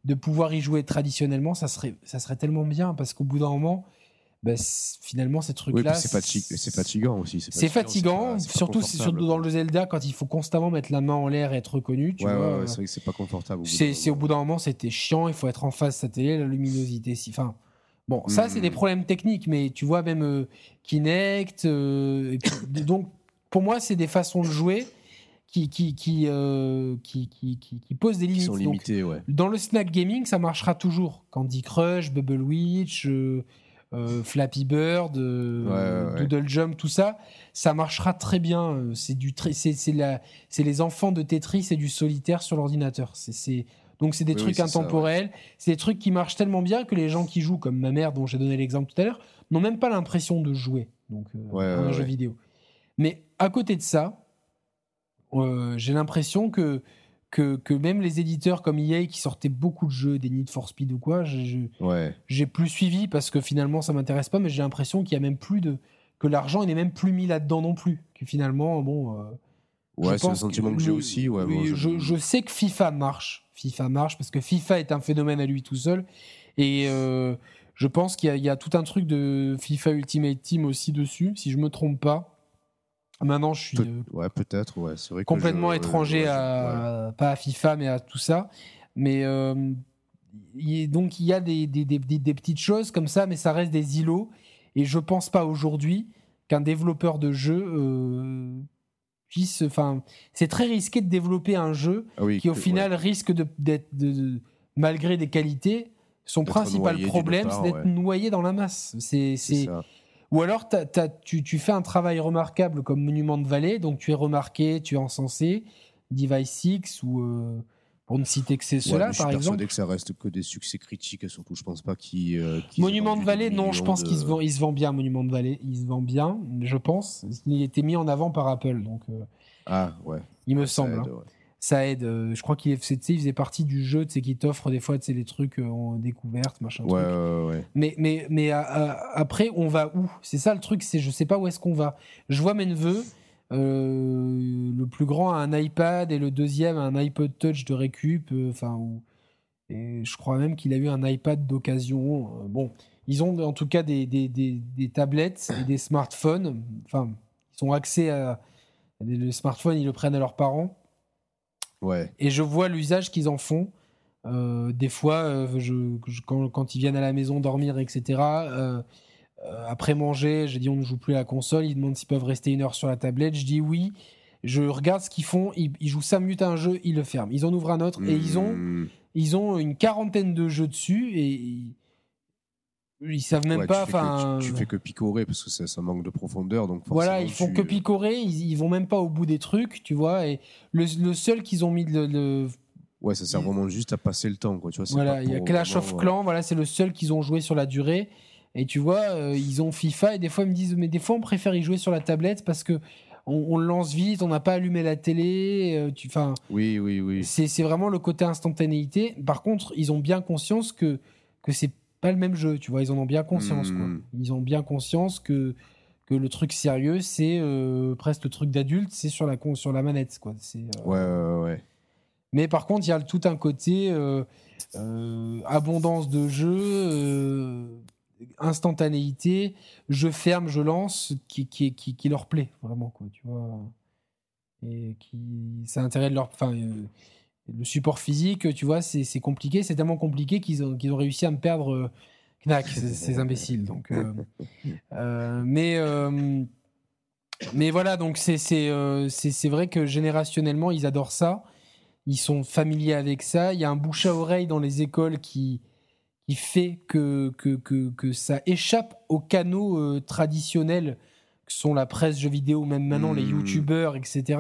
de pouvoir y jouer traditionnellement, ça serait, ça serait tellement bien parce qu'au bout d'un moment, bah, finalement, ces Oui, trucs-là. puis c'est c'est fatigant aussi. C'est fatigant, surtout, surtout dans le Zelda, quand il faut constamment mettre la main en l'air et être reconnu. Tu Ouais, ouais, vois, ouais, c'est vrai que c'est pas confortable. c'est au bout d'un moment, c'était chiant. Il faut être en face de sa télé, la luminosité. Si, enfin, bon, ça, c'est des problèmes techniques, mais tu vois, même euh, Kinect. euh, et puis, donc, pour moi, c'est des façons de jouer qui, qui, qui, euh, qui, qui, qui- qui posent des limites. sont Donc, limités, ouais. dans le snack gaming, ça marchera toujours. Candy Crush, Bubble Witch, euh, Flappy Bird, euh, Ouais, ouais, ouais. Doodle Jump, tout ça, ça marchera très bien. Euh, C'est du, c'est les enfants de Tetris et du solitaire sur l'ordinateur. C'est, donc c'est des Oui, trucs oui, intemporels. C'est des trucs qui marchent tellement bien que les gens qui jouent, comme ma mère dont j'ai donné l'exemple tout à l'heure, n'ont même pas l'impression de jouer. Donc à un jeu vidéo. Mais à côté de ça, j'ai l'impression que, que, que même les éditeurs comme EA qui sortaient beaucoup de jeux, des Need for Speed ou quoi, Ouais. j'ai plus suivi parce que finalement ça m'intéresse pas, mais j'ai l'impression qu'il y a même plus de. que l'argent n'est même plus mis là-dedans non plus. Que finalement, bon. euh, Ouais, c'est le pense sentiment que, j'ai aussi. Ouais, je, je sais que FIFA marche. FIFA marche parce que FIFA est un phénomène à lui tout seul. Et euh, je pense qu'il y, y a tout un truc de FIFA Ultimate Team aussi dessus, si je me trompe pas. Maintenant, je suis Peut- Ouais, peut-être, ouais. C'est vrai que complètement je- étranger ouais, à pas à FIFA mais à tout ça. Mais euh, donc il y a des, des, des- des- des petites choses comme ça mais ça reste des îlots. Et je pense pas aujourd'hui qu'un développeur de jeu euh, puisse enfin c'est très risqué de développer un jeu Ah oui, qui au que- final risque d'être de- de- malgré des qualités son principal problème c'est d'être ouais. noyé dans la masse. C'est ou alors, tu, tu fais un travail remarquable comme Monument de Vallée, donc tu es remarqué, tu es encensé, Device 6, ou euh, pour ne citer que c'est Ouais, ceux-là, mais je suis par persuadé exemple. que ça reste que des succès critiques et surtout je pense pas qu'ils euh, Monument de Vallée, non, je pense de- qu'il se, vend, il se vend bien, Monument de Vallée. Il se vend bien, je pense. Il été mis en avant par Apple, donc euh, Ah ouais. il me semble. aide, hein. ouais. Ça aide. euh, je crois qu'il faisait partie du jeu, tu sais, qui t'offre des fois tu sais, les trucs euh, en découverte, machin Ouais, truc. ouais, ouais. Mais, mais, mais à- à- après, on va où? C'est ça le truc, c'est je sais pas où est-ce qu'on va. Je vois mes neveux, euh, le plus grand a un iPad et le deuxième a un iPod Touch de récup. euh, Enfin, ou- et je crois même qu'il a eu un iPad d'occasion. euh, bon, ils ont en tout cas des, des, des, des tablettes et des smartphones. Enfin, ils ont accès à le smartphone, ils le prennent à leurs parents Ouais. et je vois l'usage qu'ils en font. Euh, des fois, euh, je, je- quand, quand ils viennent à la maison dormir, etc., euh, après manger, j'ai dit on ne joue plus à la console, ils demandent s'ils peuvent rester une heure sur la tablette, je dis oui, je regarde ce qu'ils font, ils, ils jouent 5 minutes à un jeu, ils le ferment, ils en ouvrent un autre, et ils ont, Mmh. ils ont une quarantaine de jeux dessus, et ils, savent même Ouais, pas, enfin... tu, tu fais que picorer parce que ça, ça manque de profondeur donc Voilà, ils font tu- que picorer, ils, ils vont même pas au bout des trucs, tu vois. Et le, le seul qu'ils ont mis le- Ouais, ça sert vraiment juste à passer le temps quoi, tu vois, Voilà, il y a Clash vraiment, of ouais. Clans, voilà, c'est le seul qu'ils ont joué sur la durée. Et tu vois, euh, ils ont FIFA et des fois ils me disent, mais des fois on préfère y jouer sur la tablette parce que on, lance vite, on n'a pas allumé la télé. euh, tu, Oui, oui, oui. c'est c'est vraiment le côté instantanéité. Par contre, ils ont bien conscience que que c'est pas le même jeu. Tu vois, ils en ont bien conscience. quoi. Mm. Ils ont bien conscience que que le truc sérieux, c'est euh, presque le truc d'adulte, c'est sur la sur la manette. Quoi. C'est, euh, Ouais, ouais, ouais. mais par contre, il y a tout un côté euh, abondance de jeux, instantanéité, je ferme, je lance, qui, qui, qui, qui leur plaît vraiment, quoi, tu vois. Et qui, de leur. Enfin, le support physique, tu vois, c'est, compliqué, c'est tellement compliqué qu'ils ont, réussi à me perdre euh, Knack, ces, ces imbéciles. Donc, euh, euh, mais. mais voilà, donc c'est, vrai que générationnellement, ils adorent ça ils sont familiers avec ça. Il y a un bouche à oreille dans les écoles qui, qui fait que, que, que, que ça échappe aux canaux traditionnels que sont la presse jeux vidéo, même maintenant les Mm. youtubeurs, etc.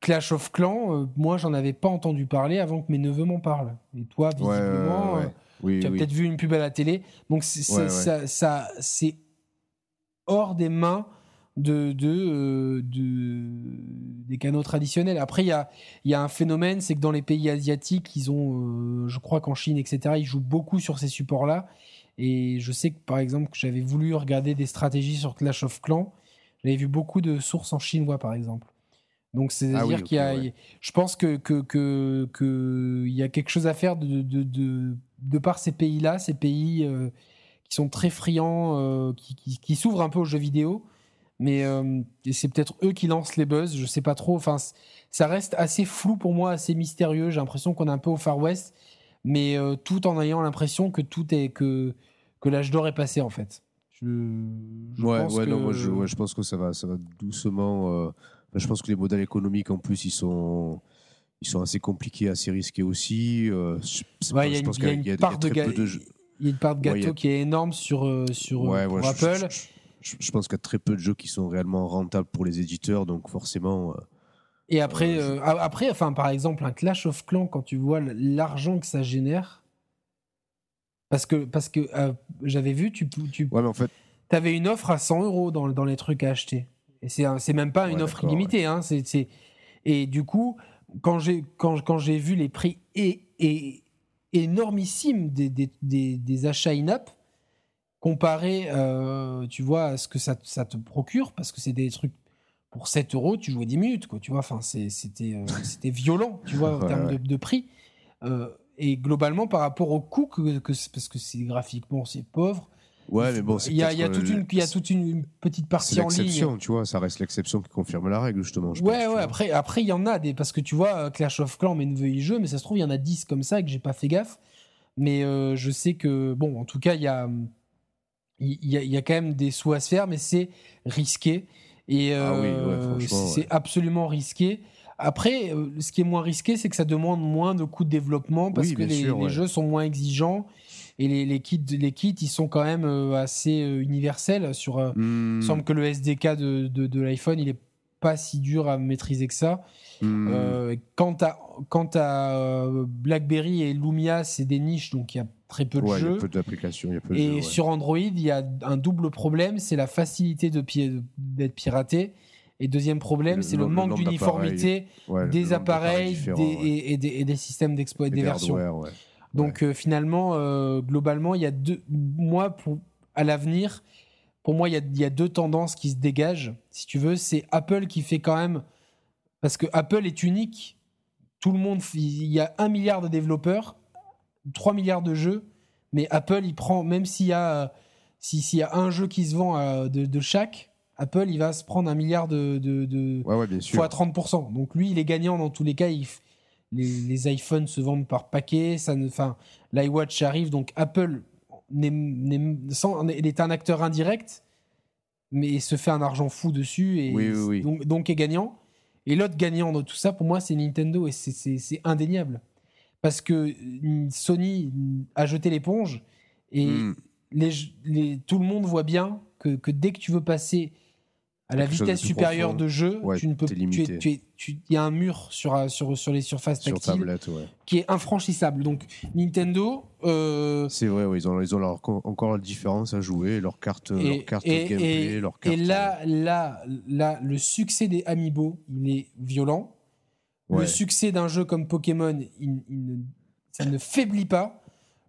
Clash of Clans, euh, moi j'en avais pas entendu parler avant que mes neveux m'en parlent. Et toi, ouais, visiblement, ouais, ouais. euh, Oui, tu as oui. peut-être vu une pub à la télé. Donc c'est- ça, ça, c'est hors des mains de, de, des canaux traditionnels. Après, il y a, y a un phénomène, c'est que dans les pays asiatiques, ils ont, je crois qu'en Chine, etc., ils jouent beaucoup sur ces supports-là. Et je sais que, par exemple, que j'avais voulu regarder des stratégies sur Clash of Clans. J'avais vu beaucoup de sources en chinois, par exemple. Donc, c'est-à-dire ah qu'il y a. Je pense que, que, que, que, y a quelque chose à faire de, de, de, de par ces pays-là, ces pays euh, qui sont très friands, euh, qui, qui, qui s'ouvrent un peu aux jeux vidéo. Mais euh, c'est peut-être eux qui lancent les buzz, je sais pas trop. Enfin, ça reste assez flou pour moi, assez mystérieux. J'ai l'impression qu'on est un peu au Far West, mais tout en ayant l'impression que tout est que que l'âge d'or est passé en fait. Je, ouais, ouais, non, moi je, je, pense que ça va, ça va doucement je pense que les modèles économiques, en plus, ils sont, ils sont assez compliqués, assez risqués aussi. Euh, il y, a une part de Il y a une part de gâteau qui est énorme sur, euh, sur euh, pour Apple. Je, pense qu'il y a très peu de jeux qui sont réellement rentables pour les éditeurs, donc forcément. Et après, après, enfin, par exemple, un Clash of Clans, quand tu vois l'argent que ça génère, parce que, parce que j'avais vu, tu, tu ouais, mais en fait, avais une offre à 100 euros dans, dans les trucs à acheter. C'est même pas une offre illimitée. Hein, c'est Et du coup, quand j'ai quand, quand vu les prix et, et énormissimes des, des, des, achats in-app, comparé, euh, tu vois, à ce que ça, ça te procure, parce que c'est des trucs pour 7 euros, tu jouais 10 minutes, quoi, tu vois, enfin, c'était euh, c'était violent, tu vois, en termes de, de, prix. Euh, et globalement, par rapport au coût, que, que parce que c'est graphiquement, c'est pauvre, Ouais, mais bon, il y, a, y a toute une, il y a toute une petite partie en ligne. tu vois, ça reste l'exception qui confirme la règle justement. Je ouais, ouais. Après, après, il y en a des parce que tu vois, euh, Clash of Clans, y jeu, mais ça se trouve il y en a 10 comme ça et que j'ai pas fait gaffe. Mais euh, je sais que bon, en tout cas, il y a, il y, a, y a quand même des sous à se faire, mais c'est risqué et ah euh, c'est absolument risqué. Après, ce qui est moins risqué, c'est que ça demande moins de coûts de développement parce que les, les jeux sont moins exigeants et les, les, kits, les kits, ils sont quand même euh, assez euh, universels. Sur, euh, hmm. Il semble que le SDK de, de, l'iPhone, il est pas si dur à maîtriser que ça. Hmm. quant à, quant à BlackBerry et Lumia, c'est des niches, donc il y a très peu de jeux. Il y a peu d'applications. Et sur Android, il y a un double problème, c'est la facilité d'être piraté. Et deuxième problème, c'est le, manque d'uniformité des appareils et, des, et, des, systèmes d'exploit des, versions. Donc euh, finalement, euh, globalement, il y a deux. Moi, pour, à l'avenir, pour moi, il y, a, deux tendances qui se dégagent. Si tu veux, c'est Apple qui fait quand même. Parce que Apple est unique. Tout le monde. Il y a un milliard de développeurs, 3 milliards de jeux. Mais Apple, il prend. Même s'il y a. S'il y a un jeu qui se vend euh, de, chaque, Apple, il va se prendre un milliard de, de, de fois 30%. Donc lui, il est gagnant dans tous les cas. Il, les, iPhones se vendent par paquet, ça ne, enfin, l'iWatch arrive, donc Apple est un acteur indirect, mais se fait un argent fou dessus et Donc, est gagnant. Et l'autre gagnant dans tout ça, pour moi, c'est Nintendo et c'est indéniable. Parce que Sony a jeté l'éponge et hmm. les, tout le monde voit bien que, que, dès que tu veux passer à la vitesse supérieure de jeu, tu ne peux il y a un mur sur, euh, sur, sur les surfaces tactiles qui est infranchissable. Donc Nintendo. Euh, c'est vrai, ils ont, ils ont leur, encore la différence à jouer, leur carte, et, leur carte gameplay, leur carte. Et là, là, là, le succès des Amiibo, il est violent. Le succès d'un jeu comme Pokémon, il, ça ne faiblit pas.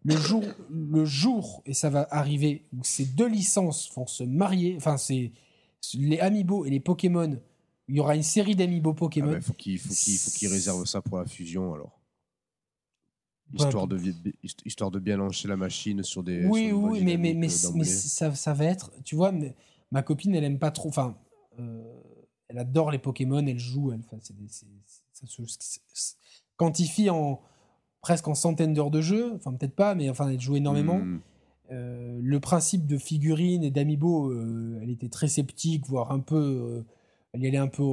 Le jour, le jour, et ça va arriver, où ces deux licences vont se marier, enfin, c'est les Amiibo et les Pokémon, il y aura une série d'Amiibo Pokémon. Ah bah, faut il faut qu'il réserve ça pour la fusion alors. Histoire, de, histoire de bien lancer la machine sur des. Oui, oui, mais, mais, mais, ça, ça, va être. Tu vois, ma copine, elle aime pas trop. Enfin, euh, elle adore les Pokémon, elle joue. Elle, ça se quantifie en, presque en centaines d'heures de jeu. Enfin, peut-être pas, mais enfin, elle joue énormément. Hmm. Euh, le principe de figurines et d'amiibo, euh, elle était très sceptique, voire un peu. Euh, elle y allait un peu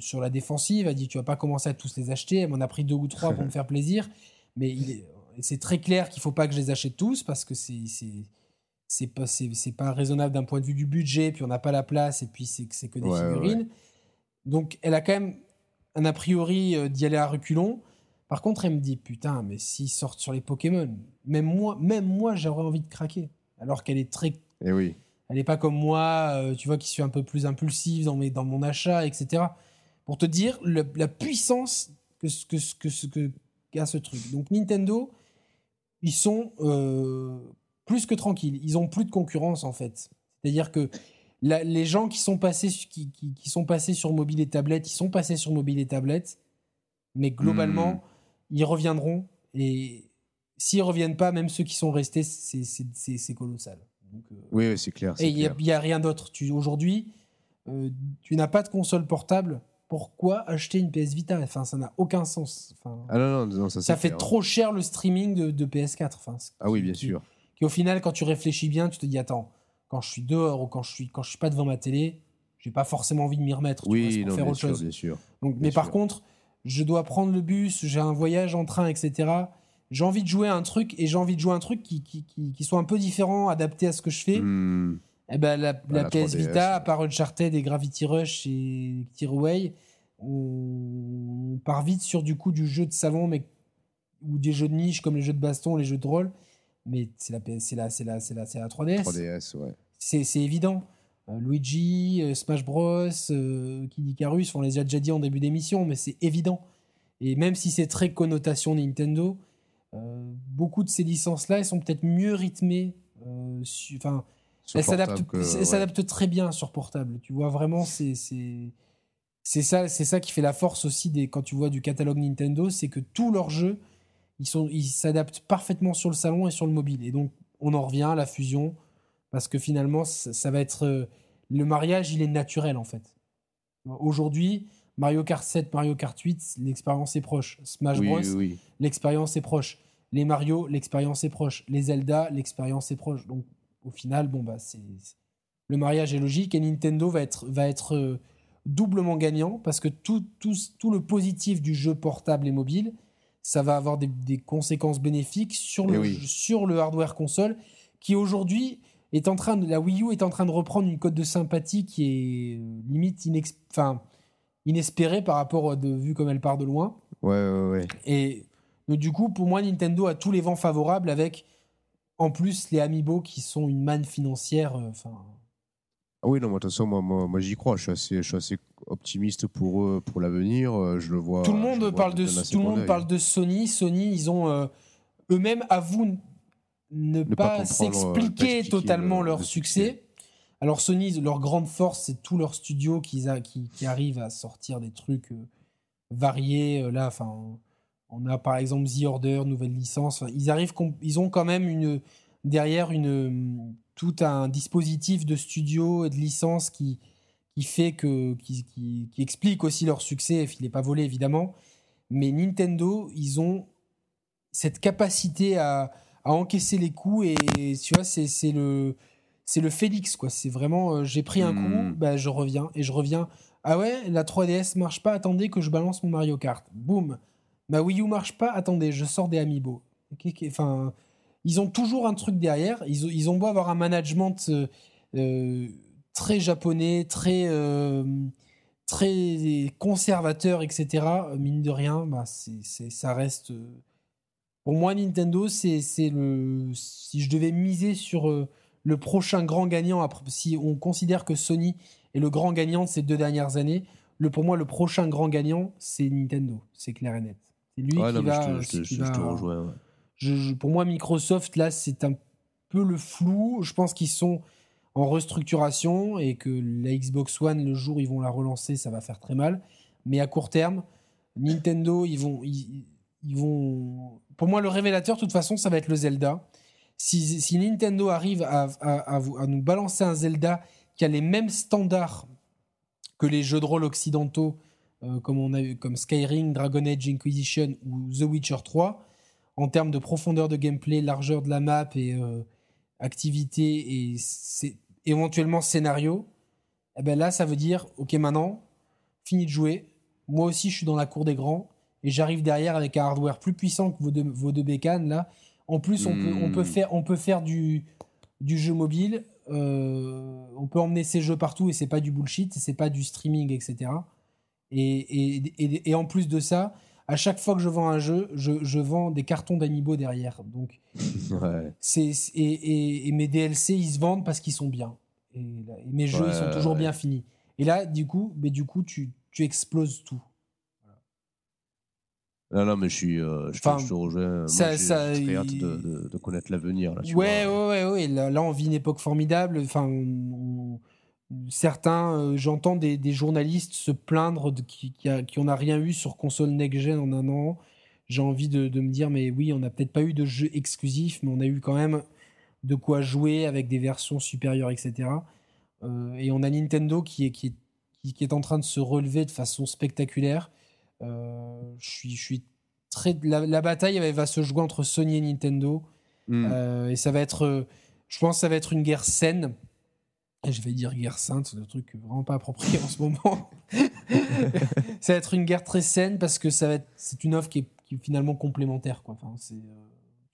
sur la défensive. Elle a dit Tu vas pas commencer à tous les acheter. Elle m'en a pris deux ou trois pour me faire plaisir. Mais c'est très clair qu'il faut pas que je les achète tous parce que c'est. C'est pas, pas raisonnable d'un point de vue du budget, puis on n'a pas la place, et puis c'est que des figurines. Donc elle a quand même un a priori d'y aller à reculons. Par contre, elle me dit putain, mais s'ils sortent sur les Pokémon, même moi, même moi, j'aurais envie de craquer. Alors qu'elle est très. Eh oui. Elle n'est pas comme moi, euh, tu vois, qui suis un peu plus impulsif dans, mes, dans mon achat, etc. Pour te dire le- la puissance que, ce- que, ce- que, ce- que qu'a ce truc. Donc Nintendo, ils sont euh, plus que tranquilles. Ils ont plus de concurrence en fait. C'est-à-dire que la- les gens qui sont, passés, qui- qui sont passés sur mobile et tablette, ils sont passés sur mobile et tablette, mais globalement, Hmm. Ils reviendront. Et s'ils reviennent pas, même ceux qui sont restés, c'est- colossal. Donc, euh, Oui, c'est clair. et il n'y a, rien d'autre. Tu- Aujourd'hui, euh, tu n'as pas de console portable. Pourquoi acheter une PS Vita? Enfin, ça n'a aucun sens. Enfin, Ah non, non, non, ça, fait clair. trop cher le streaming de, de PS4. Enfin, ce Ah oui, bien qui- sûr. Qui au final, quand tu réfléchis bien, tu te dis attends, quand je suis dehors ou quand je suis quand je suis pas devant ma télé, j'ai pas forcément envie de m'y remettre. tu vois, Oui, pour non, faire bien autre sûr, chose. bien sûr. Donc, Bien mais par contre, je dois prendre le bus, j'ai un voyage en train, etc. J'ai envie de jouer à un truc et j'ai envie de jouer à un truc qui, qui, qui, qui soit un peu différent, adapté à ce que je fais. Hmm. Eh ben, la, la la PS 3DS, Vita, à part Uncharted et Gravity Rush et Tearaway, on part vite sur du coup du jeu de salon, mais ou des jeux de niche comme les jeux de baston, les jeux de rôle. Mais c'est la, PS c'est la, c'est la, c'est la, c'est la 3DS. 3DS, ouais. C'est évident. Euh, Luigi, euh, Smash Bros, euh, Kid Icarus, on les a déjà dit en début d'émission, mais c'est évident. Et même si c'est très connotation Nintendo, beaucoup de ces licences-là, elles sont peut-être mieux rythmées. Enfin, Sur elle s'adapte, portable que- elle ouais. s'adapte très bien sur portable. Tu vois vraiment, c'est c'est c'est ça, c'est ça qui fait la force aussi des quand tu vois du catalogue Nintendo, c'est que tous leurs jeux, ils sont, ils s'adaptent parfaitement sur le salon et sur le mobile. Et donc on en revient à la fusion parce que finalement ça, ça va être euh, le mariage, il est naturel en fait. Aujourd'hui, Mario Kart 7, Mario Kart 8, l'expérience est proche. Smash Oui, Bros, oui, oui. l'expérience est proche. Les Mario, l'expérience est proche. Les Zelda, l'expérience est proche. Donc, au final, bon, bah, c'est le mariage est logique et Nintendo va être, va être euh, doublement gagnant parce que tout, tout, tout le positif du jeu portable et mobile, ça va avoir des, des conséquences bénéfiques sur le, Eh oui. sur le hardware console qui aujourd'hui est en train de, la Wii U est en train de reprendre une cote de sympathie qui est euh, limite inex, enfin, inespérée par rapport à de, vu comme elle part de loin. Ouais, ouais, ouais. Et donc, du coup, pour moi, Nintendo a tous les vents favorables avec, en plus, les Amiibo qui sont une manne financière. euh, Enfin, Ah oui, non, moi, de toute façon, moi, moi, moi, j'y crois. Je suis assez, je suis assez optimiste pour eux, pour l'avenir. Euh, Je le vois. tout le monde parle de tout le monde parle de Sony. Sony, ils ont euh, eux-mêmes avouent ne, pas euh, s'expliquer expliquer totalement le- leur le succès. succès. Alors Sony, leur grande force, c'est tout leur studio qu'ils a- qui, qui arrivent à sortir des trucs euh, variés. Euh, Là, enfin, on a par exemple The Order, nouvelle licence. Ils arrivent, ils ont quand même une derrière une tout un dispositif de studio et de licence qui qui fait que qui, qui, qui explique aussi leur succès. Il n'est pas volé évidemment, mais Nintendo, ils ont cette capacité à, à encaisser les coups et tu vois, c'est c'est le c'est le Félix quoi. C'est vraiment euh, j'ai pris un Hmm. coup, bah, je reviens et je reviens. Ah ouais, la 3DS marche pas. Attendez que je balance mon Mario Kart. Boum. Ma Wii U marche pas. Attendez, je sors des Amiibo. Enfin, ils ont toujours un truc derrière. Ils ont, ils ont beau avoir un management euh, euh, très japonais, très euh, très conservateur, etc. Mine de rien, bah, c'est- ça reste. Pour moi, Nintendo, c'est, le. Si je devais miser sur euh, le prochain grand gagnant, après, si on considère que Sony est le grand gagnant de ces deux dernières années, le, pour moi, le prochain grand gagnant, c'est Nintendo. C'est clair et net. C'est lui Ouais, qui non, va. je te, qui je rejoins. ouais. je- je- pour moi, Microsoft, là, c'est un peu le flou. Je pense qu'ils sont en restructuration et que la Xbox One, le jour où ils vont la relancer, ça va faire très mal. Mais à court terme, Nintendo, ils vont, ils, Pour moi, le révélateur, de toute façon, ça va être le Zelda. Si, Nintendo arrive à, nous balancer un Zelda qui a les mêmes standards que les jeux de rôle occidentaux, euh, comme Skyrim, Dragon Age Inquisition ou The Witcher 3, en termes de profondeur de gameplay, largeur de la map et euh, activité et éventuellement scénario, eh ben là, ça veut dire, ok, maintenant, fini de jouer. Moi aussi, je suis dans la cour des grands et j'arrive derrière avec un hardware plus puissant que vos deux, vos deux bécanes là. En plus, on, peut, on peut Hmm. faire, on peut faire du, du jeu mobile. euh, on peut emmener ces jeux partout et c'est pas du bullshit, c'est pas du streaming, etc. Et, et, et, et en plus de ça, à chaque fois que je vends un jeu, je, je vends des cartons d'amiibo derrière. Donc, Ouais. c'est et mes DLC, ils se vendent parce qu'ils sont bien. Et, mes jeux, ils sont toujours bien finis. Et là, du coup, mais du coup tu, tu exploses tout. Non, non, mais je suis, euh, je, te, rejoins. Ça, ça, très hâte de, de, connaître l'avenir. Ouais, ouais, ouais, ouais, Là, là, on vit une époque formidable. Enfin, certains, euh, j'entends des, des, journalistes se plaindre de, qui, qui, on n'a rien eu sur console next-gen en un an. J'ai envie de, de, me dire, mais oui, on n'a peut-être pas eu de jeu exclusif, mais on a eu quand même de quoi jouer avec des versions supérieures, etc. Euh, et on a Nintendo qui est, qui, est, qui est en train de se relever de façon spectaculaire. Euh, je suis, je suis très. La, bataille va se jouer entre Sony et Nintendo. Hmm. Euh, et ça va être. Je pense que ça va être une guerre saine. Je vais dire guerre sainte, c'est un truc vraiment pas approprié en ce moment. ça va être une guerre très saine parce que ça va être, c'est une offre qui est, qui est, finalement complémentaire. Quoi. Enfin, c'est, tu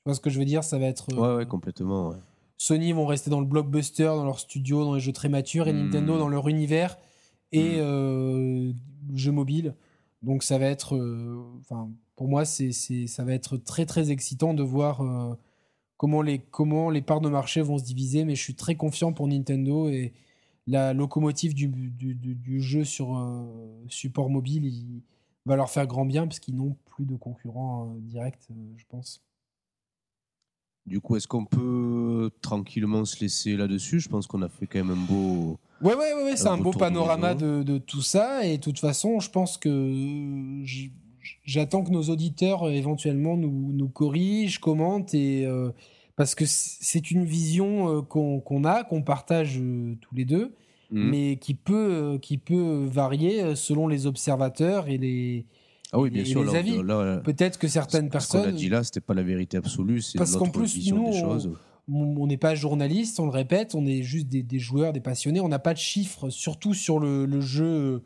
vois ce que je veux dire? Ça va être. Ouais, ouais, complètement. Sony vont rester dans le blockbuster, dans leur studio, dans les jeux très matures, et hmm. Nintendo dans leur univers et hmm. euh, jeux mobiles. Donc ça va être, euh, enfin pour moi c'est, ça va être très très excitant de voir euh, comment les comment parts de marché vont se diviser. Mais je suis très confiant pour Nintendo et la locomotive du, jeu sur euh, support mobile il va leur faire grand bien parce qu'ils n'ont plus de concurrents directs, je pense. Du coup, est-ce qu'on peut tranquillement se laisser là-dessus? Je pense qu'on a fait quand même un beau. Ouais, ouais, ouais, c'est un, beau panorama de, de, tout ça. Et de toute façon, je pense que j'attends que nos auditeurs euh, éventuellement nous, nous corrigent, commentent. Et, euh, parce que c'est une vision euh, qu'on a, qu'on partage tous les deux, mmh. mais qui peut, qui peut varier selon les observateurs et les ah oui, bien sûr. Peut-être que certaines personnes. Ce qu'on a dit là, c'était pas la vérité absolue, c'est notre vision des choses. On n'est pas journaliste, on le répète, on est juste des, joueurs, des passionnés. On n'a pas de chiffres, surtout sur le, jeu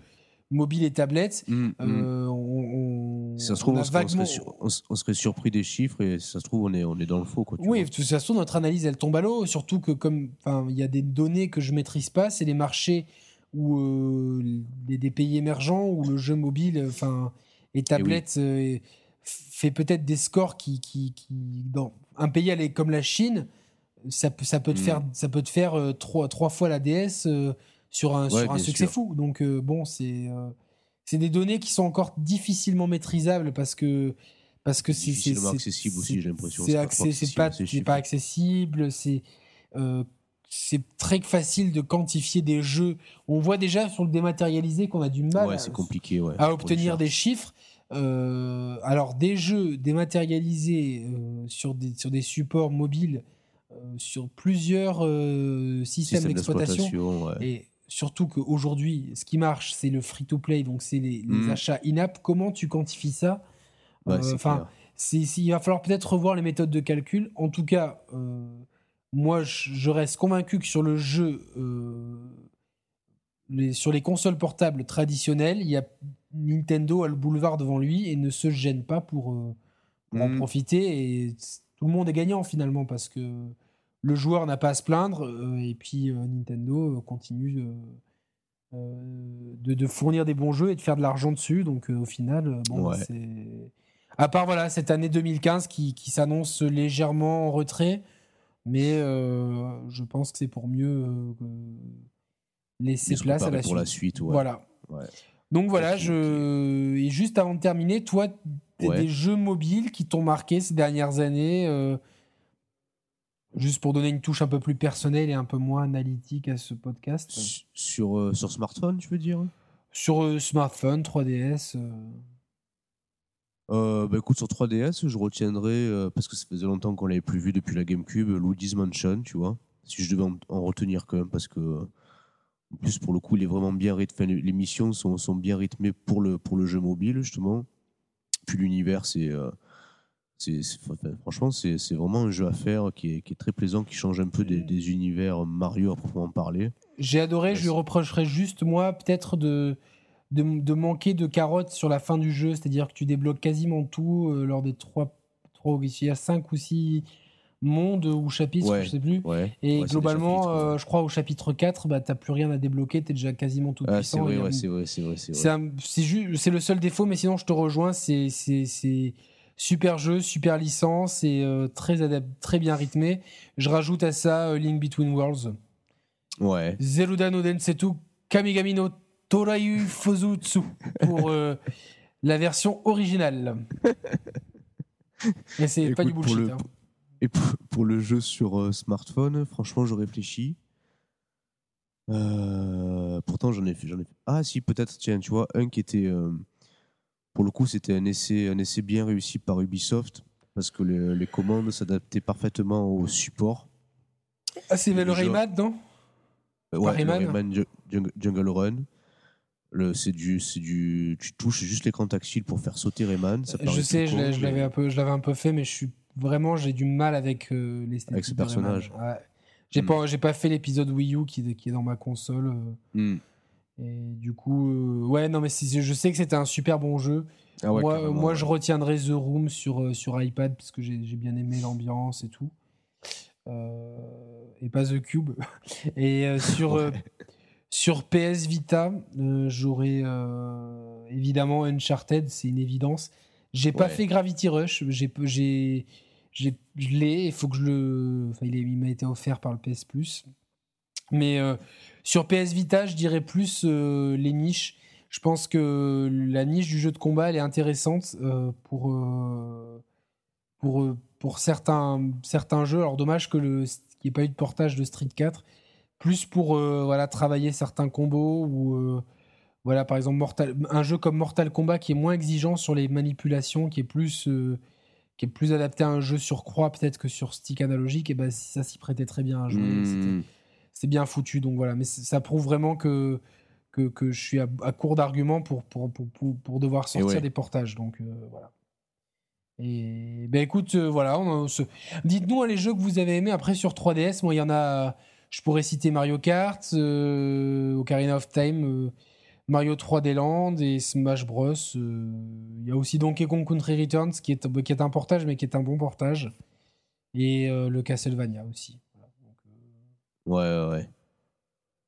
mobile et tablette. Mmh, mmh. Euh, on, ça se trouve, on, serait surpris des chiffres et ça se trouve, on est, on est dans le faux. Quoi, oui, de toute façon, notre analyse, elle tombe à l'eau. Surtout que, comme il y a des données que je maîtrise pas, c'est les marchés ou euh, des pays émergents où le jeu mobile, enfin et tablette euh, fait peut-être des scores qui, qui, qui, dans un pays comme la Chine, ça peut, ça peut te hmm. faire, ça peut te faire euh, trois, trois fois la DS euh, sur un, sur un succès fou. Donc bon, c'est c'est des données qui sont encore difficilement maîtrisables parce que parce que c'est difficilement accessible aussi, j'ai l'impression. C'est pas, pas, pas, accessible, c'est c'est très facile de quantifier des jeux. On voit déjà sur le dématérialisé qu'on a du mal ouais, compliqué, à obtenir des chiffres. Euh, alors, des jeux dématérialisés euh, sur, des, sur des supports mobiles, euh, sur plusieurs systèmes d'exploitation. Et surtout qu'aujourd'hui, ce qui marche, c'est le free-to-play, donc c'est les, mmh. achats in-app. Comment tu quantifies ça? Enfin, il va falloir peut-être revoir les méthodes de calcul. En tout cas, moi, je reste convaincu que sur le jeu, les, sur les consoles portables traditionnelles, il y a Nintendo a le boulevard devant lui et ne se gêne pas pour, euh, en mm. profiter. Et tout le monde est gagnant finalement parce que le joueur n'a pas à se plaindre euh, et puis euh, Nintendo continue de, de, fournir des bons jeux et de faire de l'argent dessus. Donc au final, bon, c'est. À part voilà, cette année 2015 qui, qui s'annonce légèrement en retrait, mais je pense que c'est pour mieux laisser place à la pour suite. la suite. Voilà. Donc voilà, je... et juste avant de terminer, toi, des jeux mobiles qui t'ont marqué ces dernières années, euh, juste pour donner une touche un peu plus personnelle et un peu moins analytique à ce podcast. Sur, euh, sur smartphone, tu veux dire? Sur euh, smartphone, 3DS. bah écoute, sur 3DS, je retiendrai, parce que ça faisait longtemps qu'on l'avait plus vu depuis la GameCube, Luigi's Mansion, tu vois. Si je devais en retenir quand même, parce que en plus, pour le coup, il est vraiment bien rythmé. les missions sont, sont, bien rythmées pour le, pour le jeu mobile, justement. Puis l'univers, c'est. Franchement, c'est vraiment un jeu à faire qui est, qui est, très plaisant, qui change un peu des, des univers Mario à proprement parler. J'ai adoré, je lui reprocherais juste, moi, peut-être de, de, de, manquer de carottes sur la fin du jeu, c'est-à-dire que tu débloques quasiment tout euh, lors des trois, trois, il y a cinq ou six monde ou chapitre, je sais plus. et globalement, euh, je crois au chapitre 4, bah, t'as plus rien à débloquer, t'es déjà quasiment tout ah, puissant. C'est vrai, c'est vrai, c'est vrai. C'est le seul défaut, mais sinon je te rejoins, c'est super jeu, super licence et euh, très, très bien rythmé. Je rajoute à ça euh, Link Between Worlds. Ouais. Zeruda no Densetsu Kamigami no Torayu Fuzutsu pour euh, la version originale. Et c'est pas du pour bullshit. le- hein. Et pour, pour le jeu sur euh, smartphone, franchement, je réfléchis. Pourtant, j'en ai fait, j'en ai fait. Ah, si, peut-être, tiens, tu vois, un qui était. Pour le coup, c'était un essai, un essai bien réussi par Ubisoft, parce que les, les commandes s'adaptaient parfaitement au support. Ah, c'est le Rayman, non? Euh, Ouais, le Rayman Rayman Ju- Jung- Jungle Run. Le, c'est du, c'est du, tu touches juste l'écran tactile pour faire sauter Rayman. ça Je sais, je l'avais un peu, je l'avais un peu fait, mais je suis vraiment, j'ai du mal avec euh, l'esthétique. Avec ce personnage. Ouais. J'ai Hmm. pas, j'ai pas fait l'épisode Wii U qui, qui est dans ma console. euh, Hmm. Et du coup, euh, ouais, non, mais je sais que c'était un super bon jeu. Ah ouais, moi, moi ouais. je retiendrai The Room sur, euh, sur iPad parce que j'ai bien aimé l'ambiance et tout. Euh, et pas The Cube. et sur, sur PS Vita, euh, évidemment Uncharted, c'est une évidence. J'ai pas fait Gravity Rush, j'ai je l'ai, il faut que je le. Enfin, il m'a été offert par le PS Plus. Mais euh, sur PS Vita, je dirais plus euh, les niches. Je pense que la niche du jeu de combat, elle est intéressante euh, pour, pour, pour certains, certains jeux. Alors, dommage que le qu'il n'y ait pas eu de portage de Street 4. Plus pour voilà, travailler certains combos ou. voilà, par exemple, Mortal, un jeu comme Mortal Kombat qui est moins exigeant sur les manipulations, qui est plus, euh, qui est plus adapté à un jeu sur croix peut-être que sur stick analogique, et ben ça s'y prêtait très bien à jouer. Hmm. C'est bien foutu. Donc voilà, mais ça prouve vraiment que, que, que je suis à, à court d'arguments pour, pour, pour, pour, pour devoir sortir ouais. des portages. Donc euh, voilà. Et ben écoute, euh, voilà, ce- dites-nous hein, les jeux que vous avez aimés. Après sur 3DS, moi il y en a, je pourrais citer Mario Kart, euh, Ocarina of Time, Mario 3D Land et Smash Bros. Il y a aussi Donkey Kong Country Returns qui est, qui est un portage, mais qui est un bon portage. Et le Castlevania aussi. Ouais, ouais.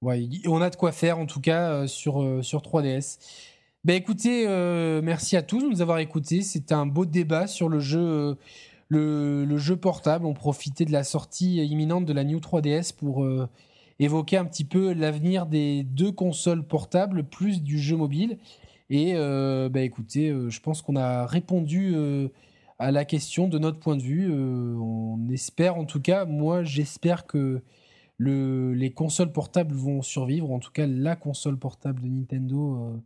Ouais, on a de quoi faire en tout cas euh, sur, euh, sur 3DS. Ben écoutez, euh, merci à tous de nous avoir écoutés. C'était un beau débat sur le jeu, le, jeu portable. On profitait de la sortie imminente de la New 3DS pour évoquer un petit peu l'avenir des deux consoles portables plus du jeu mobile. Et euh, ben écoutez, je pense qu'on a répondu à la question de notre point de vue. On espère en tout cas, moi j'espère que le, les consoles portables vont survivre, en tout cas la console portable de Nintendo. euh,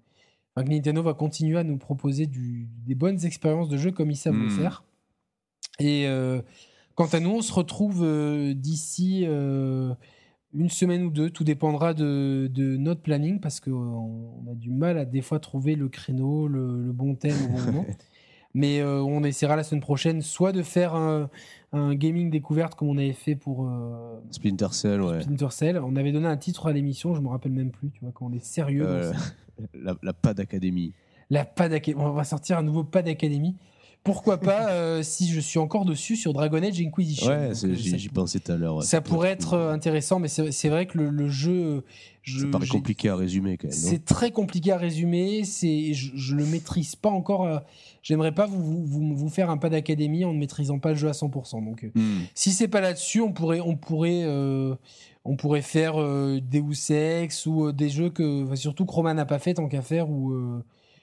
enfin, Nintendo va continuer à nous proposer du- des bonnes expériences de jeu comme ils savent le Mhm. faire. Et euh, quant à nous, on se retrouve euh, d'ici une semaine ou deux. Tout dépendra de, de notre planning parce qu'on on a du mal à des fois trouver le créneau, le, le bon thème au bon moment. Mais euh, on essaiera la semaine prochaine soit de faire un, un gaming découverte comme on avait fait pour euh, Splinter Cell, ouais. Splinter Cell. On avait donné un titre à l'émission, je me rappelle même plus, tu vois, quand on est sérieux. Euh, la Pad Academy. La Pad Academy. On va sortir un nouveau Pad Academy. Pourquoi pas euh, si je suis encore dessus sur Dragon Age Inquisition. Ouais, euh, j'y pensais tout à l'heure. ouais. Ça pourrait être euh, intéressant, mais c'est vrai que le, le jeu. Je, Ça paraît compliqué à résumer quand même. C'est très compliqué à résumer. C'est, je, je le maîtrise pas encore. euh, J'aimerais pas vous, vous, vous, vous faire un pas d'académie en ne maîtrisant pas le jeu à 100%. Donc, Hmm. si c'est pas là-dessus, on pourrait, on pourrait, euh, on pourrait faire Deus Ex ou des jeux que, enfin, surtout que Roman n'a pas fait tant qu'à faire ou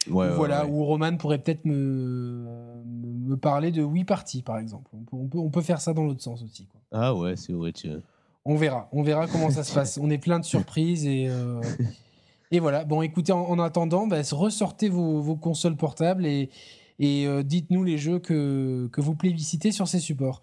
Ouais, ou ouais, voilà, ouais. où Roman pourrait peut-être me, me parler de Wii Party par exemple. On peut, on peut, on peut faire ça dans l'autre sens aussi. quoi. Ah ouais, c'est vrai, tiens. On verra, on verra comment ça se passe. On est plein de surprises et, euh, et voilà. Bon, écoutez, en, en attendant, bah, ressortez vos, vos consoles portables et, et euh, dites-nous les jeux que, que vous plébiscitez sur ces supports.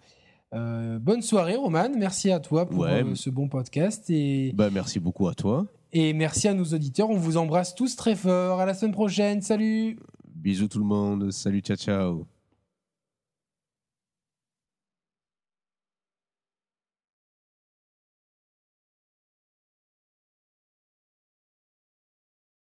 Euh, bonne soirée, Roman. Merci à toi pour ce bon podcast et, Bah, merci beaucoup à toi. Et merci à nos auditeurs. On vous embrasse tous très fort. À la semaine prochaine. Salut. Bisous tout le monde. Salut, ciao, ciao.